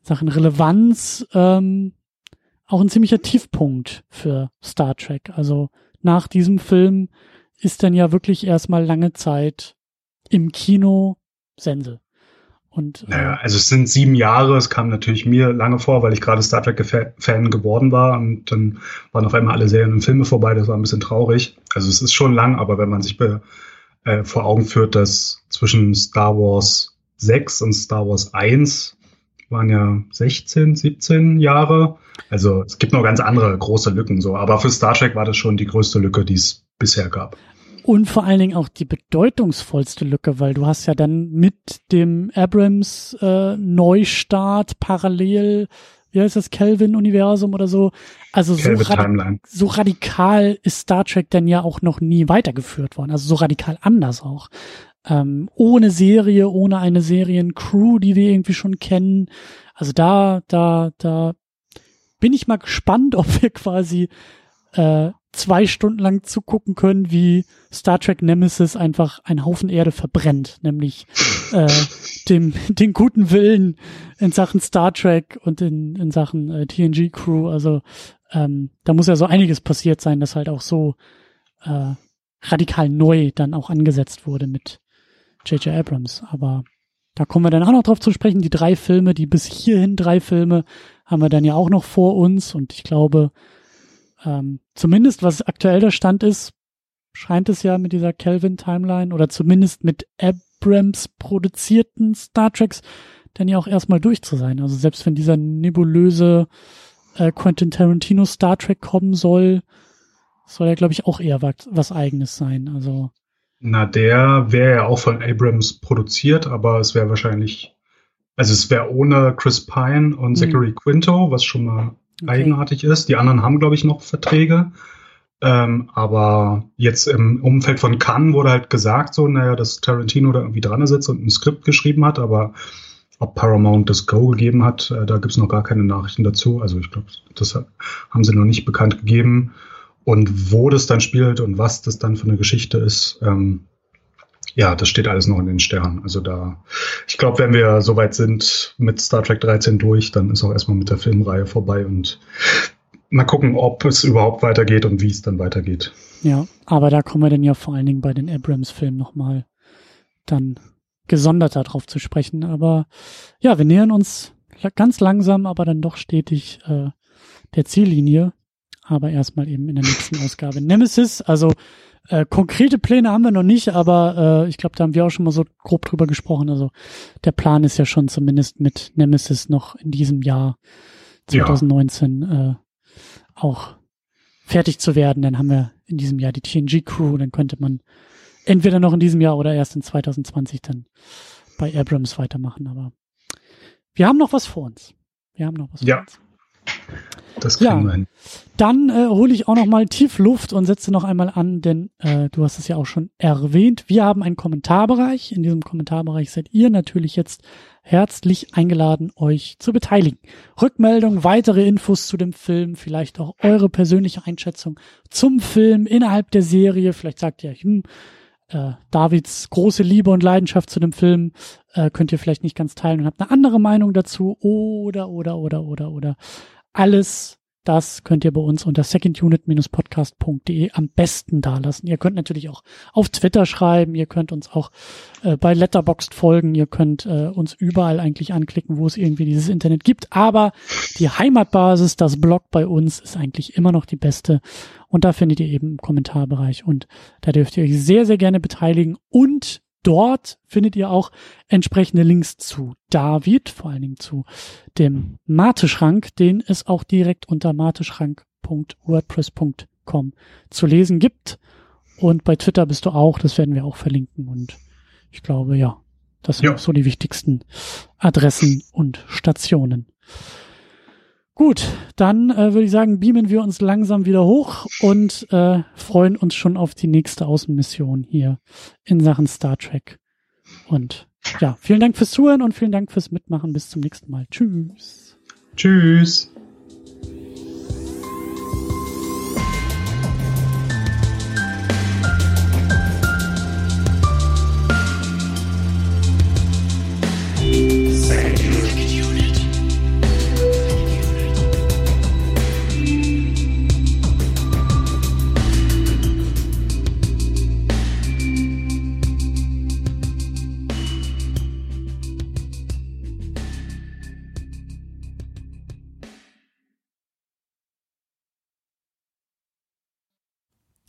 in Sachen Relevanz, ähm, auch ein ziemlicher Tiefpunkt für Star Trek. Also nach diesem Film ist dann ja wirklich erstmal lange Zeit im Kino Sense. Und, äh, naja, also es sind sieben Jahre, es kam natürlich mir lange vor, weil ich gerade Star Trek-Fan geworden war und dann waren auf einmal alle Serien und Filme vorbei, das war ein bisschen traurig. Also es ist schon lang, aber wenn man sich äh, vor Augen führt, dass zwischen Star Wars 6 und Star Wars 1 waren ja 16, 17 Jahre. Also es gibt noch ganz andere große Lücken so, aber für Star Trek war das schon die größte Lücke, die es bisher gab. Und vor allen Dingen auch die bedeutungsvollste Lücke, weil du hast ja dann mit dem Abrams äh, Neustart parallel, wie heißt das, Kelvin-Universum oder so. Also so, radi so radikal ist Star Trek denn ja auch noch nie weitergeführt worden. Also so radikal anders auch. Ähm, ohne Serie, ohne eine Seriencrew, die wir irgendwie schon kennen. Also da, da, da bin ich mal gespannt, ob wir quasi äh, zwei Stunden lang zugucken können, wie Star Trek Nemesis einfach einen Haufen Erde verbrennt, nämlich äh, dem den guten Willen in Sachen Star Trek und in, in Sachen äh, TNG Crew. Also ähm, da muss ja so einiges passiert sein, dass halt auch so äh, radikal neu dann auch angesetzt wurde mit J.J. Abrams. Aber da kommen wir dann auch noch drauf zu sprechen. Die drei Filme, die bis hierhin drei Filme, haben wir dann ja auch noch vor uns und ich glaube, ähm, zumindest was aktuell der Stand ist, scheint es ja mit dieser Kelvin-Timeline oder zumindest mit Abrams produzierten Star Treks dann ja auch erstmal durch zu sein. Also selbst wenn dieser nebulöse äh, Quentin Tarantino Star Trek kommen soll, soll ja, glaube ich, auch eher was, was eigenes sein. Also. Na, der wäre ja auch von Abrams produziert, aber es wäre wahrscheinlich, also es wäre ohne Chris Pine und mhm. Zachary mhm. Quinto, was schon mal okay. eigenartig ist. Die anderen haben, glaube ich, noch Verträge. Ähm, aber jetzt im Umfeld von Cannes wurde halt gesagt, so, naja, dass Tarantino da irgendwie dran sitzt und ein Skript geschrieben hat, aber ob Paramount das Go gegeben hat, äh, da gibt's noch gar keine Nachrichten dazu. Also ich glaube, das haben sie noch nicht bekannt gegeben. Und wo das dann spielt und was das dann für eine Geschichte ist, ähm, ja, das steht alles noch in den Sternen. Also da, ich glaube, wenn wir soweit sind mit Star Trek 13 durch, dann ist auch erstmal mit der Filmreihe vorbei und mal gucken, ob es überhaupt weitergeht und wie es dann weitergeht. Ja, aber da kommen wir dann ja vor allen Dingen bei den Abrams-Filmen nochmal dann gesonderter drauf zu sprechen. Aber ja, wir nähern uns ganz langsam, aber dann doch stetig äh, der Ziellinie. Aber erstmal eben in der nächsten Ausgabe. Nemesis, also äh, konkrete Pläne haben wir noch nicht, aber äh, ich glaube, da haben wir auch schon mal so grob drüber gesprochen. Also der Plan ist ja schon zumindest mit Nemesis noch in diesem Jahr 2019 ja. äh, auch fertig zu werden. Dann haben wir in diesem Jahr die TNG Crew, dann könnte man entweder noch in diesem Jahr oder erst in 2020 dann bei Abrams weitermachen. Aber wir haben noch was vor uns. Wir haben noch was ja. vor uns. Das kriegen ja, wir hin. Dann äh, hole ich auch noch mal tief Luft und setze noch einmal an, denn äh, du hast es ja auch schon erwähnt. Wir haben einen Kommentarbereich. In diesem Kommentarbereich seid ihr natürlich jetzt herzlich eingeladen, euch zu beteiligen. Rückmeldung, weitere Infos zu dem Film, vielleicht auch eure persönliche Einschätzung zum Film innerhalb der Serie. Vielleicht sagt ihr, hm, äh, Davids große Liebe und Leidenschaft zu dem Film äh, könnt ihr vielleicht nicht ganz teilen und habt eine andere Meinung dazu oder oder oder oder oder alles das könnt ihr bei uns unter secondunit-podcast.de am besten dalassen. Ihr könnt natürlich auch auf Twitter schreiben, ihr könnt uns auch äh, bei Letterboxd folgen, ihr könnt äh, uns überall eigentlich anklicken, wo es irgendwie dieses Internet gibt. Aber die Heimatbasis, das Blog bei uns, ist eigentlich immer noch die beste. Und da findet ihr eben im Kommentarbereich. Und da dürft ihr euch sehr, sehr gerne beteiligen und Dort findet ihr auch entsprechende Links zu David, vor allen Dingen zu dem Mateschrank, den es auch direkt unter mateschrank.wordpress.com zu lesen gibt. Und bei Twitter bist du auch, das werden wir auch verlinken. Und ich glaube, ja, das sind ja. so die wichtigsten Adressen und Stationen. Gut, dann äh, würde ich sagen, beamen wir uns langsam wieder hoch und äh, freuen uns schon auf die nächste Außenmission hier in Sachen Star Trek. Und ja, vielen Dank fürs Zuhören und vielen Dank fürs Mitmachen. Bis zum nächsten Mal. Tschüss. Tschüss.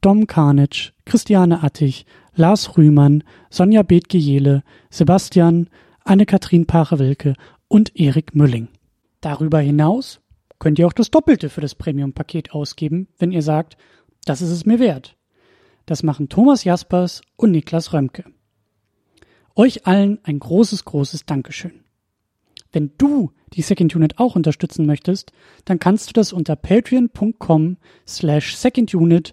Dom Karnitsch, Christiane Attich, Lars Rühmann, Sonja Bethgejele, Sebastian, Anne-Kathrin Pache-Wilke und Erik Mülling. Darüber hinaus könnt ihr auch das Doppelte für das Premium-Paket ausgeben, wenn ihr sagt, das ist es mir wert. Das machen Thomas Jaspers und Niklas Römke. Euch allen ein großes, großes Dankeschön. Wenn du die Second Unit auch unterstützen möchtest, dann kannst du das unter patreon.com slash secondunit